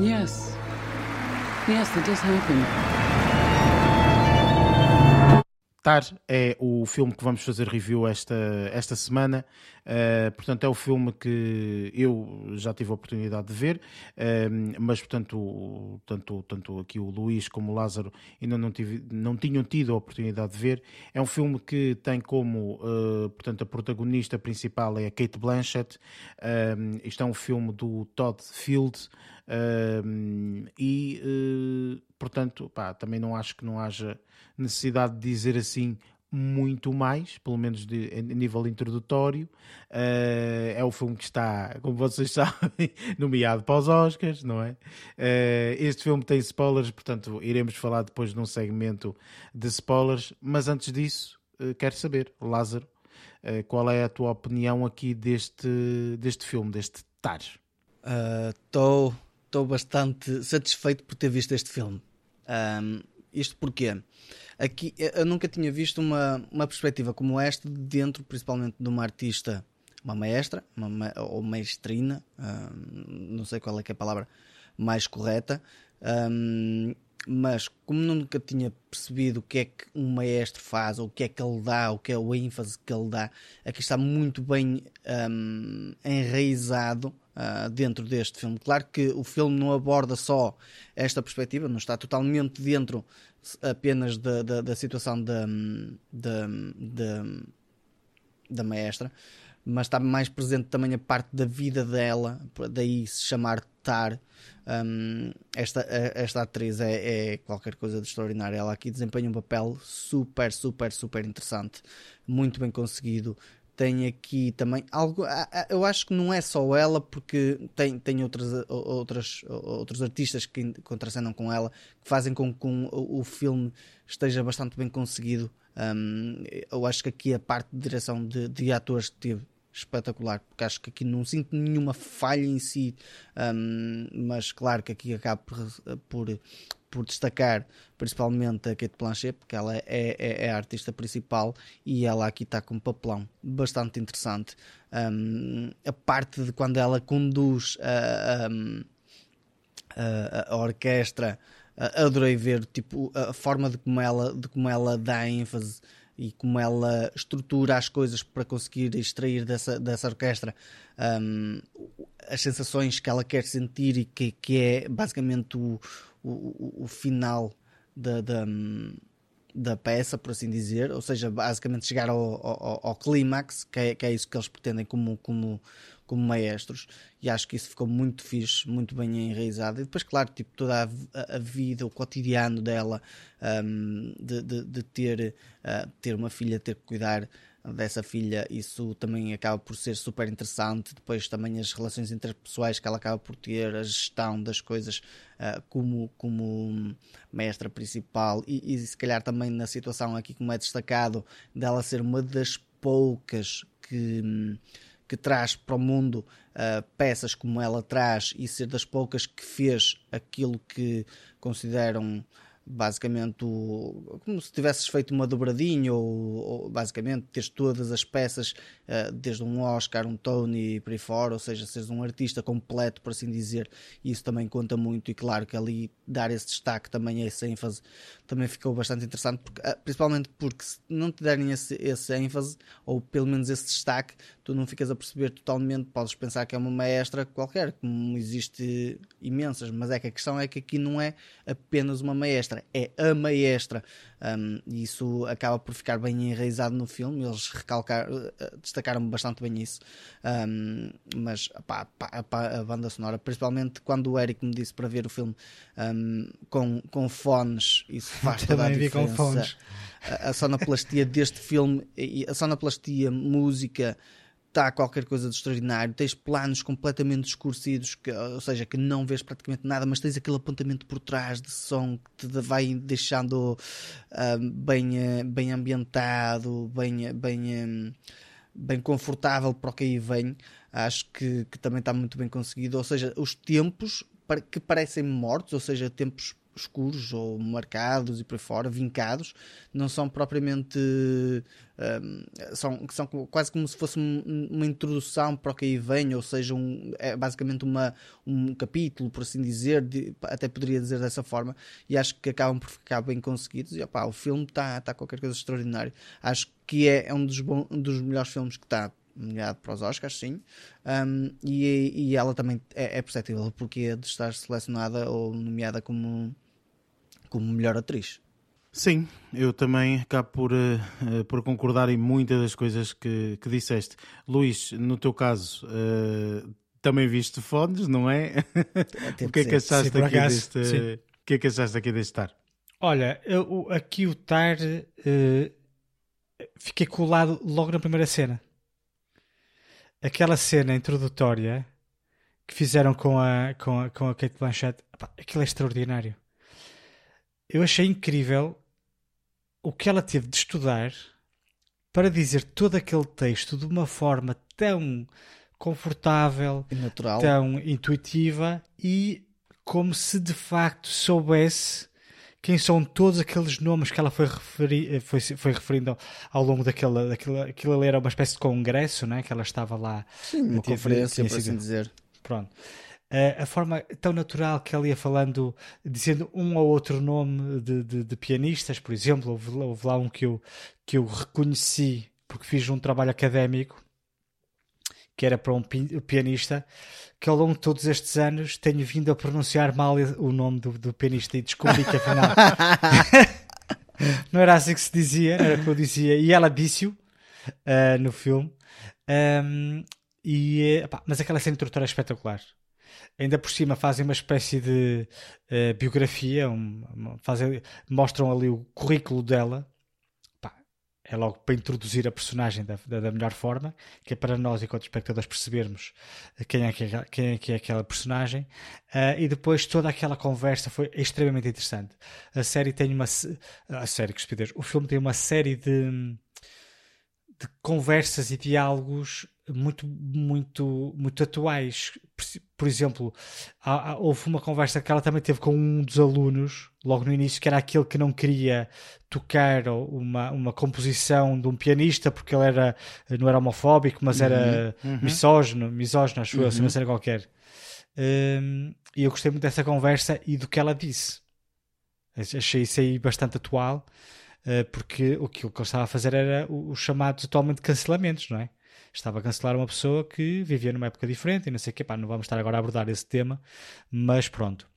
Speaker 5: Yes. Yes, that does happen.
Speaker 1: É o filme que vamos fazer review esta, esta semana. Uh, portanto, é o filme que eu já tive a oportunidade de ver, uh, mas portanto, tanto, tanto aqui o Luís como o Lázaro ainda não, tive, não tinham tido a oportunidade de ver. É um filme que tem como uh, portanto, a protagonista principal é a Kate Blanchett. isto é um filme do Todd Field. E portanto, pá, também não acho que não haja necessidade de dizer assim muito mais, pelo menos de, a nível introdutório. Uh, é o filme que está, como vocês sabem, nomeado para os Oscars, não é? Uh, este filme tem spoilers, portanto, iremos falar depois num segmento de spoilers. Mas antes disso, uh, quero saber, Lázaro, qual é a tua opinião aqui deste, deste filme, deste Tar?
Speaker 2: Estou uh, bastante satisfeito por ter visto este filme. Um, isto porquê? Aqui eu nunca tinha visto uma, uma perspectiva como esta dentro, principalmente de uma artista, uma maestra, uma, ou maestrina, um, não sei qual é, é a palavra mais correta, um, mas como nunca tinha percebido o que é que um maestro faz, ou o que é que ele dá, o que é o ênfase que ele dá, aqui está muito bem enraizado uh, dentro deste filme. Claro que o filme não aborda só esta perspectiva, não está totalmente dentro apenas da, da, da situação da, da, da, da maestra, mas está mais presente também a parte da vida dela, daí se chamar Tar. Um, esta, esta atriz é, é, qualquer coisa de extraordinário. Ela aqui desempenha um papel super, super, super interessante, muito bem conseguido tem aqui também algo. Eu acho que não é só ela, porque tem, tem outras, outras, outros artistas que contracenam com ela, que fazem com que o, o filme esteja bastante bem conseguido. Um, eu acho que aqui a parte de direção de, de atores teve espetacular, porque acho que aqui não sinto nenhuma falha em si, um, mas claro que aqui acaba por, por, por, destacar principalmente a Kate Blanchett, porque ela é, é, é, a artista principal e ela aqui está com um papelão bastante interessante. Um, a parte de quando ela conduz a, a, a orquestra, adorei ver tipo, a forma de como ela, de como ela dá ênfase e como ela estrutura as coisas para conseguir extrair dessa, dessa orquestra um, as sensações que ela quer sentir e que, que é basicamente o, o, o final da, da, da, peça, por assim dizer, ou seja, basicamente chegar ao, ao, ao clímax, que é, que é isso que eles pretendem como, como, como maestros, e acho que isso ficou muito fixe, muito bem enraizado. E depois, claro, tipo, toda a, a vida, o cotidiano dela, um, de, de, de, ter, uh, ter uma filha, ter que cuidar dessa filha, isso também acaba por ser super interessante. Depois, também as relações interpessoais que ela acaba por ter, a gestão das coisas uh, como, como mestra principal, e, e se calhar também na situação aqui, como é destacado, dela ser uma das poucas que que traz para o mundo uh, peças como ela traz e ser das poucas que fez aquilo que consideram basicamente como se tivesses feito uma dobradinha ou, ou basicamente teres todas as peças desde um Oscar, um Tony por aí fora, ou seja, seres um artista completo por assim dizer, isso também conta muito e claro que ali dar esse destaque também, essa ênfase também ficou bastante interessante, porque, uh, principalmente porque se não te derem esse, esse ênfase ou pelo menos esse destaque, tu não ficas a perceber totalmente, podes pensar que é uma maestra qualquer, como existe imensas, mas é que a questão é que aqui não é apenas uma maestra maestra, é a maestra. Um, e isso acaba por ficar bem enraizado no filme. Eles recalcar, eh, destacaram bastante bem isso. Um, mas pá, pá, pá, a banda sonora, principalmente quando o Eric me disse para ver o filme um, com, com fones, isso faz toda a diferença. A, a sonoplastia deste filme, a sonoplastia, música está qualquer coisa de extraordinário, tens planos completamente escurecidos, que, ou seja, que não vês praticamente nada, mas tens aquele apontamento por trás de som que te vai deixando uh, bem, uh, bem ambientado, bem, bem, uh, bem confortável para o que aí vem. Acho que, que também está muito bem conseguido. Ou seja, os tempos que parecem mortos, ou seja, tempos escuros ou marcados e por aí fora, vincados, não são propriamente. Um, são, são quase como se fosse uma introdução para o que aí vem, ou seja, um, é basicamente uma, um capítulo, por assim dizer, de, até poderia dizer dessa forma, e acho que acabam por ficar bem conseguidos. E opá, o filme está tá qualquer coisa extraordinário. Acho que é, é um, dos bom, um dos melhores filmes que está nomeado para os Oscars, sim. Um, e, e ela também é, é perceptível porque é de estar selecionada ou nomeada como como melhor atriz.
Speaker 1: Sim, eu também acabo por, uh, por concordar em muitas das coisas que, que disseste. Luís, no teu caso, uh, também viste fones, não é? o que é que achaste Sim, aqui deste. O que é que achaste aqui deste tar?
Speaker 3: Olha, eu, aqui o tar uh, fiquei colado logo na primeira cena. Aquela cena introdutória que fizeram com a, com a, com a Kate Blanchett, aquilo é extraordinário eu achei incrível o que ela teve de estudar para dizer todo aquele texto de uma forma tão confortável,
Speaker 2: natural.
Speaker 3: tão intuitiva e como se de facto soubesse quem são todos aqueles nomes que ela foi, referi foi, foi referindo ao, longo daquela, daquela. Aquilo ali era uma espécie de congresso, né? que ela estava lá.
Speaker 2: Sim, uma conferência, por assim dizer.
Speaker 3: Pronto a forma tão natural que ela ia falando, dizendo um ou outro nome de, de, de pianistas, por exemplo, houve, houve, lá um que eu, que eu reconheci porque fiz um trabalho académico que era para um pianista que ao longo de todos estes anos tenho vindo a pronunciar mal o nome do, do pianista e descobri que afinal não era assim que se dizia, era o que eu dizia, e ela disse-o uh, no filme. Um, e, mas aquela cena introdutória é espetacular ainda por cima fazem uma espécie de uh, biografia, um, fazem, mostram ali o currículo dela. Pá, é logo para introduzir a personagem da, da, da, melhor forma, que é para nós, enquanto espectadores, percebermos quem é que é, quem é, que é aquela personagem. Uh, e depois toda aquela conversa foi extremamente interessante. A série tem uma. A série, que o filme tem uma série de de conversas e diálogos muito, muito, muito atuais. Por, exemplo, há, há, houve uma conversa que ela também teve com um dos alunos, logo no início, que era aquele que não queria tocar uma, uma composição de um pianista porque ele era, não era homofóbico, mas era uhum, uhum. misógino, misógino, acho uhum. eu, assim, uma cena qualquer. Um, e eu gostei muito dessa conversa e do que ela disse. Achei isso aí bastante atual. Eh, porque o que ele estava a fazer era os chamados atualmente cancelamentos, não é? Estava a cancelar uma pessoa que vivia numa época diferente e não sei o que, pá, não vamos estar agora a abordar esse tema, mas pronto.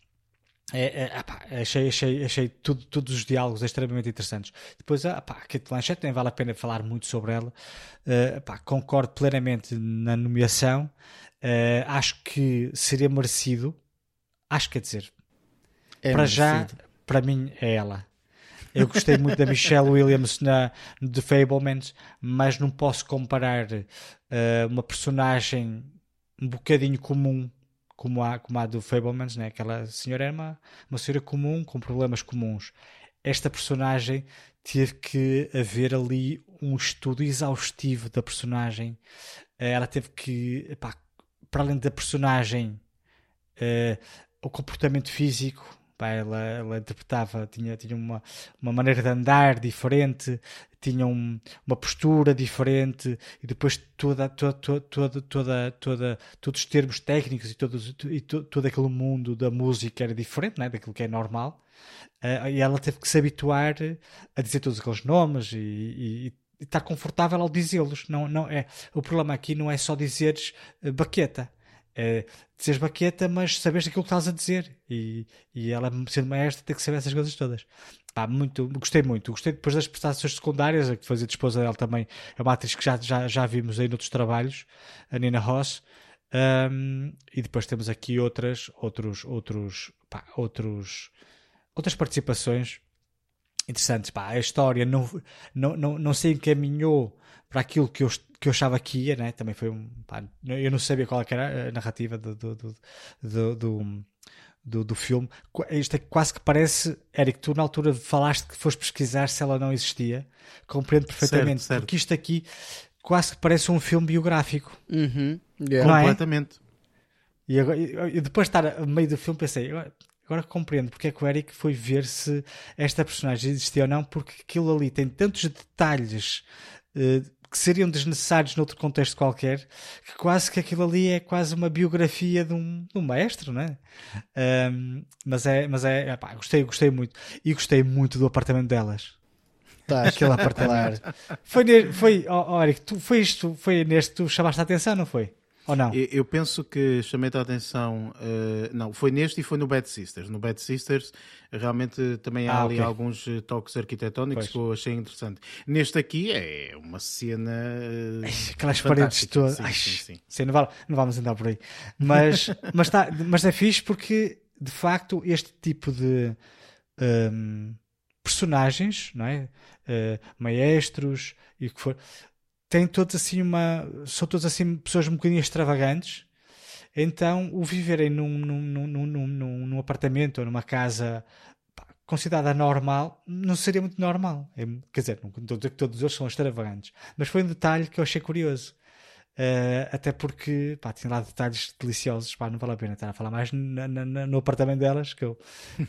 Speaker 3: É, é, apá, achei, achei, achei tudo, todos os diálogos extremamente interessantes. Depois, apá, a Kate Blanchett nem vale a pena falar muito sobre ela. Uh, apá, concordo plenamente na nomeação. Uh, acho que seria merecido. Acho que quer dizer, é para merecido. já, para mim é ela. Eu gostei muito da Michelle Williams na The Fablemans, mas não posso comparar uh, uma personagem um bocadinho comum como a, como a do Fablemans, né? aquela senhora era uma, uma senhora comum com problemas comuns. Esta personagem teve que haver ali um estudo exaustivo da personagem. Uh, ela teve que, epá, para além da personagem, uh, o comportamento físico, Pá, ela, ela interpretava, tinha, tinha uma, uma maneira de andar diferente, tinha um, uma postura diferente e depois toda, toda, toda, toda, toda, todos os termos técnicos e, todos, e to, todo aquele mundo da música era diferente né, daquilo que é normal. Uh, e ela teve que se habituar a dizer todos aqueles nomes e, e, e estar confortável ao dizê-los. Não, não é, o problema aqui não é só dizeres uh, baqueta é dizeres baqueta, mas saberes aquilo que estás a dizer. E, e ela, sendo maestra, tem que saber essas coisas todas. Pá, muito, gostei muito. Gostei depois das prestações secundárias, a que fazia de esposa dela também. É uma atriz que já, já, já vimos aí noutros trabalhos, a Nina Ross. Um, e depois temos aqui outras, outros, outros, pá, outros, outras participações interessantes. Pá, a história não, não, não, não se encaminhou para aquilo que eu, que eu achava que ia, né? também foi um. Pá, eu não sabia qual é era a narrativa do, do, do, do, do, do filme. Isto é quase que parece, Eric, tu na altura falaste que foste pesquisar se ela não existia. Compreendo perfeitamente, certo, certo. porque isto aqui quase que parece um filme biográfico.
Speaker 2: Uhum.
Speaker 1: Yeah. É? Completamente.
Speaker 3: E, agora, e depois de estar no meio do filme pensei, agora compreendo porque é que o Eric foi ver se esta personagem existia ou não, porque aquilo ali tem tantos detalhes uh, que seriam desnecessários noutro contexto qualquer, que quase que aquilo ali é quase uma biografia de um, de um maestro, não é? Um, mas é, mas é, epá, gostei, gostei muito. E gostei muito do apartamento delas.
Speaker 2: Tá, Aquele apartamento.
Speaker 3: foi, foi, oh, oh, Eric, tu, foi isto, foi neste, tu chamaste a atenção, não foi? Ou não?
Speaker 1: Eu, eu penso que chamei a atenção. Uh, não, foi neste e foi no Bad Sisters. No Bad Sisters realmente também há ah, ali okay. alguns eh, toques arquitetónicos pois. que eu achei interessante. Neste aqui é uma cena.
Speaker 3: Uh, Aquelas paredes todas. Sim, sim, sim. sim não, vale, não, vamos andar por aí. Mas, mas, tá, mas é fixe porque de facto este tipo de. Um, ehm, personagens, não é? Uh, maestros e o que for, têm todos assim uma. são todos assim pessoas um bocadinho extravagantes. Então, o viverem num, num, num, num, num apartamento ou numa casa considerada normal não seria muito normal. É, quer dizer, não estou a dizer que todos eles são extravagantes, mas foi um detalhe que eu achei curioso. Uh, até porque pá, tinha lá detalhes deliciosos, pá, não vale a pena estar a falar mais na, na, no apartamento delas que eu,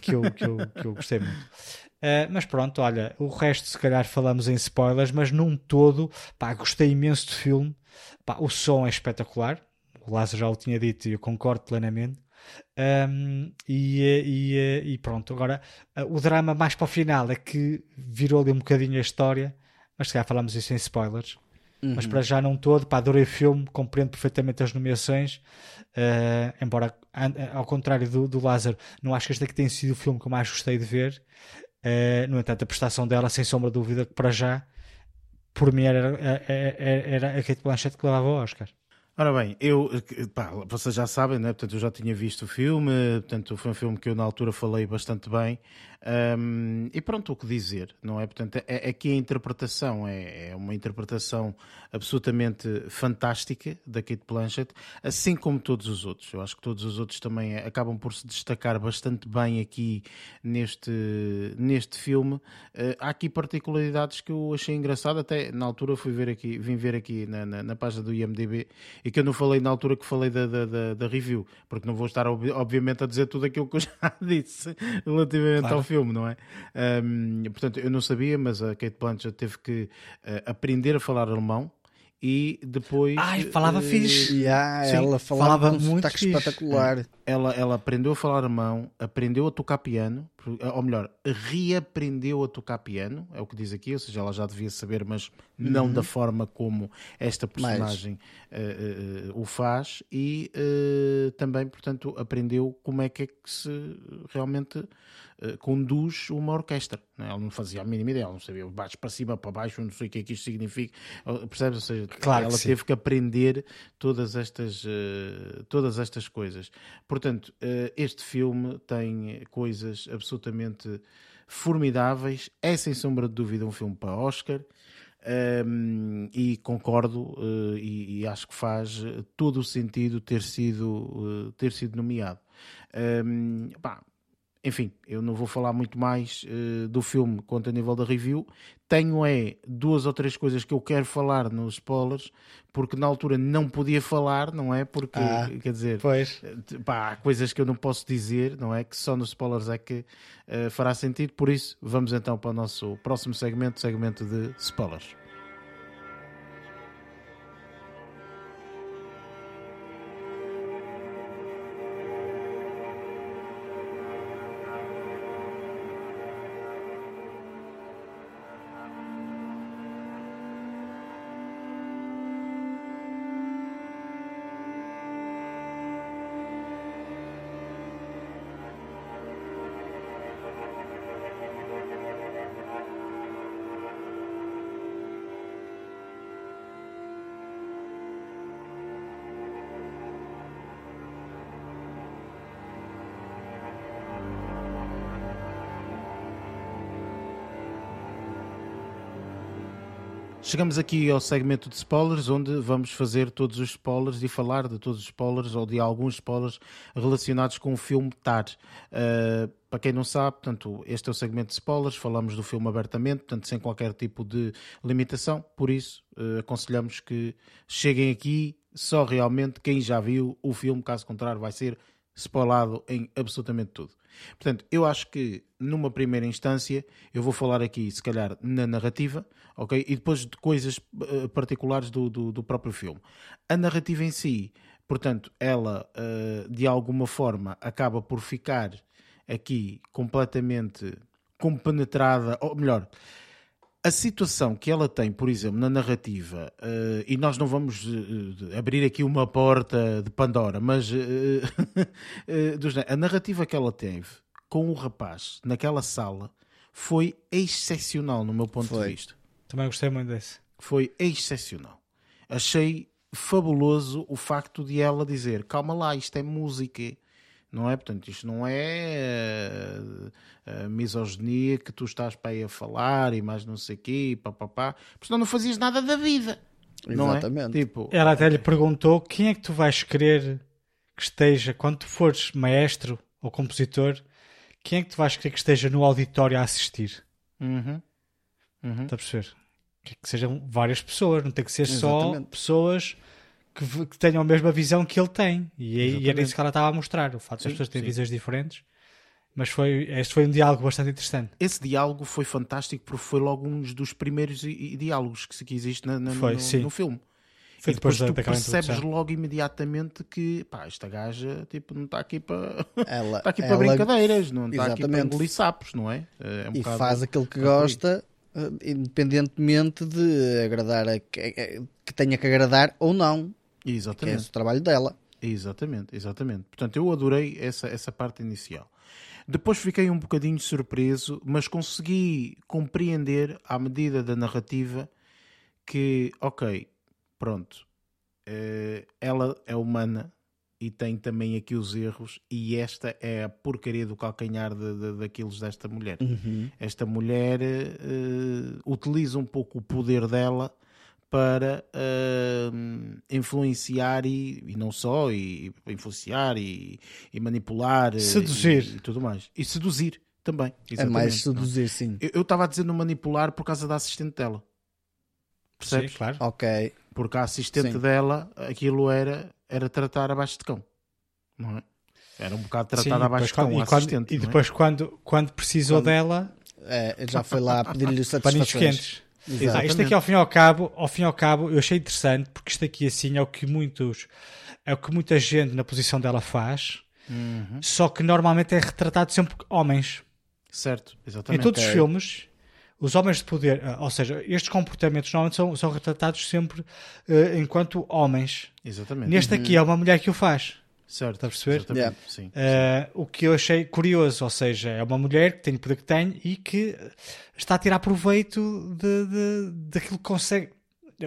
Speaker 3: que eu, que eu, que eu gostei muito. Uh, mas pronto, olha, o resto se calhar falamos em spoilers, mas num todo, pá, gostei imenso do filme. Pá, o som é espetacular, o Lázaro já o tinha dito e eu concordo plenamente. Um, e, e, e, pronto, agora o drama mais para o final é que virou ali um bocadinho a história, mas se calhar falamos isso em spoilers. Uhum. Mas para já não todo, pá, adorei o filme, compreendo perfeitamente as nomeações. Uh, embora, ao contrário do, do Lázaro, não acho que este aqui tenha sido o filme que eu mais gostei de ver. Uh, no entanto, a prestação dela, sem sombra de dúvida, que para já, por mim, era, era, era a Kate Blanchett que levava o Oscar.
Speaker 1: Ora bem, eu, pá, vocês já sabem, né? portanto eu já tinha visto o filme, portanto foi um filme que eu na altura falei bastante bem, Um, e pronto, o que dizer, não é? Portanto, é, aqui a interpretação é, é, uma interpretação absolutamente fantástica da Kate Blanchett, assim como todos os outros. Eu acho que todos os outros também acabam por se destacar bastante bem aqui neste, neste filme. Uh, há aqui particularidades que eu achei engraçado, até na altura fui ver aqui, vim ver aqui na, na, na página do IMDB e que eu não falei na altura que falei da, da, da, da review, porque não vou estar obviamente a dizer tudo aquilo que eu já disse relativamente claro. ao filme, não é? Um, portanto, eu não sabia, mas a Kate Blanchett teve que uh, aprender a falar alemão e depois.
Speaker 3: Ai, falava uh, fixe!
Speaker 2: Yeah, sim, ela falava, falava muito espetacular.
Speaker 1: Ela, ela aprendeu a falar alemão, aprendeu a tocar piano, ou melhor, reaprendeu a tocar piano, é o que diz aqui, ou seja, ela já devia saber, mas não uhum. da forma como esta personagem uh, uh, o faz, e também, portanto, aprendeu como é que é que se realmente eh, conduz uma orquestra. Não é? Ela não fazia a mínima ideia, ela não sabia baixo para cima, para baixo, não sei o que é que isto significa. Percebes? Ou seja, claro ela teve que aprender todas estas, uh, todas estas coisas. Portanto, uh, este filme tem coisas absolutamente formidáveis. É sem sombra de dúvida um filme para Oscar. Um, e concordo uh, e, e, acho que faz todo o sentido ter sido, uh, ter sido nomeado. Um, pá, enfim, eu não vou falar muito mais uh, do filme quanto a nível da review. Tenho é duas ou três coisas que eu quero falar nos spoilers, porque na altura não podia falar, não é? Porque, ah, quer dizer,
Speaker 3: pois.
Speaker 1: Eh, pá, há coisas que eu não posso dizer, não é? Que só nos spoilers é que uh, fará sentido. Por isso, vamos então para o nosso próximo segmento, segmento de spoilers. Chegamos aqui ao segmento de spoilers, onde vamos fazer todos os spoilers e falar de todos os spoilers ou de alguns spoilers relacionados com o filme Tar. Uh, para quem não sabe, portanto, este é o segmento de spoilers, falamos do filme abertamente, portanto, sem qualquer tipo de limitação, por isso uh, aconselhamos que cheguem aqui só realmente quem já viu o filme, caso contrário vai ser spoilado em absolutamente tudo. Portanto, eu acho que numa primeira instância eu vou falar aqui, se calhar, na narrativa, ok? E depois de coisas uh, particulares do, do, do, próprio filme. A narrativa em si, portanto, ela uh, de alguma forma acaba por ficar aqui completamente compenetrada, ou melhor, a situação que ela tem, por exemplo, na narrativa, uh, e nós não vamos uh, abrir aqui uma porta de Pandora, mas uh, a narrativa que ela teve com o rapaz naquela sala foi excepcional no meu ponto foi. de vista.
Speaker 3: Também gostei muito desse.
Speaker 1: Foi excepcional. Achei fabuloso o facto de ela dizer: calma lá, isto é música não é? Portanto, isto não é a, eh, a misoginia que tu estás para aí a falar e mais não sei o quê, papapá, porque senão não fazias nada da vida. Exatamente. Não é? tipo,
Speaker 3: Ela até lhe perguntou quem é que tu vais querer que esteja, quando tu fores maestro ou compositor, quem é que tu vais querer que esteja no auditório a assistir?
Speaker 1: Uhum.
Speaker 3: Uhum. Está a perceber? Que, que sejam várias pessoas, não tem que ser Exatamente. só pessoas que, que, tenham a mesma visão que ele tem. E, e era isso que ela estava a mostrar. O fato de as pessoas terem visões diferentes. Mas foi, este foi um diálogo bastante interessante.
Speaker 1: Esse diálogo foi fantástico porque foi logo um dos primeiros diálogos que, que existe na, na, foi, no, no, filme. Foi e depois, depois tu percebes logo imediatamente que pá, esta gaja tipo, não está aqui para ela, está aqui para brincadeiras, não está aqui para engolir sapos, não é?
Speaker 2: é um e faz aquilo que gosta, eh, independentemente de agradar a, que, que tenha que agradar ou não.
Speaker 1: Exatamente.
Speaker 2: Que é o trabalho dela.
Speaker 1: Exatamente, exatamente. Portanto, eu adorei essa, essa parte inicial. Depois fiquei um bocadinho surpreso, mas consegui compreender, à medida da narrativa, que, ok, pronto, eh, ela é humana, e tem também aqui os erros, e esta é a porcaria do calcanhar de, de, daqueles desta mulher. Esta mulher eh, utiliza um pouco o poder dela para eh, influenciar e, e não só, e, e influenciar e, e manipular eh,
Speaker 3: Seduzir.
Speaker 1: e, e tudo mais. E seduzir também.
Speaker 2: É mais
Speaker 1: não
Speaker 2: seduzir, sim.
Speaker 1: Eu estava a dizer no manipular por causa da assistente dela. Percebes?
Speaker 3: Sim, claro.
Speaker 2: Ok.
Speaker 1: Porque a assistente
Speaker 2: Sim.
Speaker 1: dela, aquilo era, era tratar abaixo de cão. Não é? Era um bocado tratar
Speaker 3: Sim,
Speaker 1: abaixo de cão,
Speaker 3: e, quando-
Speaker 1: assistente.
Speaker 3: e
Speaker 1: não é?
Speaker 3: depois, quando, quando precisou
Speaker 2: Quando-
Speaker 3: dela,
Speaker 2: É, já foi lá pedir-lhe
Speaker 3: paninhos
Speaker 2: satisfações.
Speaker 3: quentes. Ah, isto aqui ao fim e ao cabo, ao fim e ao cabo, eu achei interessante porque isto aqui assim é o que muitos é o que muita gente na posição dela faz,
Speaker 1: Uhum.
Speaker 3: só que normalmente é retratado sempre homens.
Speaker 1: Certo,
Speaker 3: Em
Speaker 1: exatamente.
Speaker 3: todos os
Speaker 2: Ok.
Speaker 3: filmes, os homens de poder, ah, ou seja, estes comportamentos normalmente são, são retratados sempre eh, enquanto homens.
Speaker 1: Exatamente.
Speaker 3: Neste aqui é uma mulher que o faz.
Speaker 1: Certo,
Speaker 3: Está a perceber?
Speaker 2: Yeah.
Speaker 3: Uh, o que eu achei curioso, ou seja, é uma mulher que tem o poder que tem e que está a tirar proveito de, de, daquilo que consegue.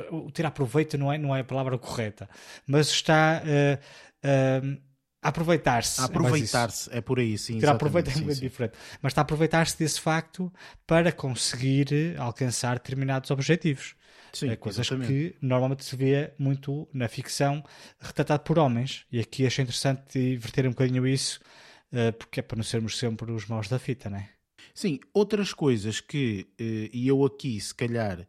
Speaker 3: O tirar proveito não é, não é a palavra correta, mas está uh, uh, a aproveitar-se.
Speaker 1: A
Speaker 3: é
Speaker 1: aproveitar-se, é por aí, sim.
Speaker 3: Tirar proveito é muito
Speaker 1: sim.
Speaker 3: diferente, mas está a aproveitar-se desse facto para conseguir alcançar determinados objetivos.
Speaker 1: Sim,
Speaker 3: É coisas
Speaker 1: exatamente.
Speaker 3: que normalmente se vê muito na ficção retratado por homens. E aqui achei interessante inverter um bocadinho isso, eh, porque é para não sermos sempre os maus da fita, né?
Speaker 1: Sim, outras coisas que, eh, e eu aqui, se calhar, eh,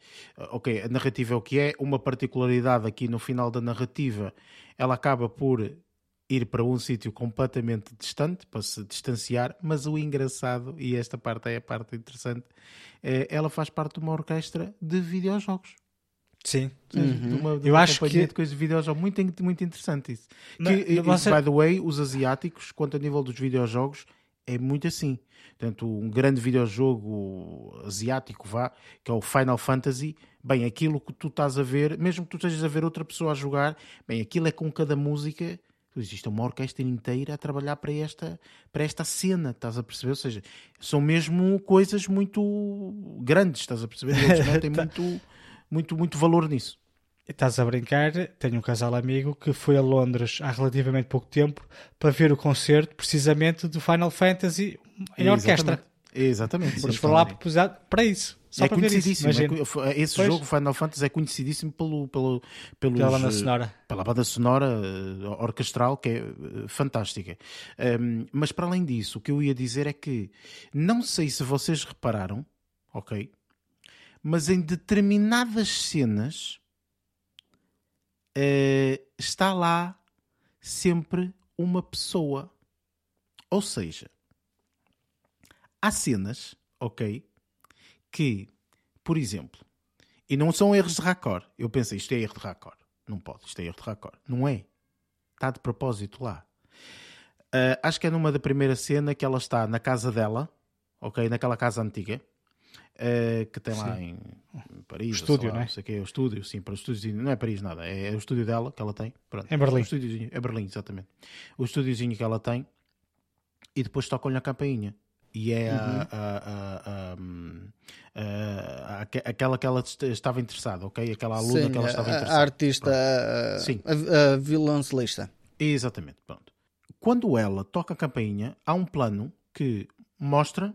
Speaker 1: ok, a narrativa é o que é, uma particularidade aqui no final da narrativa, ela acaba por ir para um sítio completamente distante, para se distanciar, mas o engraçado, e esta parte é a parte interessante, ela faz parte de uma orquestra de videojogos.
Speaker 3: Sim.
Speaker 1: Seja, de uma, de
Speaker 3: Eu
Speaker 1: uma
Speaker 3: acho
Speaker 1: companhia
Speaker 3: que-
Speaker 1: de coisas de videojogos. Muito, muito interessante isso.
Speaker 3: Mas-
Speaker 1: que, e-
Speaker 3: você-
Speaker 1: By the way, os asiáticos, quanto a nível dos videojogos, é muito assim. Portanto, um grande videojogo asiático, vá, que é o Final Fantasy, bem, aquilo que tu estás a ver, mesmo que tu estejas a ver outra pessoa a jogar, bem, aquilo é com cada música. Isto é uma orquestra inteira a trabalhar para esta, para esta cena, estás a perceber? Ou seja, são mesmo coisas muito grandes, estás a perceber? Eles metem muito, muito, muito valor nisso.
Speaker 3: Estás a brincar, tenho um casal amigo que foi a Londres há relativamente pouco tempo para ver o concerto precisamente do Final Fantasy em orquestra.
Speaker 1: Exatamente.
Speaker 3: Eles foram lá para isso. Só
Speaker 1: é
Speaker 3: para ver isso.
Speaker 1: conhecidíssimo. é esse
Speaker 3: Pois.
Speaker 1: jogo, Final Fantasy, é conhecidíssimo pelo, pelo, pelos,
Speaker 3: Pela banda
Speaker 1: eh,
Speaker 3: sonora.
Speaker 1: Pela banda sonora eh, orquestral, que é eh, fantástica. Um, mas para além disso, o que eu ia dizer é que não sei se vocês repararam, ok? Mas em determinadas cenas eh, está lá sempre uma pessoa. Ou seja, há cenas, ok, que, por exemplo, e não são erros de raccord. Eu pensei, isto é erro de raccord. Não pode, isto é erro de raccord. Não é. Está de propósito lá. Ah, acho que é numa da primeira cena que ela está na casa dela, ok, naquela casa antiga, ah, que tem lá em Paris, ou
Speaker 3: Estúdio,
Speaker 1: lá,
Speaker 3: não é?
Speaker 1: não sei o que é o estúdio, sim, para o estúdio, não é Paris nada, é, é o estúdio dela que ela tem, pronto.
Speaker 3: Em Berlim.
Speaker 1: O estúdiozinho, é Berlim, exatamente. O estúdiozinho que ela tem e depois tocam-lhe a campainha. E é a- a- a- a- a- aque- aquela que ela est- estava interessada, ok? Aquela aluna
Speaker 2: Sim,
Speaker 1: que ela estava
Speaker 2: a
Speaker 1: interessada.
Speaker 2: artista, a,
Speaker 1: Sim.
Speaker 2: a, a violoncelista.
Speaker 1: Exatamente, pronto. Quando ela toca a campainha, há um plano que mostra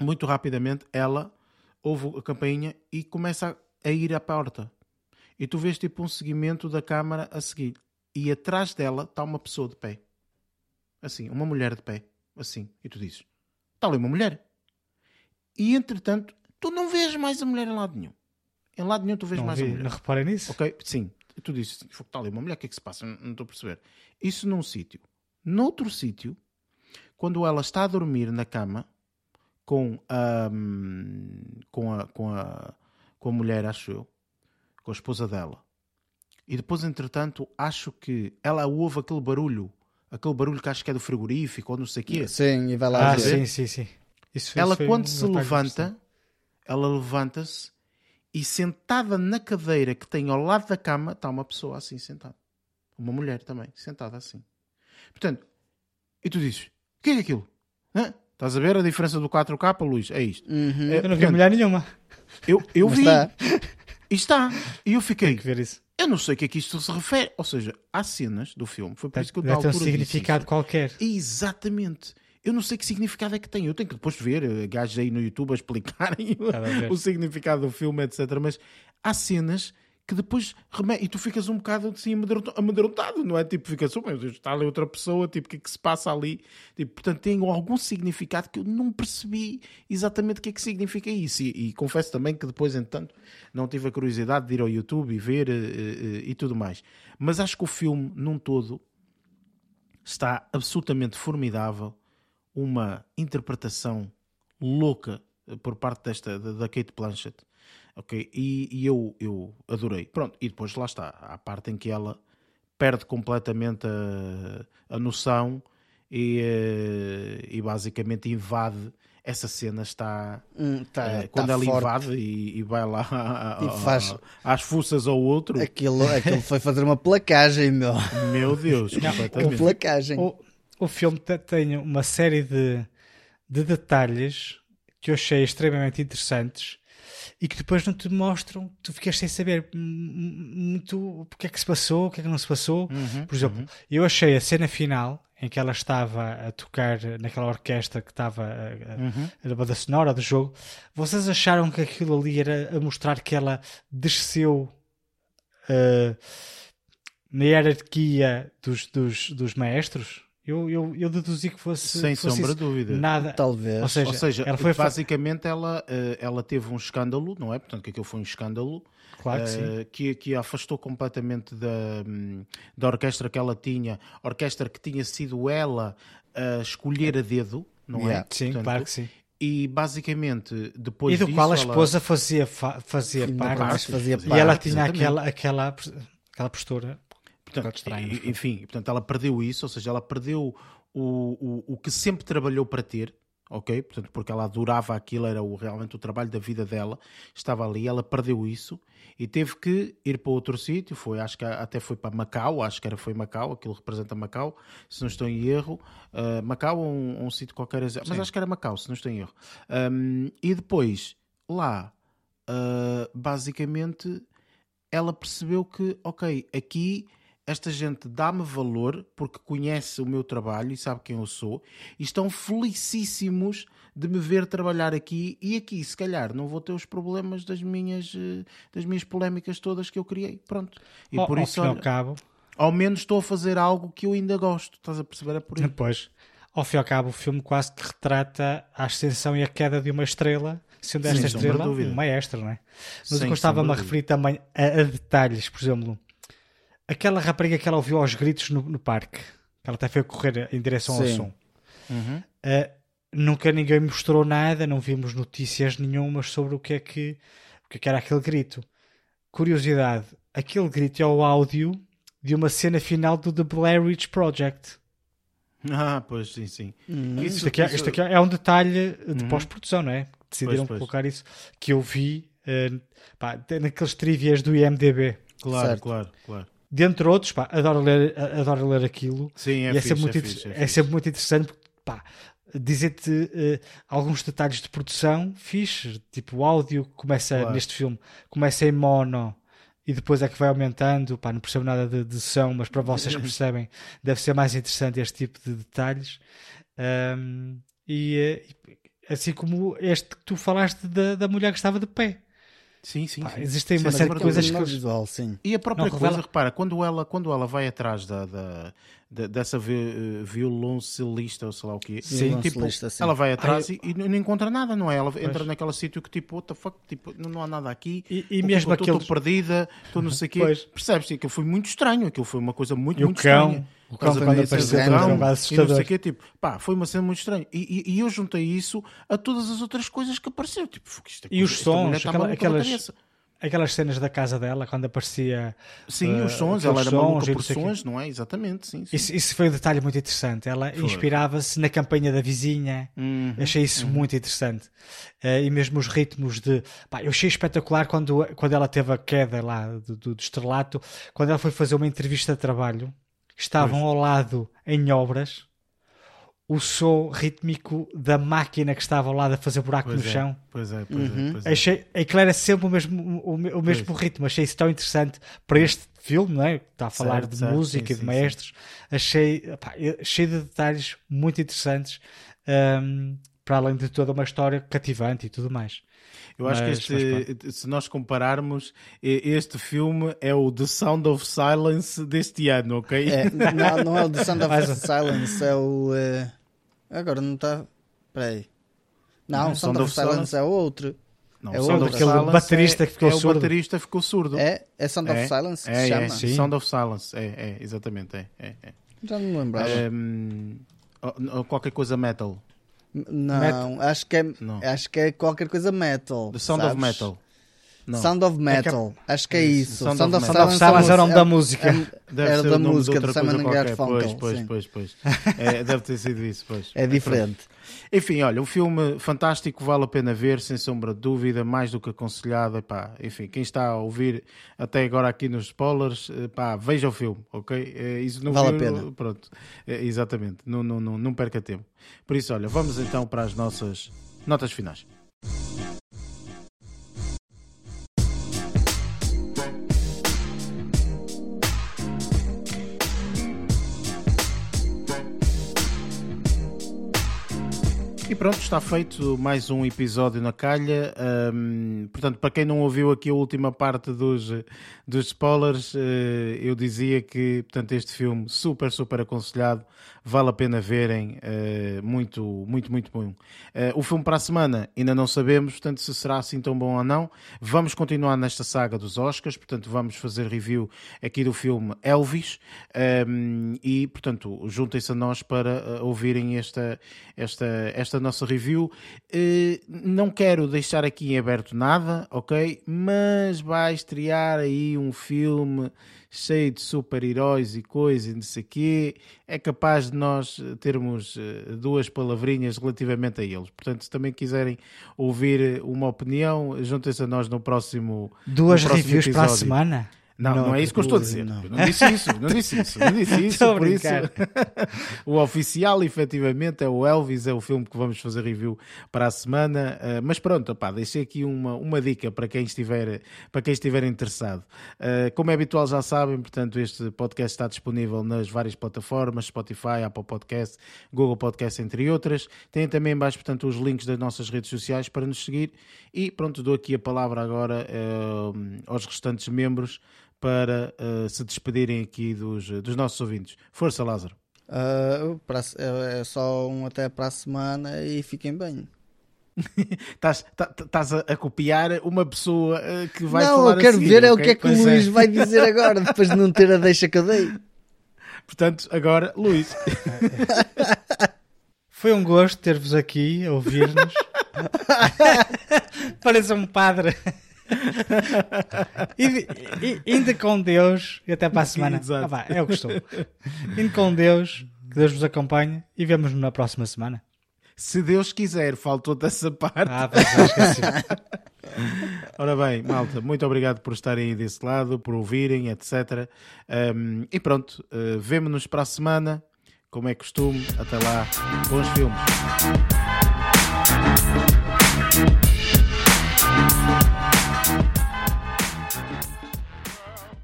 Speaker 1: muito rapidamente ela ouve a campainha e começa a, a ir à porta. E tu vês tipo um seguimento da câmara a seguir. E atrás dela está uma pessoa de pé. Assim, uma mulher de pé. Assim. E tu dizes: está ali uma mulher. E entretanto, tu não vês mais a mulher em lado nenhum. Em lado nenhum tu vês
Speaker 3: Não,
Speaker 1: mais
Speaker 3: vi,
Speaker 1: a mulher.
Speaker 3: não reparem nisso?
Speaker 1: Ok, sim. Tu dizes, está ali uma mulher, o que é que se passa? Não, não estou a perceber. Isso num sítio. Noutro sítio, quando ela está a dormir na cama com a, com a, com a, com a mulher, acho eu, com a esposa dela, e depois, entretanto, acho que ela ouve aquele barulho, aquele barulho que acho que é do frigorífico ou não sei o quê.
Speaker 2: Sim, e vai lá
Speaker 3: Ah,
Speaker 2: ver.
Speaker 3: sim, sim, sim. Isso-
Speaker 1: Ela,
Speaker 3: isso
Speaker 1: quando se levanta, ela levanta-se e sentada na cadeira que tem ao lado da cama está uma pessoa assim sentada. Uma mulher também, sentada assim. Portanto, e tu dizes: o que é aquilo? Hã? Estás a ver a diferença do 4K, Luís? É isto. É,
Speaker 3: Eu não vi
Speaker 1: portanto,
Speaker 3: mulher nenhuma.
Speaker 1: eu, eu
Speaker 2: Mas
Speaker 1: vi.
Speaker 2: está.
Speaker 1: E está. E eu fiquei:
Speaker 3: Tem que ver isso.
Speaker 1: Eu não sei o que é que isto se refere. Ou seja, há cenas do filme. Foi por isso que eu
Speaker 3: Deve ter um
Speaker 1: disse
Speaker 3: significado qualquer.
Speaker 1: Exatamente. Eu não sei que significado é que tem. Eu tenho que depois ver eh, gajos aí no YouTube a explicarem
Speaker 3: a
Speaker 1: o significado do filme, etc. Mas há cenas que depois remetem e tu ficas um bocado assim amedronta- amedrontado, não é? Tipo, ficas, oh, meu Deus, está ali outra pessoa, tipo, o que é que se passa ali? Tipo, portanto, tem algum significado que eu não percebi exatamente o que é que significa isso. E, e confesso também que depois, entanto, não tive a curiosidade de ir ao YouTube e ver eh, eh, e tudo mais. Mas acho que o filme, num todo, está absolutamente formidável. Uma interpretação louca eh, por parte desta da Kate Blanchett. Ok? E, e eu, eu adorei. Pronto, e depois lá está, a parte em que ela perde completamente a, a noção e, eh, e basicamente invade. Essa cena está.
Speaker 2: Hum, tá- tá
Speaker 1: quando ela
Speaker 2: forte.
Speaker 1: invade e, e vai lá a- a-
Speaker 2: E faz-
Speaker 1: a- às fuças ao outro,
Speaker 2: Aquilo, aquilo foi fazer uma placagem, meu.
Speaker 1: meu Deus,
Speaker 2: Uma
Speaker 1: completamente.
Speaker 2: placagem.
Speaker 3: O, o filme te- tem uma série de, de detalhes que eu achei extremamente interessantes e que depois não te mostram, tu ficas sem saber muito o que é que se passou, o que é que não se passou. Por exemplo, eu achei a cena final em que ela estava a tocar naquela orquestra que estava a, a, a banda sonora do jogo. Vocês acharam que aquilo ali era a mostrar que ela desceu uh, na hierarquia dos, dos, dos maestros? Eu, eu, eu deduzi que fosse,
Speaker 1: Sem
Speaker 3: fosse
Speaker 1: sombra de dúvida.
Speaker 3: Nada.
Speaker 2: Talvez.
Speaker 3: Ou seja,
Speaker 1: Ou seja,
Speaker 3: ela foi
Speaker 1: basicamente ela, eh, ela teve um escândalo, não é? Portanto, que aquilo foi um escândalo
Speaker 3: Claro que sim.
Speaker 1: eh, que, que a afastou completamente da, hum, da orquestra que ela tinha, orquestra que tinha sido ela a escolher a dedo, não
Speaker 2: Yeah.
Speaker 1: é?
Speaker 3: Sim,
Speaker 1: Portanto,
Speaker 3: claro que sim.
Speaker 1: E basicamente, depois
Speaker 3: E do
Speaker 1: disso,
Speaker 3: qual a
Speaker 1: ela-
Speaker 3: esposa fazia, fa- fazia parte.
Speaker 2: mais fazia
Speaker 3: e ela
Speaker 2: parte,
Speaker 3: tinha
Speaker 1: exatamente.
Speaker 3: aquela, aquela, aquela postura.
Speaker 1: Portanto, enfim, portanto, ela perdeu isso, ou seja, ela perdeu o, o, o que sempre trabalhou para ter, ok? Portanto, porque ela adorava aquilo, era o, realmente o trabalho da vida dela, estava ali, ela perdeu isso e teve que ir para outro sítio, foi, acho que até foi para Macau, acho que era foi Macau, aquilo representa Macau, se não estou em erro, Ah, Macau ou um, um sítio qualquer, mas acho que era Macau, se não estou em erro. Ahm, e depois, lá, ah, basicamente, ela percebeu que, ok, aqui esta gente dá-me valor porque conhece o meu trabalho e sabe quem eu sou e estão felicíssimos de me ver trabalhar aqui e aqui, se calhar, não vou ter os problemas das minhas, eh, das minhas polémicas todas que eu criei. Pronto. E
Speaker 3: Ao-
Speaker 1: por isso,
Speaker 3: ao
Speaker 1: olha,
Speaker 3: cabo,
Speaker 1: ao menos estou a fazer algo que eu ainda gosto. Estás a perceber? É por aí.
Speaker 3: depois, ao fim e ao cabo, o filme quase que retrata a ascensão e a queda de uma estrela, sendo esta
Speaker 1: de
Speaker 3: estrela um maestro, não é? Mas
Speaker 1: Sem
Speaker 3: eu gostava-me a referir também a, a detalhes, por exemplo, aquela rapariga que ela ouviu aos gritos no, no parque, que ela até foi correr em direção ao
Speaker 2: Sim.
Speaker 3: som. Uh, nunca ninguém mostrou nada, não vimos notícias nenhumas sobre o que é que, o que, é que era aquele grito. Curiosidade, aquele grito é o áudio de uma cena final do The Blair Witch Project.
Speaker 1: Ah, pois sim, sim. Isso-
Speaker 3: Isto aqui, é,
Speaker 1: isso-
Speaker 3: isto aqui é um detalhe de pós-produção, não é? Decidiram
Speaker 1: Pois, pois.
Speaker 3: colocar isso que eu vi uh, pá, naqueles trivias do IMDB.
Speaker 1: Claro,
Speaker 2: Certo.
Speaker 1: claro, claro.
Speaker 3: Dentre outros, pá, adoro ler, adoro ler aquilo.
Speaker 1: Sim, é
Speaker 3: e é,
Speaker 1: fixe,
Speaker 3: sempre muito,
Speaker 1: é
Speaker 3: inter-
Speaker 1: fixe, é
Speaker 3: é sempre muito interessante porque, pá, dizer-te eh, alguns detalhes de produção fixe, tipo o áudio que começa
Speaker 1: Claro.
Speaker 3: neste filme, começa em mono e depois é que vai aumentando, pá, não percebo nada de, de som, mas para vocês que percebem deve ser mais interessante este tipo de detalhes e, eh, e assim como este que tu falaste da, da mulher que estava de pé
Speaker 1: Sim, sim.
Speaker 3: Pá,
Speaker 1: sim.
Speaker 3: existem uma série de coisas que eles-
Speaker 2: visual, sim.
Speaker 1: E a própria
Speaker 3: Não,
Speaker 1: coisa, repara, quando ela, quando ela vai atrás da, da, da- dessa eh, violoncelista, ou sei lá o quê,
Speaker 2: Sim,
Speaker 1: tipo,
Speaker 2: sim.
Speaker 1: ela vai atrás e, e não encontra nada, não é? Ela entra naquele sítio que tipo, what the fuck, tipo, não, não há nada aqui,
Speaker 3: E- e
Speaker 1: o que
Speaker 3: mesmo
Speaker 1: eu estou- perdida, estou não sei o quê.
Speaker 3: Pois.
Speaker 1: Percebes? Aquilo foi muito estranho, aquilo foi uma coisa muito,
Speaker 3: E o
Speaker 1: muito
Speaker 3: cão?
Speaker 1: estranha.
Speaker 3: O
Speaker 1: a
Speaker 2: quando apareceu era um
Speaker 3: bocado
Speaker 1: e não
Speaker 3: assustador.
Speaker 1: sei o quê, tipo, pá, foi uma cena muito estranha. E, e- e eu juntei isso a todas as outras coisas que apareceram. Tipo, isto é
Speaker 3: E os sons,
Speaker 1: está
Speaker 3: aquela- aquelas- aquelas cenas da casa dela quando aparecia
Speaker 1: Sim,
Speaker 3: eh,
Speaker 1: os sons, ela era
Speaker 3: sons
Speaker 1: maluca
Speaker 3: e não
Speaker 1: por sons, não é? Exatamente, sim. sim.
Speaker 3: Isso, isso foi um detalhe muito interessante. Ela inspirava-se na campanha da vizinha.
Speaker 1: Uhum,
Speaker 3: Achei isso muito interessante. Eh, e mesmo os ritmos de. Pá, eu achei espetacular quando, quando ela teve a queda lá do, do, do estrelato, quando ela foi fazer uma entrevista de trabalho. Estavam ao lado, em obras, o som rítmico da máquina que estava ao lado a fazer buraco
Speaker 1: Pois
Speaker 3: no
Speaker 1: é,
Speaker 3: chão.
Speaker 1: Pois é, pois
Speaker 2: Uhum.
Speaker 1: é. Pois é.
Speaker 3: Achei, aquilo era sempre o mesmo, o, o mesmo ritmo. Achei isso tão interessante para este filme, não é? Que Está a falar
Speaker 1: Certo,
Speaker 3: de
Speaker 1: certo,
Speaker 3: música
Speaker 1: sim,
Speaker 3: e de
Speaker 1: sim,
Speaker 3: maestros. Achei pá, eu- cheio de detalhes muito interessantes, ahm, para além de toda uma história cativante e tudo mais.
Speaker 1: Eu acho
Speaker 3: Mas-
Speaker 1: que este, se nós compararmos, este filme é o The Sound of Silence deste ano, ok?
Speaker 2: É, não, não é o The Sound of
Speaker 3: um.
Speaker 2: Silence, é o. eh, Agora não está. Peraí. Não,
Speaker 1: Não,
Speaker 2: o Sound, of, Silence, é o outro.
Speaker 1: Não,
Speaker 2: É
Speaker 1: Sound
Speaker 2: outro.
Speaker 1: of
Speaker 3: Aquele
Speaker 1: Silence
Speaker 3: baterista
Speaker 1: é,
Speaker 3: que ficou
Speaker 1: é
Speaker 3: surdo.
Speaker 1: O baterista ficou surdo.
Speaker 2: É? É Sound
Speaker 1: É,
Speaker 2: of Silence que
Speaker 1: é,
Speaker 2: se chama?
Speaker 1: é,
Speaker 3: Sim.
Speaker 1: Sound of Silence, é, é exatamente, é, é, é.
Speaker 2: Já não me lembrava.
Speaker 1: Ehm, ou- ou qualquer coisa metal.
Speaker 2: Não, acho que, é,
Speaker 1: Não.
Speaker 2: acho que é qualquer coisa metal.
Speaker 1: The Sound of
Speaker 2: sabes?
Speaker 1: Metal. Não.
Speaker 2: Sound of Metal. acho que é
Speaker 1: Isso,
Speaker 2: isso.
Speaker 1: Sound
Speaker 2: Sound,
Speaker 1: of
Speaker 2: of,
Speaker 1: Metal.
Speaker 2: Silence,
Speaker 3: of Silence é o nome
Speaker 2: é-
Speaker 3: da música.
Speaker 2: é-
Speaker 1: Deve
Speaker 2: era
Speaker 1: ser
Speaker 2: da música
Speaker 1: outra
Speaker 2: Simon. Garfunkel.
Speaker 1: Pois, pois, pois, pois. É, deve ter sido isso, pois.
Speaker 2: É diferente.
Speaker 1: Enfim, olha, um filme fantástico, vale a pena ver, sem sombra de dúvida, mais do que aconselhado. Epá, enfim, quem está a ouvir até agora aqui nos spoilers, epá, veja o filme, ok? Eh, Isso não
Speaker 2: Vale a
Speaker 1: viu,
Speaker 2: pena.
Speaker 1: Pronto, Eh, exatamente, não, não, não, não perca tempo. Por isso, olha, vamos então para as nossas notas finais. E pronto, está feito mais um episódio na calha. Hum, portanto, para quem não ouviu aqui a última parte dos, dos spoilers, eh, eu dizia que portanto, este filme super, super aconselhado, vale a pena verem, eh, muito, muito, muito bom. Eh, o filme para a semana ainda não sabemos, portanto, se será assim tão bom ou não. Vamos continuar nesta saga dos Oscars, portanto, vamos fazer review aqui do filme Elvis hum, e, portanto, juntem-se a nós para eh, ouvirem esta, esta, esta nossa review. Não quero deixar aqui em aberto nada, ok? Mas vai estrear aí um filme cheio de super-heróis e coisas e não sei quê. É capaz de nós eh, termos eh, duas palavrinhas relativamente a eles. Portanto, se também quiserem ouvir eh, uma opinião, juntem-se a nós no próximo
Speaker 3: Duas
Speaker 1: no próximo
Speaker 3: reviews para a
Speaker 1: episódio.
Speaker 3: Semão?
Speaker 1: Não, não, é isso que eu estou a dizer.
Speaker 2: não.
Speaker 1: Não disse isso, não disse isso, não disse isso. Por isso, o oficial, efetivamente, é o Elvis, é o filme que vamos fazer review para a semana. Uh, mas pronto, opá, deixei aqui uma, uma dica para quem estiver, para quem estiver interessado. Uh, como é habitual, já sabem, portanto, este podcast está disponível nas várias plataformas, Spotify, Apple Podcast, Google Podcast, entre outras. Tem também embaixo, portanto, os links das nossas redes sociais para nos seguir. E pronto, dou aqui a palavra agora uh, aos restantes membros para uh, se despedirem aqui dos, dos nossos ouvintes. Força, Lázaro.
Speaker 2: Se- é é só um até para a semana e fiquem bem.
Speaker 1: Estás tá- estás a, a copiar uma pessoa uh, que vai
Speaker 2: não,
Speaker 1: falar
Speaker 2: eu quero
Speaker 1: a seguir,
Speaker 2: ver é o que é que
Speaker 1: Pois
Speaker 2: o Luís vai dizer agora, depois de não ter a deixa que eu dei.
Speaker 1: Portanto, agora, Luís.
Speaker 3: Foi um gosto ter-vos aqui a ouvir-nos. Parece um padre. Ide- i- Indo com Deus e até para a semana.
Speaker 1: Exato.
Speaker 3: Ah, vá, é o que estou. Indo com Deus, que Deus vos acompanhe e vemos-nos na próxima semana.
Speaker 1: Se Deus quiser, faltou dessa parte.
Speaker 3: Ah, esqueci.
Speaker 1: Ora bem, malta, muito obrigado por estarem aí desse lado, por ouvirem, etc. Um, e pronto, uh, vemo-nos para a semana. Como é costume, até lá, bons filmes.